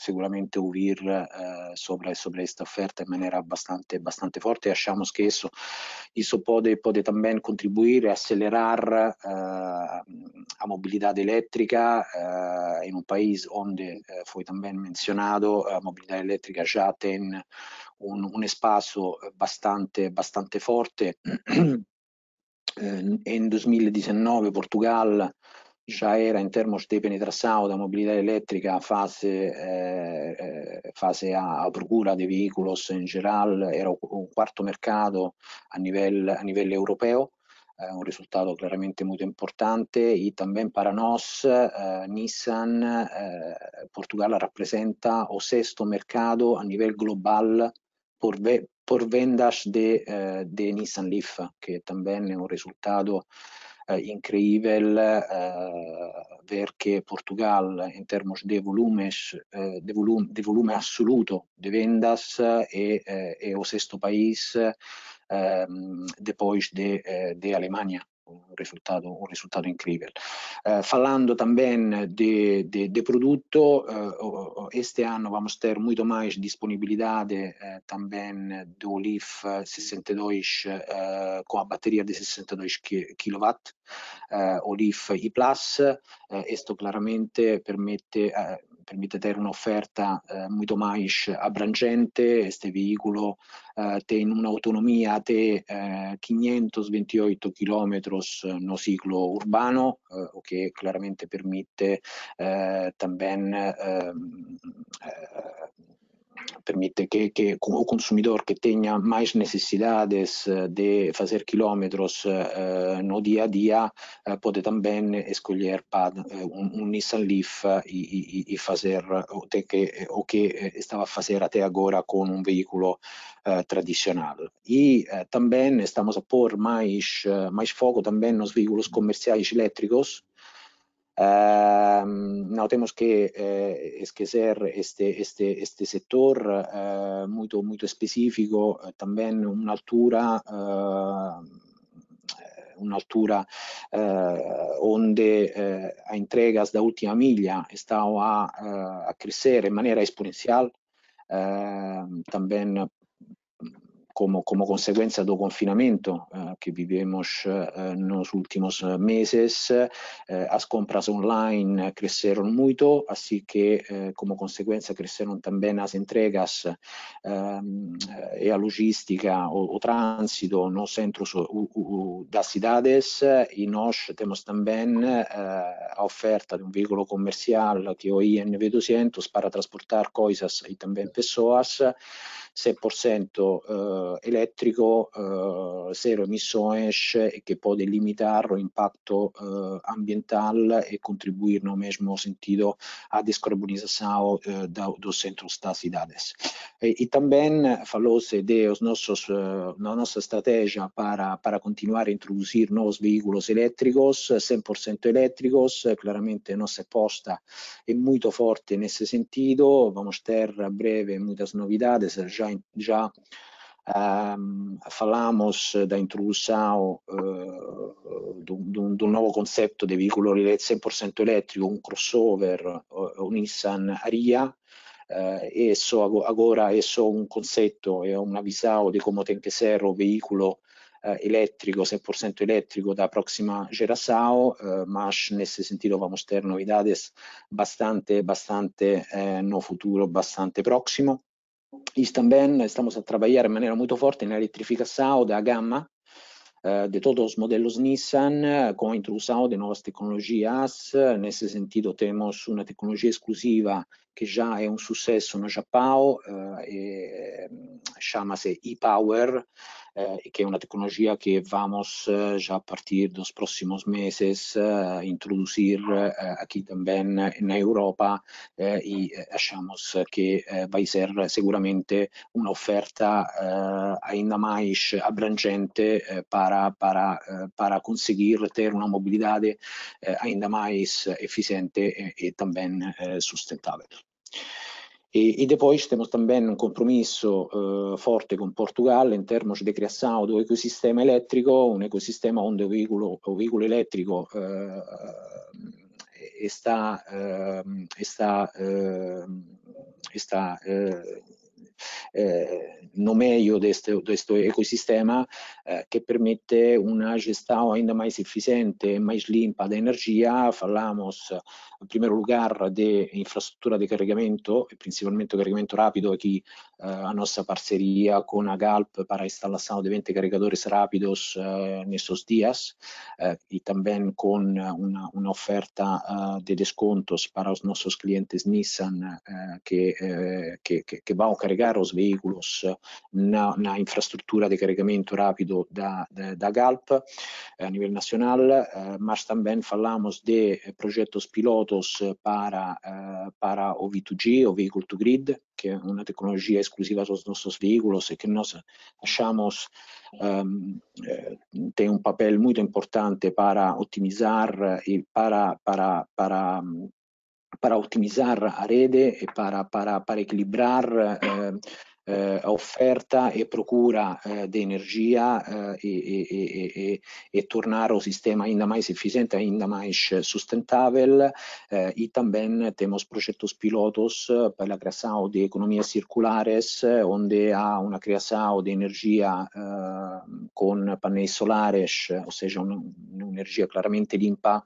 seguramente ouvir uh, sobre, sobre esta oferta de maneira bastante, bastante forte. Achamos que isso, isso pode, pode também contribuir a acelerar uh, a mobilidade elétrica uh, em um país onde foi também mencionado, a mobilidade elétrica já tem um, um espaço bastante, bastante forte. em 2019 Portugal já era em termos de penetração da mobilidade elétrica fase, eh, fase a, a procura de veículos em geral, era o, o quarto mercado a nível, a nível europeu, eh, um resultado claramente muito importante. E também para nós, eh, Nissan, eh, Portugal representa o sexto mercado a nível global por, ve por vendas de, eh, de Nissan Leaf, que também é um resultado Eh, increíble eh, ver que Portugal en términos de volumes, eh, de, volum, de volume absoluto de vendas é, é o sexto país depois de, de Alemanha. Un resultado, un resultado increíble. Uh, falando também de, de, de produto, uh, este ano vamos ter muito mais disponibilidade uh, também do Leaf 62 com a bateria de 62 kW, o Leaf E+. Isto claramente permite permite ter un'offerta eh, muito mais abrangente. Este veículo eh, tem uma autonomia até eh, 528 km no ciclo urbano, eh, o que claramente permite eh, também eh, permite que, que, o consumidor que tenha mais necessidades de fazer quilômetros uh, no dia a dia pode também escolher um, um, Nissan Leaf e, e, e fazer o que, o que estava a fazer até agora com um veículo tradicional. E também estamos a pôr mais, mais foco também nos veículos comerciais elétricos, Uh, temos que eh, esquecer este, este, este sector uh, muito, muito específico, uh, também uma altura uma altura onde a entregas da última milha estão a, a crescer em maneira exponencial, também como, como consecuencia do confinamento eh, que vivemos eh, nos últimos meses, eh, as compras online cresceram muito, assim que eh, como consequência cresceram também as entregas eh, e a logística, o, o trânsito nos centros das cidades e nós temos também eh, a oferta de um veículo comercial que é o INV200 para transportar coisas e também pessoas 100% eh, elétrico, eh, zero emissões e que pode limitar o impacto eh, ambiental e contribuir no mesmo sentido à descarbonização dos centros das cidades. E, e também falou-se de os nossos, na nossa estratégia para, para continuar a introduzir novos veículos elétricos, 100% elétricos, claramente nossa aposta é muito forte nesse sentido, vamos ter a breve muitas novidades, já, já um, falamos da introdução uh, de, um, novo conceito de veículo 100% elétrico, um crossover, uh, um Nissan Aria, Uh, isso agora é só um conceito, é uma visão de como tem que ser o veículo uh, elétrico, 100% elétrico da próxima geração, uh, mas nesse sentido vamos ter novidades bastante, bastante no futuro, bastante próximo. E também estamos a trabalhar de maneira muito forte na eletrificação da gama uh, de todos os modelos Nissan com a introdução de novas tecnologias. Nesse sentido, temos uma tecnologia exclusiva que já é um sucesso no Japão, uh, chama-se e-Power, eh, que é uma tecnologia que vamos eh, já a partir dos próximos meses eh, introduzir aqui também na Europa e achamos que vai ser seguramente uma oferta ainda mais abrangente para, para, para conseguir ter uma mobilidade ainda mais eficiente e, e também sustentável. E, e, depois temos também um compromisso uh, forte com Portugal em termos de criação do ecossistema elétrico, um ecossistema onde o veículo, o veículo elétrico uh, está, uh, está, está eh, no meio deste, deste ecossistema eh, que permite uma gestão ainda mais eficiente, mais limpa da energia. Falamos, em primeiro lugar, de infraestrutura de carregamento, principalmente carregamento rápido, aqui eh, a nossa parceria com a Galp para a instalação de 20 carregadores rápidos nesses dias e também com uma, uma oferta de descontos para os nossos clientes Nissan que, que, que vão carregar os veículos na, na infraestrutura de carregamento rápido da, da, da Galp a nível nacional, mas também falamos de projetos pilotos para, para o V2G, o Vehicle to Grid, que é uma tecnologia exclusiva dos nossos veículos e que nós achamos um, tem um papel muito importante para otimizar e para, para, para para otimizar a rede e para, para, para equilibrar eh, eh, oferta e procura eh, de energia e, e, e, e, tornar o sistema ainda mais eficiente, ainda mais sustentável. e também temos projetos pilotos para a criação de economias circulares, onde há uma criação de energia com painéis solares, ou seja, uma, energia claramente limpa,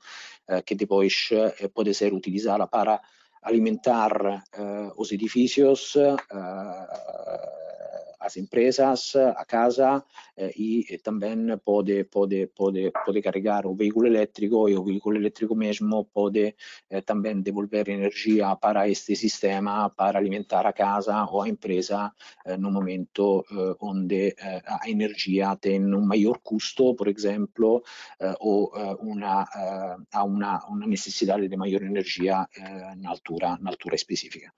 que depois pode ser utilizada para alimentar uh, os edifícios, uh, as empresas, a casa eh, e também pode, pode, pode, pode carregar o veículo elétrico e o veículo elétrico mesmo pode eh, também devolver energia para este sistema para alimentar a casa ou a empresa eh, no momento eh, onde a energia tem um maior custo, por exemplo, ou uma, há uma, uma necessidade de maior energia na altura, na altura específica.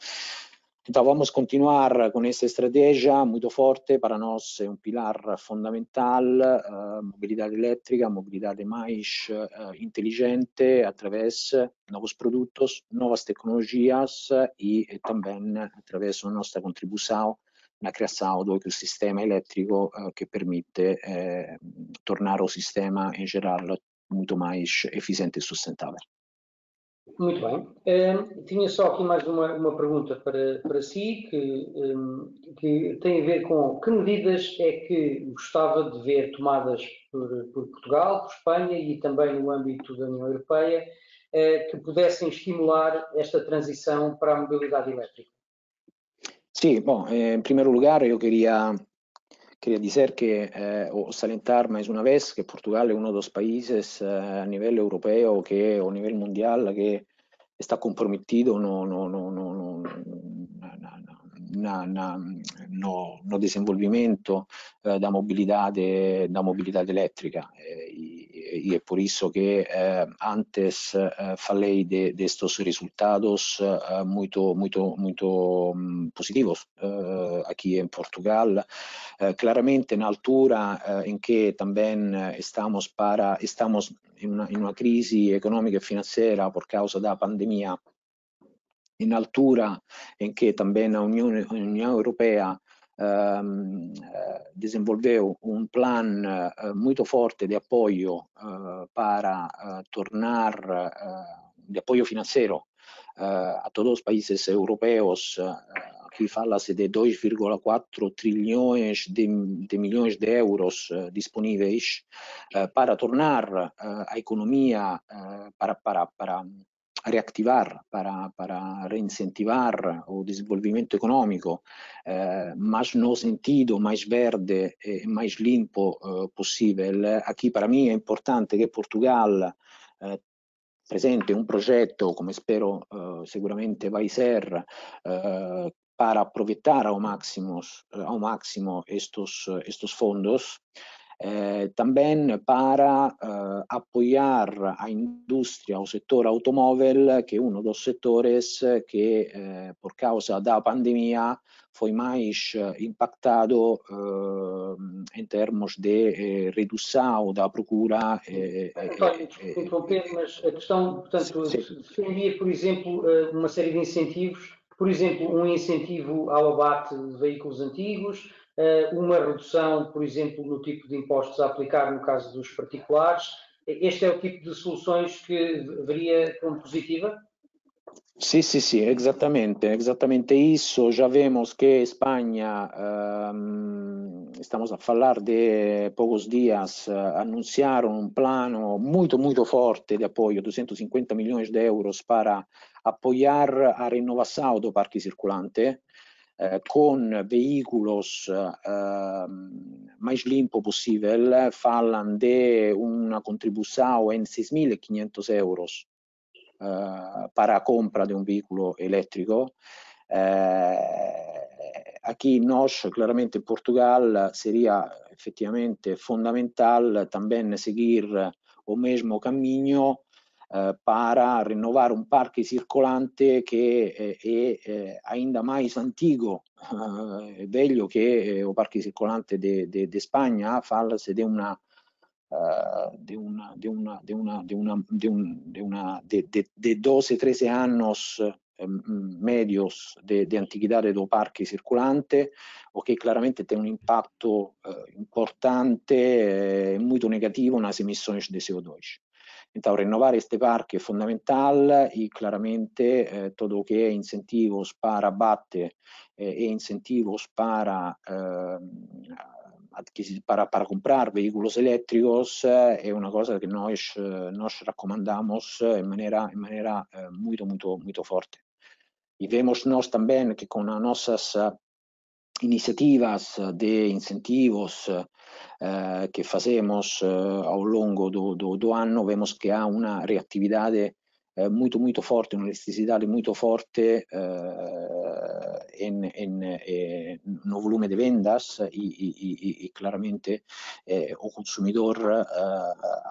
Então vamos continuar com essa estratégia muito forte, para nós é um pilar fundamental, uh, mobilidade elétrica, mobilidade mais uh, inteligente, através novos produtos, novas tecnologias e, e também através da nossa contribuição na criação do ecossistema elétrico que permite eh, tornar o sistema em geral muito mais eficiente e sustentável. Muito bem. Um, tinha só aqui mais uma, uma pergunta para, para si, que, um, que tem a ver com que medidas é que gostava de ver tomadas por, por Portugal, por Espanha e também no âmbito da União Europeia, uh, que pudessem estimular esta transição para a mobilidade elétrica? Sim, bom, em primeiro lugar eu queria queria dizer que, eh, o salientar mais uma vez, que Portugal é um dos países eh, a nível europeu, que a nível mundial, que está comprometido no, no, no, no, na, na, no, no desenvolvimento eh, da, mobilidade, da mobilidade elétrica. E, e, é por isso que eh, antes eh, falei de, de estes resultados eh, muito, muito, muito um, positivos eh, aqui em Portugal. Eh, claramente na altura em que também estamos, para, estamos em uma, em uma crise econômica e financeira por causa da pandemia, in altura em que também a União, a União Europeia um, desenvolveu um plano uh, muito forte de apoio uh, para uh, tornar, de apoio financeiro a todos os países europeus, aqui fala-se de 2,4 trilhões de, de, milhões de euros disponíveis para tornar a economia, para, para reactivar, para, para reincentivar o desenvolvimento econômico, eh, mas no sentido mais verde e mais limpo eh, possível. Aqui para mim é importante que Portugal eh, presente um projeto, como espero eh, seguramente vai ser, eh, para aproveitar ao máximo, ao máximo estos, estos fondos. Eh, também para eh, apoiar a indústria, o setor automóvel, que é um dos setores que, eh, por causa da pandemia, foi mais impactado em termos de redução da procura. António, desculpe interromper, mas a questão, portanto, defendia, por exemplo, uma série de incentivos, por exemplo, um incentivo ao abate de veículos antigos, eh, uma redução, por exemplo, no tipo de impostos a aplicar no caso dos particulares. Este é o tipo de soluções que veria como positiva? Sim, sim, sim, exatamente, exatamente isso. Já vemos que Espanha, um, estamos a falar de poucos dias, uh, anunciaram um plano muito, muito forte de apoio, 250 milhões de euros para apoiar a renovação do parque circulante. Eh, con veículos eh, mais limpo possível, falam de uma contribuição em 6.500 euros eh, para a compra de um veículo elétrico. aqui nós, claramente em Portugal, seria efetivamente fundamental também seguir o mesmo caminho eh, para renovar un parque circolante che eh, è eh, ainda mais antigo e velho che o parque circolante de, de, de Spagna, fala-se de una de una de una de una de una de un de una de, de, de 12 13 anos médios de, de antiguidade do parque circulante, o que claramente tem um impacto importante e muito negativo nas emissões de CO2. Então, renovar este parque é fundamental e claramente eh, todo o que é incentivos para abate eh, e incentivos para, eh, para, para comprar veículos elétricos é uma coisa que nós, nós recomendamos em maneira, em maneira muito, muito, muito forte. E vemos nós também que com as nossas iniciativas de incentivos eh, que fazemos eh, ao longo do, do, do, ano, vemos que há uma reatividade eh, muito, muito forte, uma elasticidade muito forte in, in, no volume de vendas e, e, e claramente o consumidor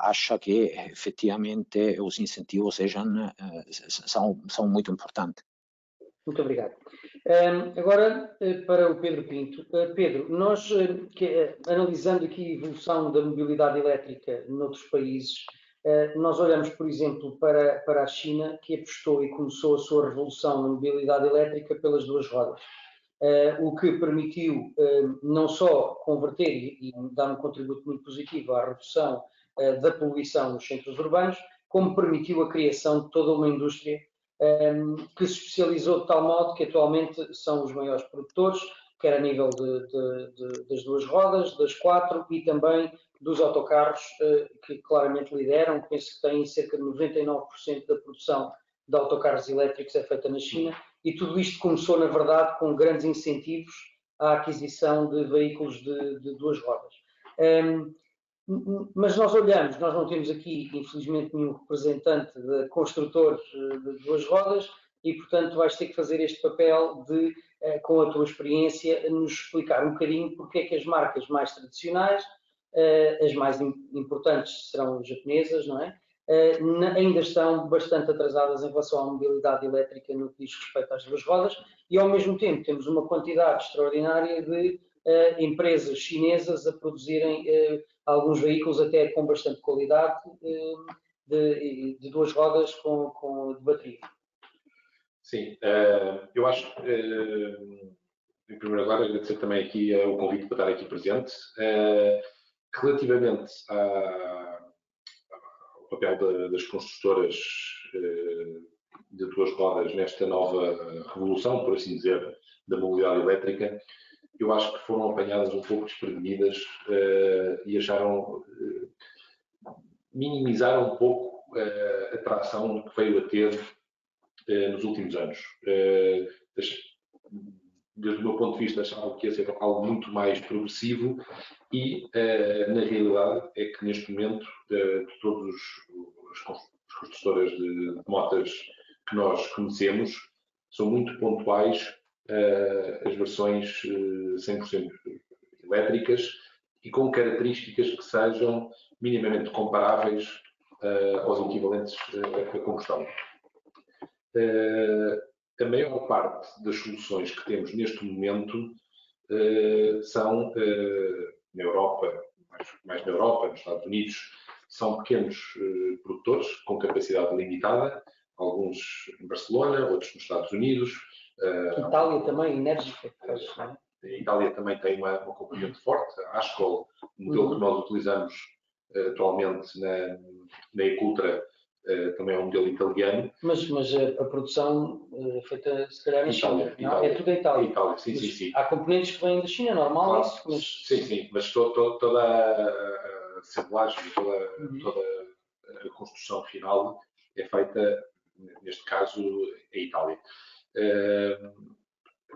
acha que efetivamente os incentivos sejam, são, são muito importantes. Muito obrigado. Agora, eh, para o Pedro Pinto. Uh, Pedro, nós, uh, uh, analisando aqui a evolução da mobilidade elétrica noutros países, nós olhamos, por exemplo, para, para a China, que apostou e começou a sua revolução na mobilidade elétrica pelas duas rodas. o que permitiu não só converter e, e, dar um contributo muito positivo à redução da poluição nos centros urbanos, como permitiu a criação de toda uma indústria que se especializou de tal modo que atualmente são os maiores produtores, quer a nível de, de, de, das duas rodas, das quatro e também dos autocarros, uh, que claramente lideram. Penso que têm cerca de 99% da produção de autocarros elétricos é feita na China e tudo isto começou, na verdade, com grandes incentivos à aquisição de veículos de, duas rodas. Um, mas nós olhamos, nós não temos aqui, infelizmente, nenhum representante de construtores eh, de duas rodas e, portanto, vais ter que fazer este papel de, eh, com a tua experiência, nos explicar um bocadinho porque é que as marcas mais tradicionais, eh, as mais importantes serão japonesas, não é? ainda estão bastante atrasadas em relação à mobilidade elétrica no que diz respeito às duas rodas e, ao mesmo tempo, temos uma quantidade extraordinária de empresas chinesas a produzirem alguns veículos até com bastante qualidade eh, de, de duas rodas com, com de bateria. Sim, eh, eu acho, eh, em primeiro lugar, agradecer também aqui o convite para estar aqui presente. Relativamente ao papel das construtoras de duas rodas nesta nova revolução, por assim dizer, da mobilidade elétrica, eu acho que foram apanhadas um pouco desprevenidas uh, e acharam, uh, minimizaram um pouco uh, a tração que veio a ter nos últimos anos. desde o meu ponto de vista, achavam que ia ser algo muito mais progressivo e, na realidade, é que neste momento, de todas as construtoras de motas que nós conhecemos, são muito pontuais uh, as versões uh, eh, 100% elétricas e com características que sejam minimamente comparáveis uh, aos equivalentes a combustão. a maior parte das soluções que temos neste momento são na Europa, mais, mais, na Europa, nos Estados Unidos, são pequenos produtores com capacidade limitada, alguns em Barcelona, outros nos Estados Unidos, Uh, Itália também, enérgica. Pois, A Itália também tem uma, uma componente forte. A Ascol, o modelo uhum. que nós utilizamos uh, atualmente na, na Ecultra, uh, também é um modelo italiano. Mas, mas a, a produção é feita, se calhar, na China, Itália. é tudo em Itália. Itália sim, sim, sim. Há componentes que vêm da China, normal claro. isso? Mas... Sim, sim, mas to, to, toda a assemblagem, toda, uhum. toda a construção final é feita, neste caso, em Itália. Eh,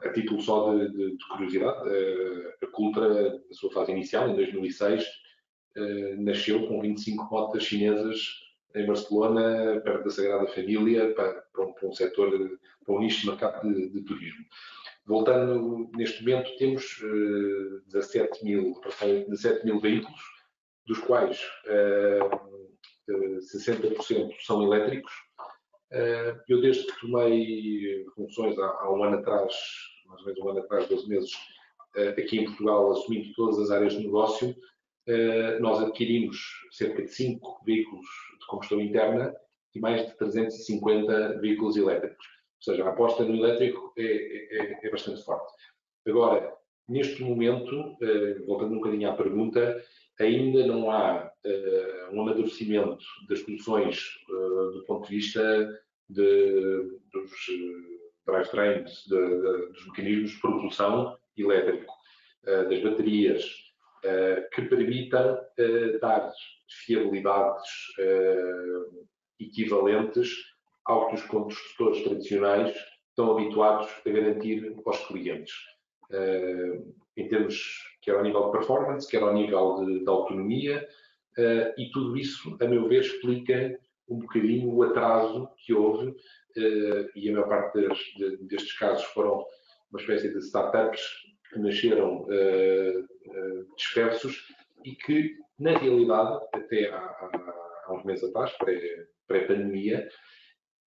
a título só de, de, de curiosidade, eh, a Cultra, na sua fase inicial, em 2006, eh, nasceu com 25 motas chinesas em Barcelona, perto da Sagrada Família, para, para, um, para um setor, para um nicho de mercado de, de turismo. Voltando, neste momento temos uh, 17, mil, 17 mil veículos, dos quais uh, uh, 60% são elétricos eu, desde que tomei funções há, há, um ano atrás, mais ou menos um ano atrás, 12 meses, eh, aqui em Portugal, assumindo todas as áreas de negócio, eh, nós adquirimos cerca de 5 veículos de combustão interna e mais de 350 veículos elétricos. seja, a aposta no elétrico é, é, é bastante forte. Agora, neste momento, voltando um bocadinho à pergunta, ainda não há um amadurecimento das soluções do ponto de vista de, dos drivetrains, dos mecanismos de propulsão elétrico, das baterias, que permitam dar fiabilidades equivalentes ao que os construtores tradicionais estão habituados a garantir aos clientes. Em termos, quer ao nível de performance, quer ao nível de, de autonomia, e tudo isso, a meu ver, explica um bocadinho o atraso que houve, e a maior parte destes casos foram uma espécie de startups que nasceram dispersos e que, na realidade, até há, há, há uns meses atrás, pré-pandemia,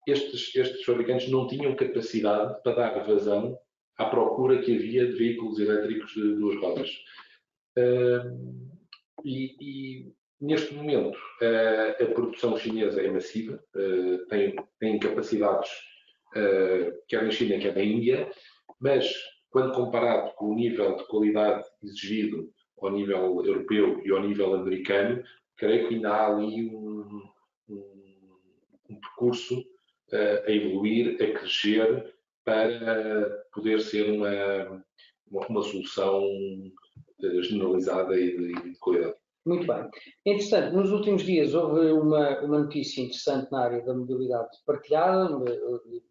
estes, estes fabricantes não tinham capacidade para dar vazão à procura que havia de veículos elétricos de duas rodas. Uh, e, e, neste momento uh, a produção chinesa é massiva, uh, tem, tem capacidades quer na China, quer na Índia, mas quando comparado com o nível de qualidade exigido ao nível europeu e ao nível americano, creio que ainda há ali um, um, um percurso a evoluir, a crescer, para poder ser uma, uma, uma solução uh, generalizada e de, de, qualidade. Muito bem. Interessante, nos últimos dias houve uma, uma notícia interessante na área da mobilidade partilhada, uma,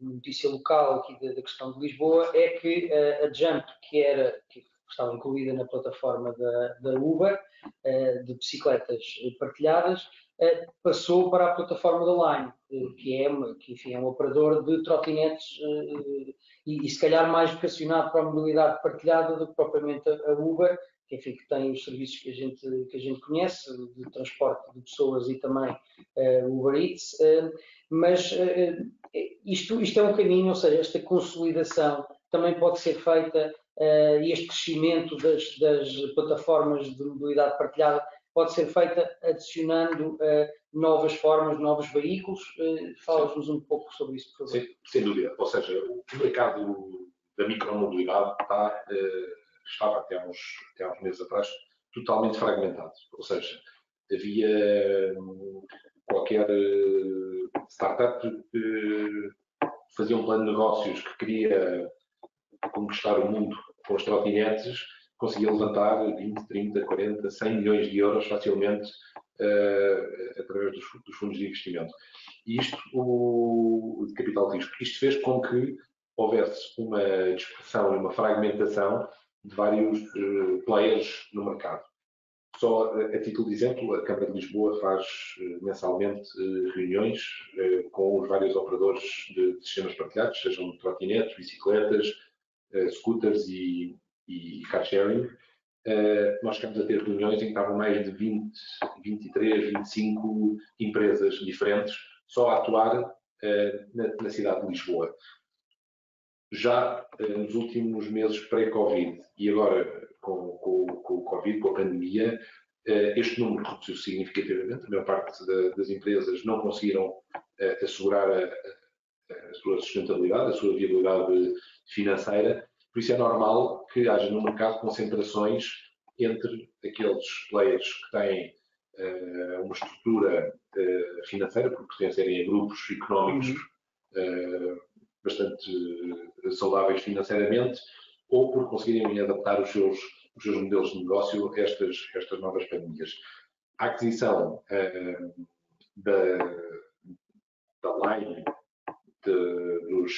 notícia local aqui da, da, questão de Lisboa, é que uh, a Jump, que era, que estava incluída na plataforma da, da Uber, uh, de bicicletas partilhadas, passou para a plataforma da Line, que é, que, enfim, é um operador de trotinetes e, e, se calhar mais vocacionado para a mobilidade partilhada do que propriamente a Uber, que, enfim, que tem os serviços que a gente, que a gente conhece, de transporte de pessoas e também uh, Uber Eats, uh, mas uh, isto, isto é um caminho, ou seja, esta consolidação também pode ser feita e este crescimento das, das, plataformas de mobilidade partilhada pode ser feita adicionando novas formas, novos veículos. Fala-nos um pouco sobre isso, por favor. Sem, sem dúvida, ou seja, o mercado da micromobilidade está estava até há uns, até uns meses atrás totalmente fragmentado. Ou seja, havia hum, qualquer startup que fazia um plano de negócios que queria conquistar o mundo com os trotinetes, conseguia levantar 20, 30, 40, 100 milhões de euros facilmente uh, através dos, dos, fundos de investimento. E isto, o, de capital de risco, isto fez com que houvesse uma dispersão e uma fragmentação de vários uh, players no mercado. Só a, título de exemplo, a Câmara de Lisboa faz uh, mensalmente reuniões com os vários operadores de, de, sistemas partilhados, sejam trotinetes, bicicletas, scooters e, e car sharing. nós chegamos a ter reuniões em que estavam mais de 20, 23, 25 empresas diferentes só a atuar na, na cidade de Lisboa já eh, nos últimos meses pré-Covid e agora com, com, com, o Covid, com a pandemia, eh, este número reduziu significativamente. A maior parte das empresas não conseguiram eh, assegurar a, a sua sustentabilidade, a sua viabilidade financeira. Por isso é normal que haja no mercado concentrações entre aqueles players que têm uh, uma estrutura uh, financeira, por pertencerem a grupos económicos uh, bastante saudáveis financeiramente ou por conseguirem adaptar os seus, os seus modelos de negócio a estas, estas novas pandemias. A aquisição da, da Line, de, dos,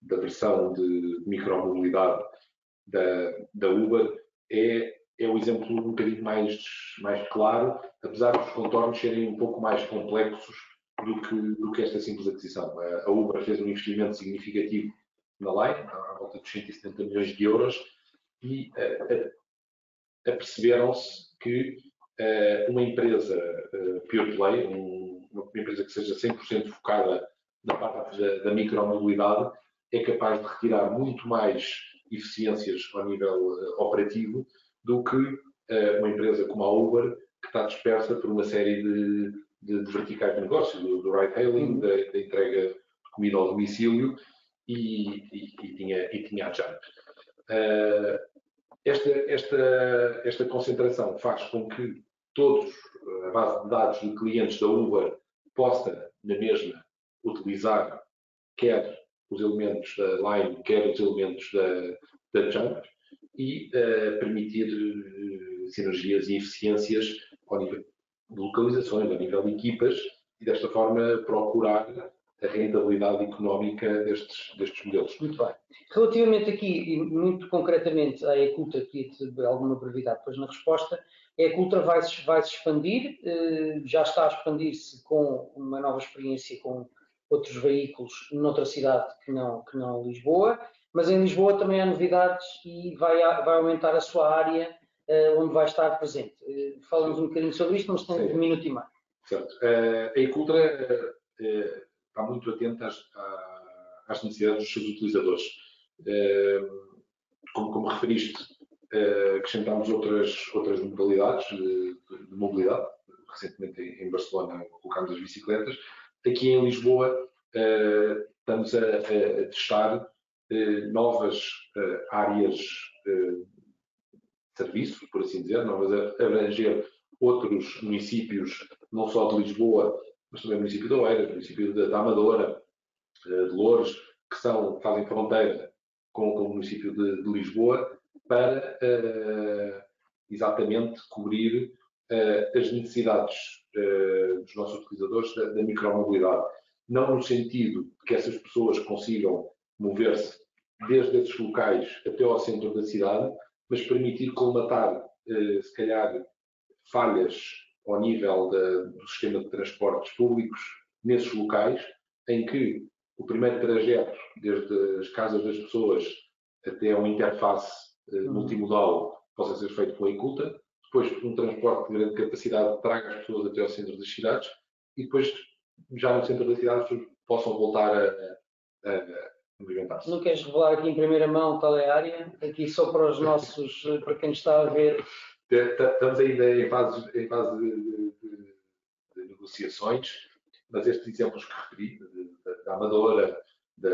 da versão de micromobilidade da, da Uber, é, é o exemplo um bocadinho mais, mais claro, apesar dos contornos serem um pouco mais complexos do que, do que esta simples aquisição. A Uber fez um investimento significativo na Line, à volta de 170 milhões de euros, e aperceberam-se que uma empresa uh, pure play, um, uma empresa que seja 100% focada na parte da, da micromobilidade, é capaz de retirar muito mais eficiências ao nível uh, operativo do que uma empresa como a Uber, que está dispersa por uma série de de, de verticais de negócio, do, do ride-hailing, uhum. da, da, entrega de comida ao domicílio, e, e, e tinha, e tinha a Jump. Uh, esta, esta, esta concentração faz com que todos, a base de dados de clientes da Uber, possa, na mesma, utilizar quer os elementos da Line, quer os elementos da, da Jump, e uh, permitir uh, sinergias e eficiências ao nível de localizações, ao nível de equipas, e desta forma procurar a rentabilidade económica destes, destes modelos. Muito bem. Relativamente aqui, e muito concretamente, à Ecultra, ter alguma brevidade depois na resposta, a Ecultra vai, vai se expandir, eh, já está a expandir-se com uma nova experiência com outros veículos noutra cidade que não, que não Lisboa, mas em Lisboa também há novidades e vai, vai aumentar a sua área eh, onde vai estar presente. Eh, falamos um bocadinho sobre isto, mas tem um minuto e meio. Certo. A Ecultra está muito atenta às, às, necessidades dos seus utilizadores. Como, como referiste, acrescentámos outras, outras modalidades de, de mobilidade. Recentemente em Barcelona colocámos as bicicletas. Aqui em Lisboa estamos a, a testar novas áreas de serviço, por assim dizer, novas a abranger outros municípios, não só de Lisboa, mas também o município de Oeiras, o município de Amadora, eh, de Louros, que são, fazem fronteira com, com o município de, de Lisboa, para uh, exatamente cobrir uh, as necessidades dos nossos utilizadores da, da micromobilidade. Não no sentido de que essas pessoas consigam mover-se desde esses locais até ao centro da cidade, mas permitir colmatar, se calhar, falhas ao nível do sistema de transportes públicos nesses locais, em que o primeiro trajeto, desde as casas das pessoas até uma interface uh, multimodal, possa ser feito com a Inculta, depois um transporte de grande capacidade traga as pessoas até ao centro das cidades e depois, já no centro das cidades, possam voltar a, a movimentar-se. Não queres revelar aqui em primeira mão qual é a área? Aqui só para os nossos, para quem está a ver, Estamos ainda em fase, em fase de, de, de, negociações, mas estes exemplos que referi, da Amadora, da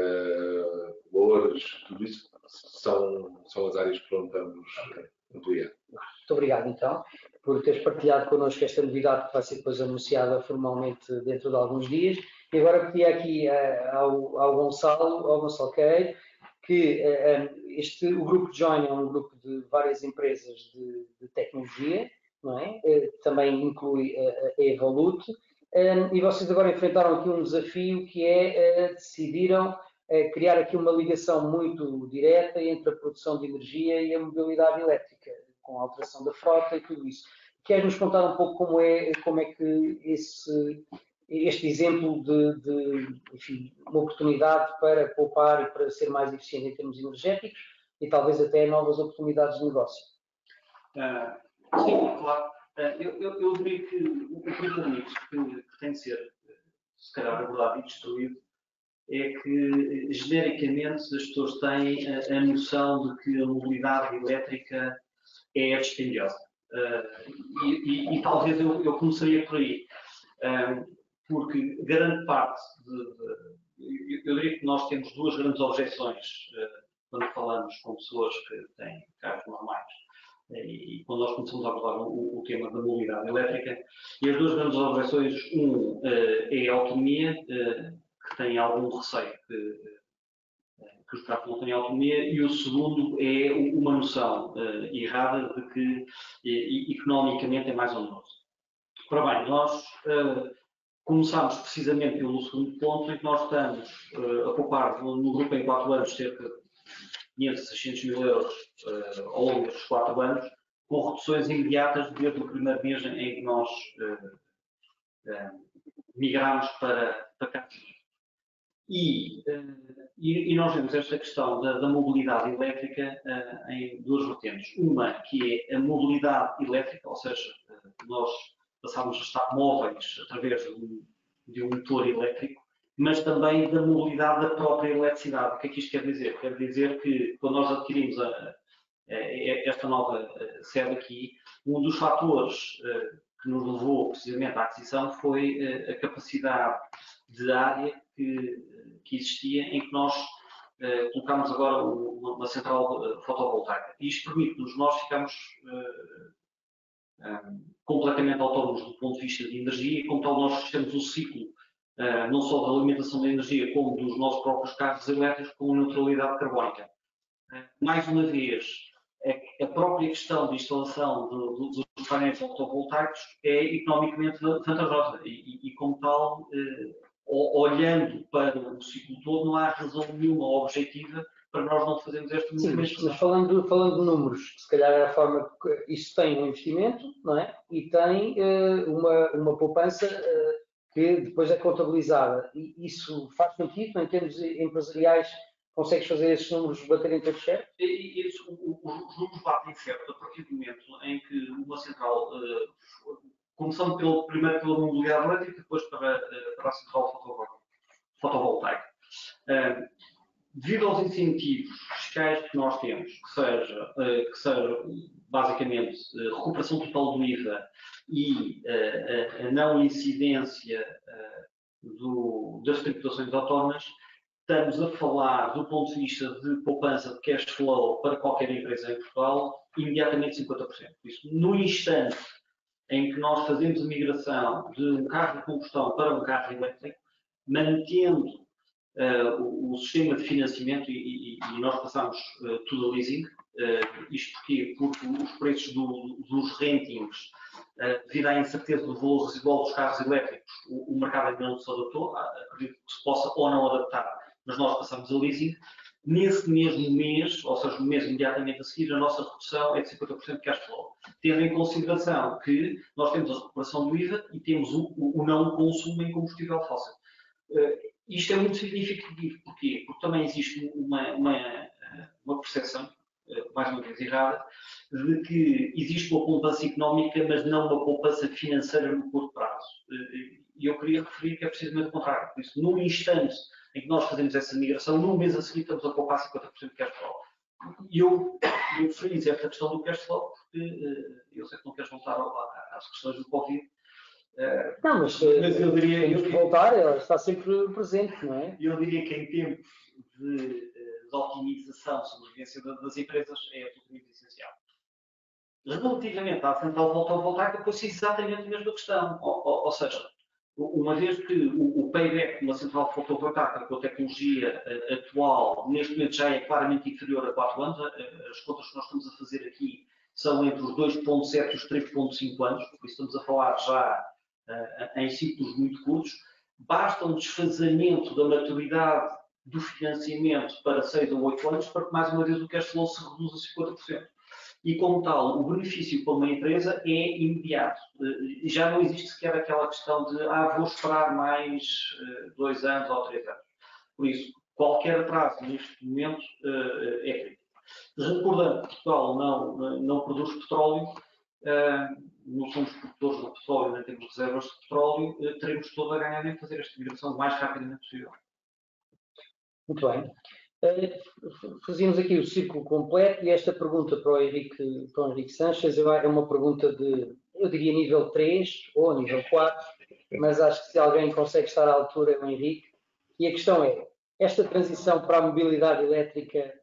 Loures, tudo isso, são, são as áreas que vamos ampliar. Muito obrigado, então, por teres partilhado connosco esta novidade que vai ser depois anunciada formalmente dentro de alguns dias. E agora pedi aqui uh, ao, ao Gonçalo, ao Gonçalo Queiro, que uh, este, o grupo Join é um grupo de várias empresas de, de tecnologia, não é? Também inclui a Evolute, e vocês agora enfrentaram aqui um desafio que é, decidiram criar aqui uma ligação muito direta entre a produção de energia e a mobilidade elétrica, com a alteração da frota e tudo isso. Queres nos contar um pouco como é, como é que esse, este exemplo de, de enfim, uma oportunidade para poupar e para ser mais eficiente em termos energéticos e talvez até novas oportunidades de negócio. Uh, sim, claro. Uh, eu, eu, eu, diria que o primeiro mito que, tem de ser, se calhar, abordado e destruído é que, genericamente, as pessoas têm a, a noção de que a mobilidade elétrica é dispendiosa. Uh, e, e, e, talvez eu, eu começaria por aí porque grande parte de, de, eu diria que nós temos duas grandes objeções uh, quando falamos com pessoas que têm carros normais uh, e quando nós começamos a abordar o, o, tema da mobilidade elétrica. E as duas grandes objeções, um uh, é a autonomia, tem algum receio que, que os carros não têm autonomia, e o segundo é uma noção errada de que economicamente é mais oneroso. Ora bem, nós Começámos precisamente pelo segundo ponto, em que nós estamos uh, a poupar no, grupo em 4 anos cerca de 500, 600 mil euros uh, ao longo destes 4 anos, com reduções imediatas desde o primeiro mês em que nós uh, migramos para, para cá. E, e, e, nós vemos esta questão da, da mobilidade elétrica em duas vertentes. Uma que é a mobilidade elétrica, ou seja, nós passámos a estar móveis através de um, de um motor elétrico, mas também da mobilidade da própria eletricidade. O que é que isto quer dizer? Quer dizer que quando nós adquirimos a, a, esta nova sede aqui, um dos fatores eh, que nos levou precisamente à aquisição foi eh, a capacidade de área que, que existia em que nós uh, colocamos agora uma, central uh, fotovoltaica. E isto permite-nos, nós ficamos um, completamente autónomos do ponto de vista de energia e, como tal, nós temos o ciclo não só da alimentação da energia, como dos nossos próprios carros elétricos com neutralidade carbónica. mais uma vez, a própria questão de instalação dos painéis fotovoltaicos é economicamente vantajosa e, e, como tal, eh, olhando para o ciclo todo, não há razão nenhuma objetiva para nós não fazermos este movimento. Sim, mas, mas falando, falando de números, se calhar é a forma que isto tem um investimento, não é? E tem uh, uma, uma poupança uh, que depois é contabilizada. E isso faz sentido em termos empresariais Consegues fazer esses números baterem todos certo? E, e, os números batem certo a partir do momento em que uma central, uh, começando pelo, primeiro pela mobilidade elétrica, depois para, uh, para a central fotovoltaica. Uh, devido aos incentivos fiscais que nós temos, que seja, uh, que seja basicamente recuperação total do IVA e a não incidência do, das tributações autónomas, estamos a falar do ponto de vista de poupança de cash flow para qualquer empresa em Portugal, imediatamente 50%. Por isso, no instante em que nós fazemos a migração de um carro de combustão para um carro elétrico, mantendo uh, o, o, sistema de financiamento e, e, e nós passamos uh, tudo a leasing, uh, isto porquê? Porque os preços do, dos rentings, devido à incerteza do valor residual dos carros elétricos, o, o mercado ainda não se adaptou, acredito que se possa ou não adaptar mas nós passamos a leasing, nesse mesmo mês, ou seja, no mês imediatamente a seguir, a nossa redução é de 50% de cash flow. Tendo em consideração que nós temos a recuperação do IVA e temos o, o, o não consumo em combustível fóssil. Uh, isto é muito significativo. Porquê? Porque também existe uma, uma, uma percepção, uh, mais uma vez errada, de que existe uma poupança económica, mas não uma poupança financeira no curto prazo. E eu queria referir que é precisamente o contrário. Por isso, no instante em que nós fazemos essa migração, no mês a seguir estamos a poupar 50% de cash flow. E eu, eu friso esta questão do cash flow porque uh, eu sei que não queres voltar às questões do Covid. Uh, não, mas, eh, mas eu diria. Eu, voltar, ela está sempre presente, não é? Eu diria que em tempos de, de optimização, sobrevivência das empresas, é absolutamente essencial. Relativamente à central fotovoltaica, depois é exatamente a mesma questão. Ou, ou, ou seja, uma vez que o, payback de uma central fotovoltaica com a tecnologia uh, atual, neste momento já é claramente inferior a 4 anos, uh, as contas que nós estamos a fazer aqui são entre os 2,7 e os 3,5 anos, por isso estamos a falar já em ciclos muito curtos. Basta um desfazamento da maturidade do financiamento para 6 ou 8 anos para que, mais uma vez, o cash flow se reduza a 50% e, como tal, o benefício para uma empresa é imediato. Eh, já não existe sequer aquela questão de, ah, vou esperar mais eh, dois anos ou três anos. Por isso, qualquer atraso neste momento eh, é crítico. Recordando que Portugal não, não produz petróleo, não somos produtores de petróleo, nem temos reservas de petróleo, teremos todo a ganhar em fazer esta migração o mais rapidamente possível. Muito bem. Eh, fazíamos aqui o ciclo completo e esta pergunta para o Henrique, para o Henrique Sanches é uma pergunta de, eu diria, nível 3 ou nível 4, mas acho que se alguém consegue estar à altura é o Henrique. E a questão é, esta transição para a mobilidade elétrica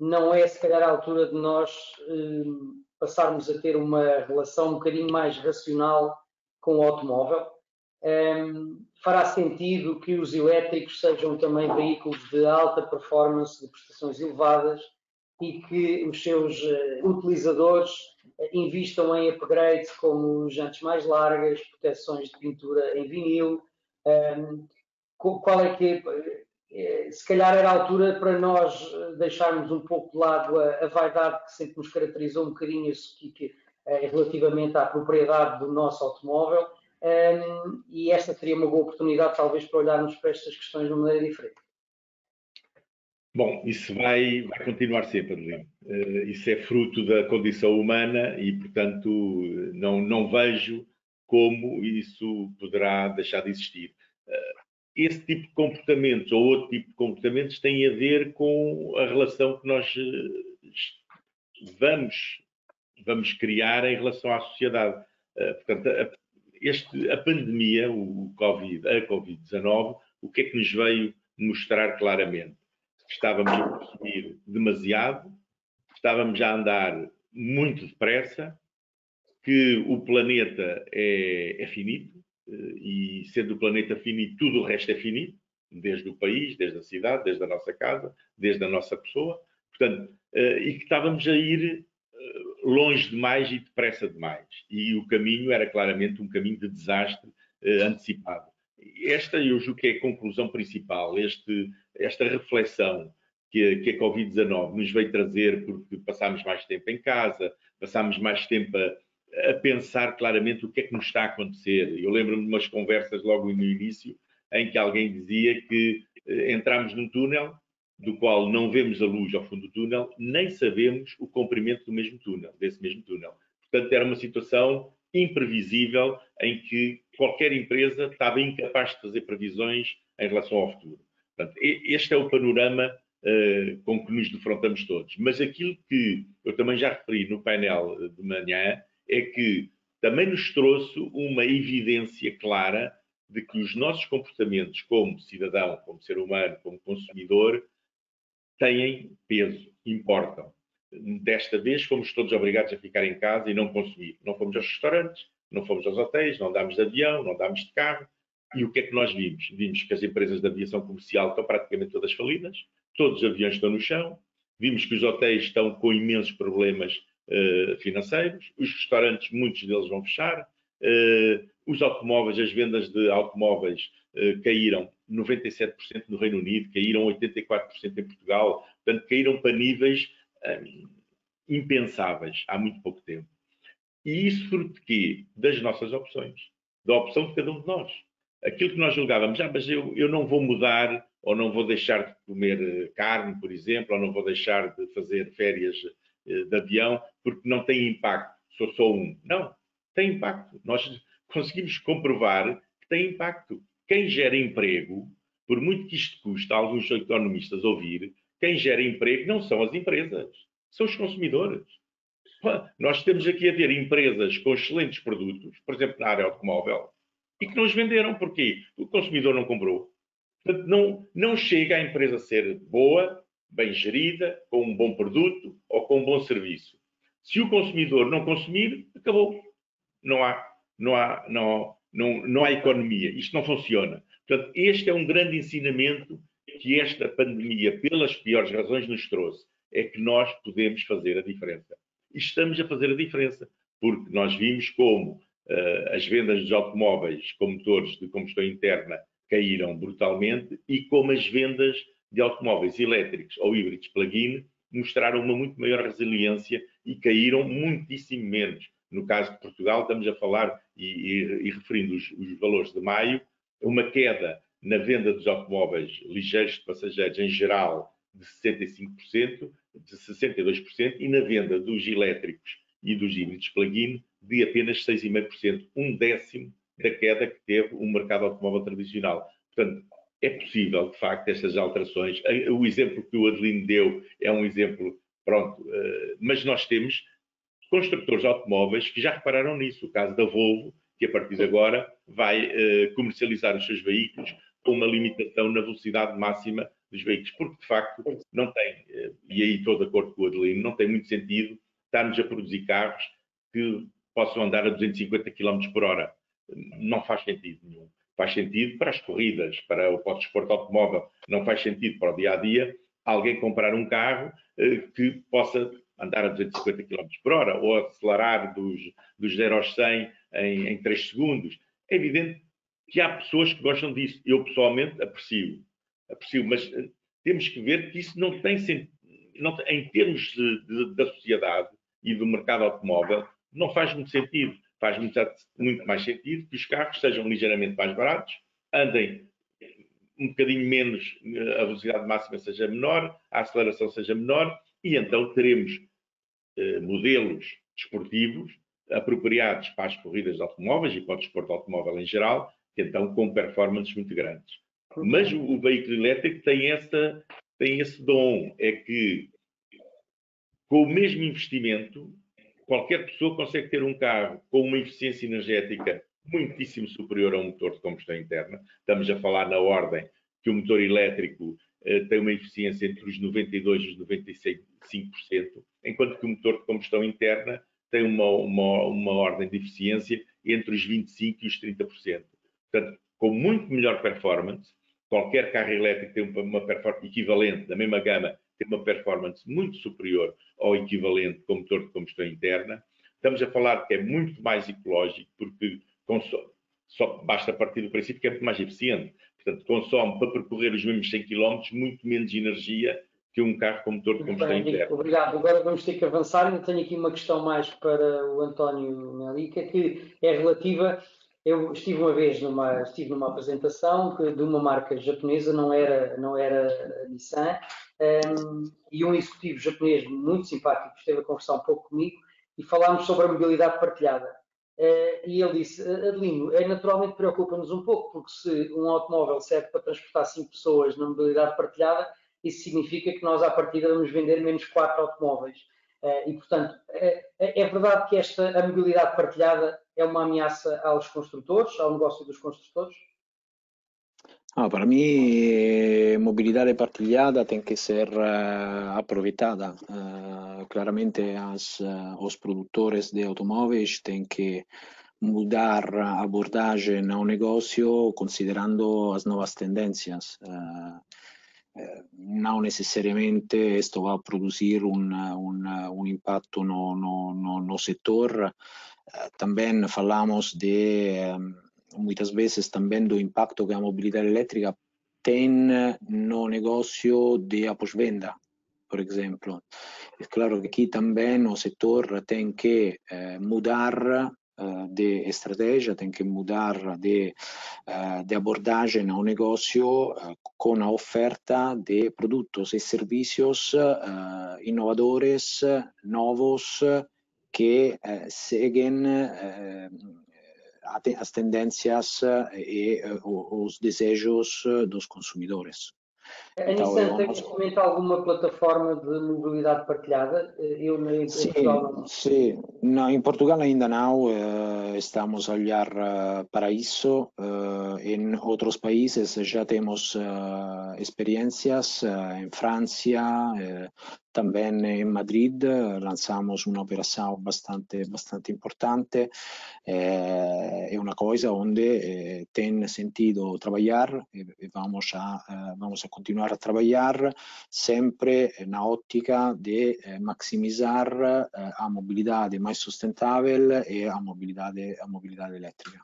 não é, se calhar, a altura de nós eh, passarmos a ter uma relação um bocadinho mais racional com o automóvel? Um, fará sentido que os elétricos sejam também veículos de alta performance, de prestações elevadas e que os seus uh, utilizadores uh, invistam em upgrades como jantes mais largas, proteções de pintura em vinil. Um, qual é que é, se calhar era a altura para nós deixarmos um pouco de lado a, a vaidade que sempre nos caracterizou um bocadinho que, que, relativamente à propriedade do nosso automóvel um, e esta seria uma boa oportunidade, talvez, para olharmos para estas questões de uma maneira diferente. Bom, isso vai, vai continuar sempre, Adelino. Uh, isso é fruto da condição humana e, portanto, não, não vejo como isso poderá deixar de existir. Uh, esse tipo de comportamentos ou outro tipo de comportamentos tem a ver com a relação que nós uh, vamos, vamos criar em relação à sociedade. portanto, a, este, a pandemia, o COVID, a Covid-19, o que é que nos veio mostrar claramente? estávamos a consumir demasiado, estávamos a andar muito depressa, que o planeta é, é finito, eh, e sendo o planeta finito, tudo o resto é finito, desde o país, desde a cidade, desde a nossa casa, desde a nossa pessoa, portanto, eh, e que estávamos a ir eh, longe demais e depressa demais. E o caminho era claramente um caminho de desastre antecipado. Esta, eu julgo que é a conclusão principal, este, esta reflexão que, que a Covid-19 nos veio trazer, porque passámos mais tempo em casa, passámos mais tempo a, a pensar claramente o que é que nos está a acontecer. Eu lembro-me de umas conversas logo no início, em que alguém dizia que eh, entramos num túnel do qual não vemos a luz ao fundo do túnel, nem sabemos o comprimento do mesmo túnel, desse mesmo túnel. Portanto, era uma situação imprevisível em que qualquer empresa estava incapaz de fazer previsões em relação ao futuro. Portanto, este é o panorama uh, com que nos defrontamos todos. Mas aquilo que eu também já referi no painel de manhã é que também nos trouxe uma evidência clara de que os nossos comportamentos como cidadão, como ser humano, como consumidor, têm peso, importam. Desta vez fomos todos obrigados a ficar em casa e não consumir. Não fomos aos restaurantes, não fomos aos hotéis, não andámos de avião, não andámos de carro. E o que é que nós vimos? Vimos que as empresas de aviação comercial estão praticamente todas falidas, todos os aviões estão no chão, vimos que os hotéis estão com imensos problemas uh, financeiros, os restaurantes, muitos deles vão fechar, uh, os automóveis, as vendas de automóveis uh, caíram 97% no Reino Unido, caíram 84% em Portugal, portanto, caíram para níveis um, impensáveis há muito pouco tempo. E isso fruto de quê? Das nossas opções, da opção de cada um de nós. Aquilo que nós julgávamos, ah, mas eu, eu não vou mudar, ou não vou deixar de comer eh, carne, por exemplo, ou não vou deixar de fazer férias eh, de avião, porque não tem impacto, sou só um. Não, tem impacto. Nós conseguimos comprovar que tem impacto. Quem gera emprego, por muito que isto custe a alguns economistas ouvir, quem gera emprego não são as empresas, são os consumidores. Nós temos aqui a ver empresas com excelentes produtos, por exemplo, na área automóvel, e que não os venderam. Porquê? O consumidor não comprou. Portanto, não, não chega a empresa a ser boa, bem gerida, com um bom produto ou com um bom serviço. Se o consumidor não consumir, acabou. Não há, não há, não, não, não há economia. Isto não funciona. Portanto, este é um grande ensinamento que esta pandemia, pelas piores razões, nos trouxe. É que nós podemos fazer a diferença e estamos a fazer a diferença, porque nós vimos como uh, as vendas dos automóveis com motores de combustão interna caíram brutalmente e como as vendas de automóveis elétricos ou híbridos plug-in mostraram uma muito maior resiliência e caíram muitíssimo menos. No caso de Portugal, estamos a falar, e, e, e referindo os, os, valores de maio, uma queda na venda dos automóveis ligeiros de passageiros em geral de 65%, de 62% e na venda dos elétricos e dos híbridos plug-in de apenas 6,5%, um décimo da queda que teve o mercado automóvel tradicional. Portanto, é possível, de facto, estas alterações. O exemplo que o Adelino deu é um exemplo, pronto, eh, mas nós temos construtores automóveis que já repararam nisso. O caso da Volvo, que a partir de agora vai eh, comercializar os seus veículos com uma limitação na velocidade máxima dos veículos, porque de facto não tem, eh, e aí estou de acordo com o Adelino, não tem muito sentido estarmos a produzir carros que possam andar a 250 km por hora. Não faz sentido nenhum. Faz sentido para as corridas, para o desporto automóvel, não faz sentido para o dia a dia alguém comprar um carro eh, que possa andar a 250 km por hora ou acelerar dos, dos 0 aos 100 em, em 3 segundos. É evidente que há pessoas que gostam disso. Eu, pessoalmente, aprecio aprecio, mas eh, temos que ver que isso não tem sentido, em termos de, de, da sociedade e do mercado automóvel, não faz muito sentido. Faz muito, muito mais sentido que os carros sejam ligeiramente mais baratos, andem um bocadinho menos, eh, a velocidade máxima seja menor, a aceleração seja menor, e então teremos eh, modelos desportivos apropriados para as corridas de automóveis e para o desporto automóvel em geral, que então com performances muito grandes. Mas o, o veículo elétrico tem, essa, tem esse dom, é que com o mesmo investimento, qualquer pessoa consegue ter um carro com uma eficiência energética muitíssimo superior a um motor de combustão interna. Estamos a falar na ordem que o motor elétrico tem uma eficiência entre os 92% e os 95%, enquanto que o motor de combustão interna tem uma, uma, uma ordem de eficiência entre os 25% e os 30%. Portanto, com muito melhor performance, qualquer carro elétrico tem uma performance equivalente, da mesma gama, tem uma performance muito superior ao equivalente com motor de combustão interna. Estamos a falar que é muito mais ecológico, porque consome, só basta partir do princípio que é muito mais eficiente. Portanto, consome para percorrer os mesmos 100 km muito menos energia que um carro com motor de combustão interna. Obrigado. Agora vamos ter que avançar. Tenho aqui uma questão mais para o António Melica, que é relativa. Eu estive uma vez numa, estive numa apresentação de uma marca japonesa, não era, não era a Nissan, um, e um executivo japonês muito simpático esteve a conversar um pouco comigo e falámos sobre a mobilidade partilhada. Uh, e ele disse, Adelino, é, naturalmente preocupa-nos um pouco, porque se um automóvel serve para transportar cinco pessoas na mobilidade partilhada, isso significa que nós, à partida, vamos vender menos quatro automóveis. Uh, e, portanto, é, é, verdade que esta a mobilidade partilhada é uma ameaça aos construtores, ao negócio dos construtores? Ah, para mí, mobilidade partilhada tem que ser uh, aproveitada. Uh, claramente, as, uh, os produtores de automóveis têm que mudar a abordagem ao negócio considerando as novas tendências. Uh, Eh, no necesariamente esto va a producir un, un, un impacto no, no, no, no sector. Eh, también falamos de muchas veces también do impacto que a mobilidade elétrica tem no negocio de pós-venda, por exemplo. É claro que aqui também o setor tem que eh, mudar uh, de estratégia, tem que mudar de, uh, de abordagem ao negócio uh, com a oferta de produtos e serviços inovadores, novos, que seguem as tendências e os desejos dos consumidores. A então, Nissan tem neste momento alguma plataforma de mobilidade partilhada? Eu em sim, Portugal não. Sim, não, em Portugal ainda não. Estamos a olhar para isso. Em outros países já temos experiências. em França, também em Madrid lançamos uma operação bastante, bastante importante. É, uma coisa onde tem sentido trabalhar e vamos a, vamos a continuar a trabalhar sempre na ótica de maximizar a mobilidade mais sustentável e a mobilidade, a mobilidade elétrica.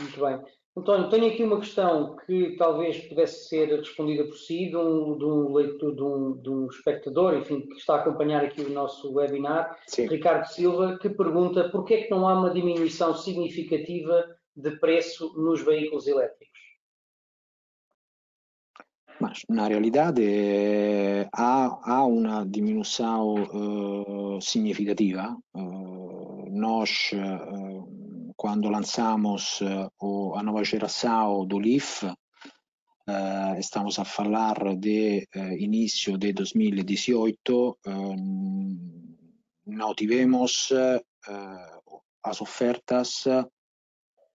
Muito bem. António, tenho aqui uma questão que talvez pudesse ser respondida por si, de um, de um leitor, de um, de um, espectador, enfim, que está a acompanhar aqui o nosso webinar, Sim. Ricardo Silva, que pergunta por que é que não há uma diminuição significativa de preço nos veículos elétricos? Mas, na realidade há, há uma diminuição uh, significativa. Uh, nós uh, quando lançamos uh, a nova geração do Leaf, uh, estamos a falar de uh, início de 2018, não tivemos as ofertas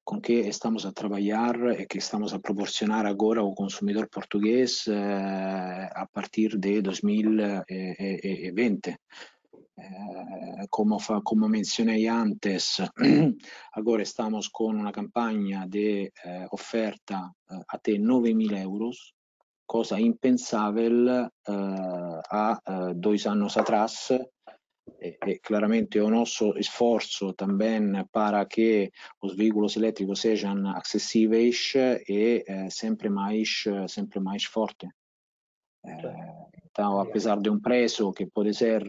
com que estamos a trabalhar e que estamos a proporcionar agora ao consumidor português a partir de 2020. Eh, como, como, mencioné antes, ahora estamos con una campaña de eh, oferta eh, a te 9.000 euros, cosa impensable a dos años atrás. E, e claramente o nosso esforço também para que os veículos elétricos sejam acessíveis é, sempre mais sempre mais forte. Então, apesar de um preço que pode ser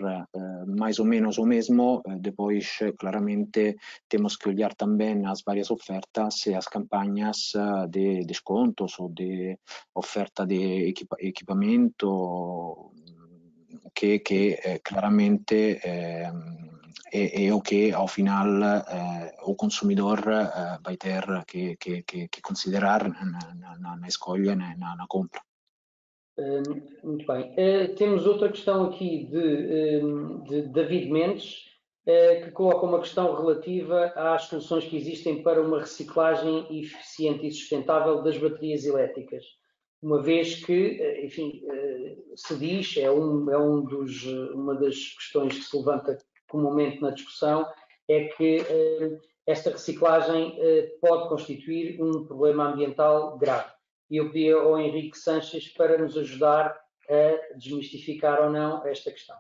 mais ou menos o mesmo, depois claramente temos que olhar também as várias ofertas e as campanhas de descontos ou de oferta de equipa equipamento que, que claramente é, é, o que ao final o consumidor vai ter que, que, que considerar na, na, na escolha, na, na compra muito bem. Uh, temos outra questão aqui de, de David Mendes, uh, que coloca uma questão relativa às soluções que existem para uma reciclagem eficiente e sustentável das baterias elétricas. uma vez que, enfim, se diz, é, um, é um dos, uma das questões que se levanta comumente na discussão, é que esta reciclagem pode constituir um problema ambiental grave. E eu pedi ao Henrique Sanches para nos ajudar a desmistificar ou não esta questão.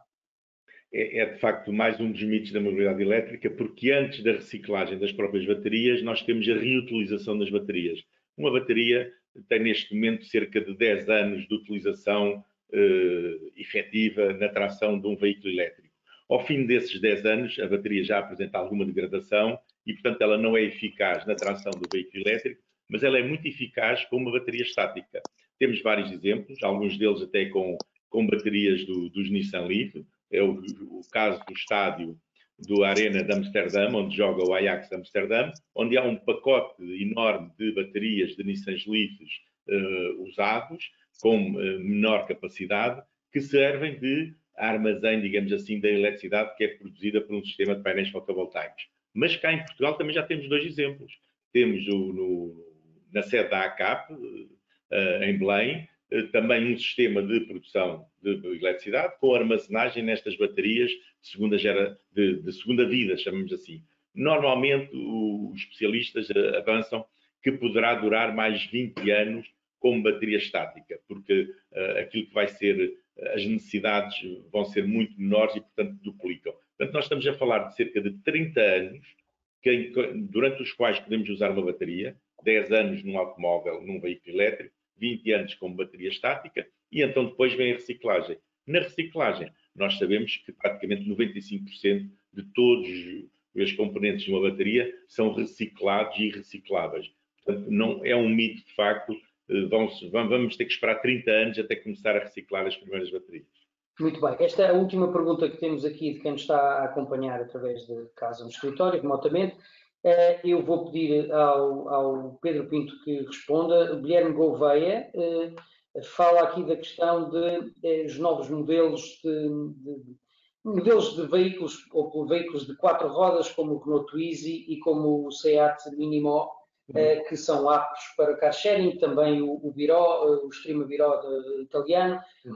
É, é, de facto mais um dos mitos da mobilidade elétrica, porque antes da reciclagem das próprias baterias, nós temos a reutilização das baterias. Uma bateria tem neste momento cerca de 10 anos de utilização eh, efetiva na tração de um veículo elétrico. Ao fim desses 10 anos, a bateria já apresenta alguma degradação e, portanto, ela não é eficaz na tração do veículo elétrico, mas ela é muito eficaz com uma bateria estática. Temos vários exemplos, alguns deles até com, com baterias do, dos Nissan Leaf. É o, o caso do estádio do Arena de Amsterdã, onde joga o Ajax Amsterdã, onde há um pacote enorme de baterias de Nissan Leafs uh, usados, com uh, menor capacidade, que servem de armazém, digamos assim, da eletricidade que é produzida por um sistema de painéis fotovoltaicos. Mas cá em Portugal também já temos dois exemplos. Temos o, no, na sede da ACAP, uh, em Belém, uh, também um sistema de produção de eletricidade com armazenagem nestas baterias de segunda, gera, de, de segunda vida, chamamos assim. Normalmente, os especialistas uh, avançam que poderá durar mais 20 anos como bateria estática, porque aquilo que vai ser, as necessidades vão ser muito menores e, portanto, duplicam. Portanto, nós estamos a falar de cerca de 30 anos que, durante os quais podemos usar uma bateria, 10 anos num automóvel, num veículo elétrico, 20 anos com bateria estática e então depois vem a reciclagem. Na reciclagem, nós sabemos que praticamente 95% de todos os componentes de uma bateria são reciclados e recicláveis. Portanto, não é um mito de facto, eh, vamos, vamos ter que esperar 30 anos até começar a reciclar as primeiras baterias. Muito bem. Esta é a última pergunta que temos aqui de quem nos está a acompanhar através de casa no escritório, remotamente. Eh, eu vou pedir ao, ao, Pedro Pinto que responda. Guilherme Gouveia eh, fala aqui da questão de, eh, os novos modelos de, de, modelos de veículos ou veículos de quatro rodas como o Renault Twizy e como o Seat Minimo uhum. que são aptos para car sharing, também o, o o Extrema Viró italiano. Uhum.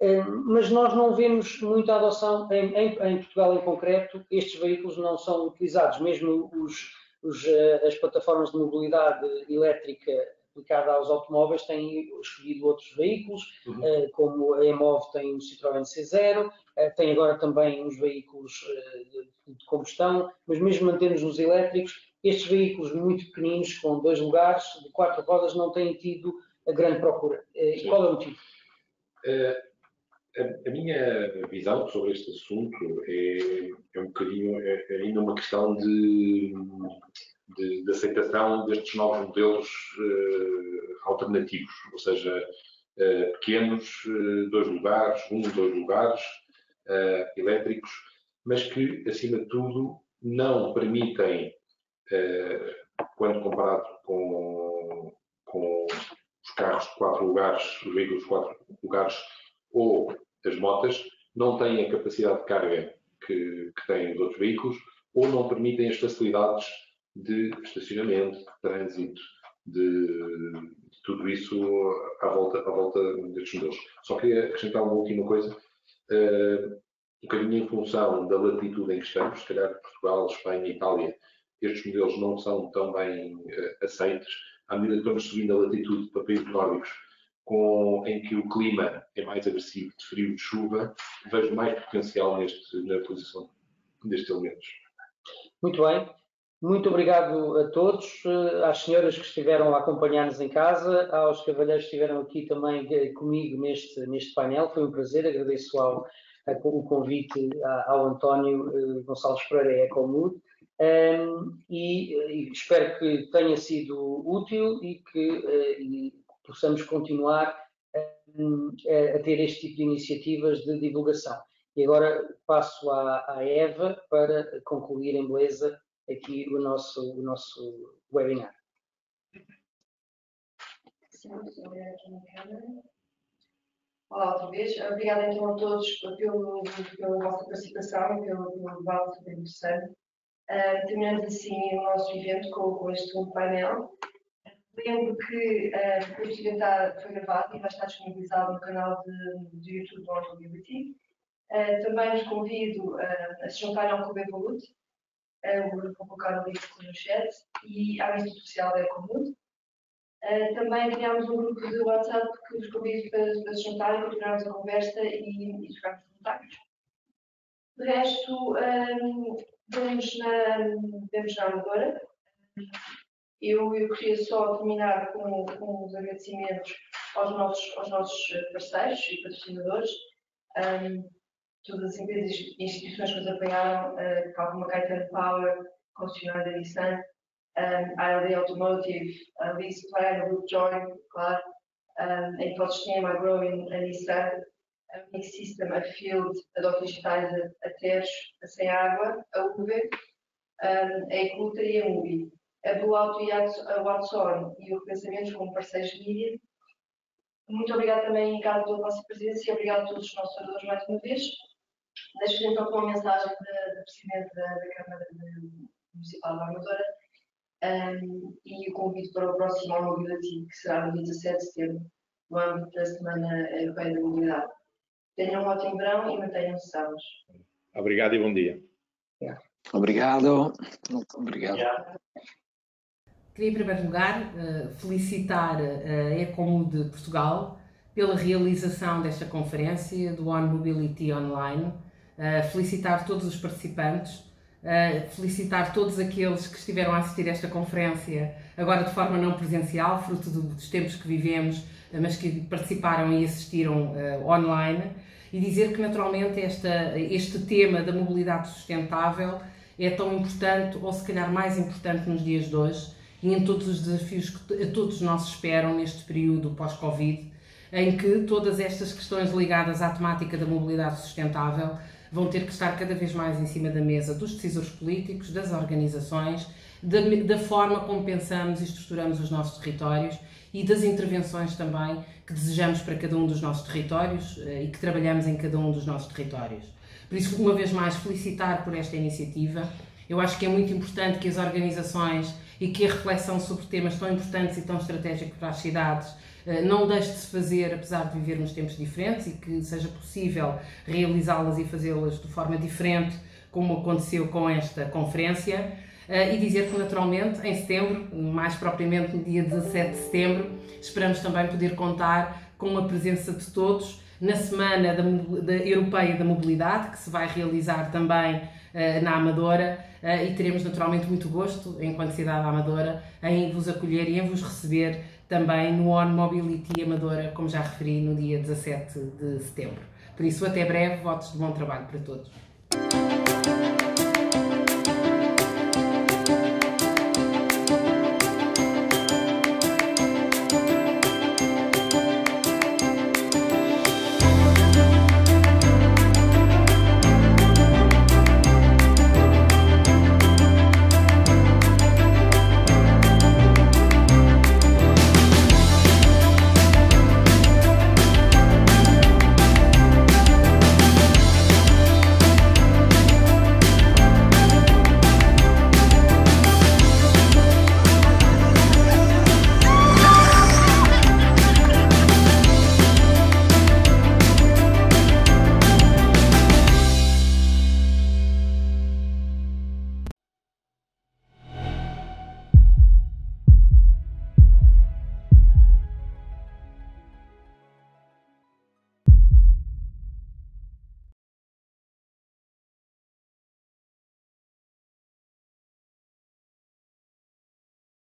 Eh, mas nós não vemos muita adoção, em, em, em, Portugal em concreto, estes veículos não são utilizados, mesmo os, os, eh, as plataformas de mobilidade elétrica aplicada aos automóveis têm escolhido outros veículos, uhum. Eh, como a EMOV tem o Citroën C0, tem agora também os veículos de combustão, mas mesmo mantendo nos elétricos, estes veículos muito pequeninos, com dois lugares, de quatro rodas, não têm tido a grande procura. E qual é o motivo? A, a, minha visão sobre este assunto é, é um bocadinho é, é ainda uma questão de, de, de, aceitação destes novos modelos uh, alternativos, ou seja, uh, pequenos, uh, dois lugares, um, dois lugares, elétricos, mas que, acima de tudo, não permitem, quando comparado com, com os carros de quatro lugares, os veículos de quatro lugares, ou as motas não têm a capacidade de carga que, que têm os outros veículos ou não permitem as facilidades de estacionamento, de trânsito, de, de tudo isso à volta, à volta destes modelos. Só queria acrescentar uma última coisa, uh, um bocadinho em função da latitude em que estamos, se calhar Portugal, Espanha, Itália, estes modelos não são tão bem uh, aceitos. À medida que vamos subindo a latitude para países nórdicos, com, em que o clima é mais agressivo, de frio, de chuva, vejo mais potencial neste, na posição destes elementos. Muito bem. Muito obrigado a todos, eh, às senhoras que estiveram a acompanhar-nos em casa, aos cavalheiros que estiveram aqui também eh, comigo neste, neste painel. Foi um prazer, agradeço ao, o convite ao António eh, Gonçalves Pereira e Ecomud. Um, e, e, espero que tenha sido útil e que possamos continuar a, a, ter este tipo de iniciativas de divulgação. E agora passo à, à Eva para concluir em beleza aqui o nosso, o nosso webinar. Olá outra vez. Obrigada então a todos pelo, pela vossa participação e pelo, pelo debate interessante. Uh, terminamos assim o nosso evento com, com este painel. Lembro que uh, este evento foi gravado e vai estar disponibilizado no canal de, de YouTube do Mobility. Uh, também os convido uh, a se juntarem ao Clube Evolute, uh, vou colocar o link no chat, e à Instituto Social da Ecomund. Uh, também criámos um grupo de WhatsApp que vos convido para, para se juntarem, continuarmos a conversa e, e jogarmos comentários. De resto, um, vemos, na, vemos na Amadora. Eu, eu queria só terminar com, com os agradecimentos aos nossos, aos nossos parceiros e patrocinadores, um, todas as empresas e instituições que nos apoiaram, uh, como a Caetano Power, concessionária da Nissan, um, a ALD Automotive, a Lease Plan, a Group Join, claro, um, a Infosistema, a Growing, a Nissan, a Mix System, a Field, a Dota Digitais, a, a Teres, a Sem Água, a UV, um, a Ecuta e a MUBI a Blue Auto e a Watson e o Pensamentos como parceiros de mídia. Muito obrigada também, Ricardo, pela vossa presença e obrigado a todos os nossos oradores mais uma vez. Deixo então com uma mensagem da, da Presidente da, da Câmara Municipal da Amadora um, e o convite para o próximo Mobility, que será no dia 17 de setembro, no âmbito da Semana Europeia da Mobilidade. Tenham um ótimo verão e mantenham-se sábados. Obrigado e bom dia. Obrigado. Obrigado. Queria, em primeiro lugar, eh, felicitar a Ecomud de Portugal pela realização desta conferência do On Mobility Online, eh, felicitar todos os participantes, eh, felicitar todos aqueles que estiveram a assistir a esta conferência, agora de forma não presencial, fruto dos tempos que vivemos, mas que participaram e assistiram online, e dizer que, naturalmente, esta, este tema da mobilidade sustentável é tão importante, ou se calhar mais importante nos dias de hoje, e em todos os desafios que todos nós esperam neste período pós-Covid, em que todas estas questões ligadas à temática da mobilidade sustentável vão ter que estar cada vez mais em cima da mesa dos decisores políticos, das organizações, da, da forma como pensamos e estruturamos os nossos territórios e das intervenções também que desejamos para cada um dos nossos territórios eh, e que trabalhamos em cada um dos nossos territórios. Por isso, uma vez mais, felicitar por esta iniciativa. Eu acho que é muito importante que as organizações e que a reflexão sobre temas tão importantes e tão estratégicos para as cidades eh, não deixe de se fazer, apesar de vivermos tempos diferentes, e que seja possível realizá-las e fazê-las de forma diferente, como aconteceu com esta conferência. Eh, e dizer que, naturalmente, em setembro, mais propriamente no dia 17 de setembro, esperamos também poder contar com a presença de todos na Semana da, da Europeia da Mobilidade, que se vai realizar também uh, na Amadora, e teremos naturalmente muito gosto, enquanto cidade amadora, em vos acolher e em vos receber também no On Mobility Amadora, como já referi, no dia 17 de setembro. Por isso, até breve, votos de bom trabalho para todos.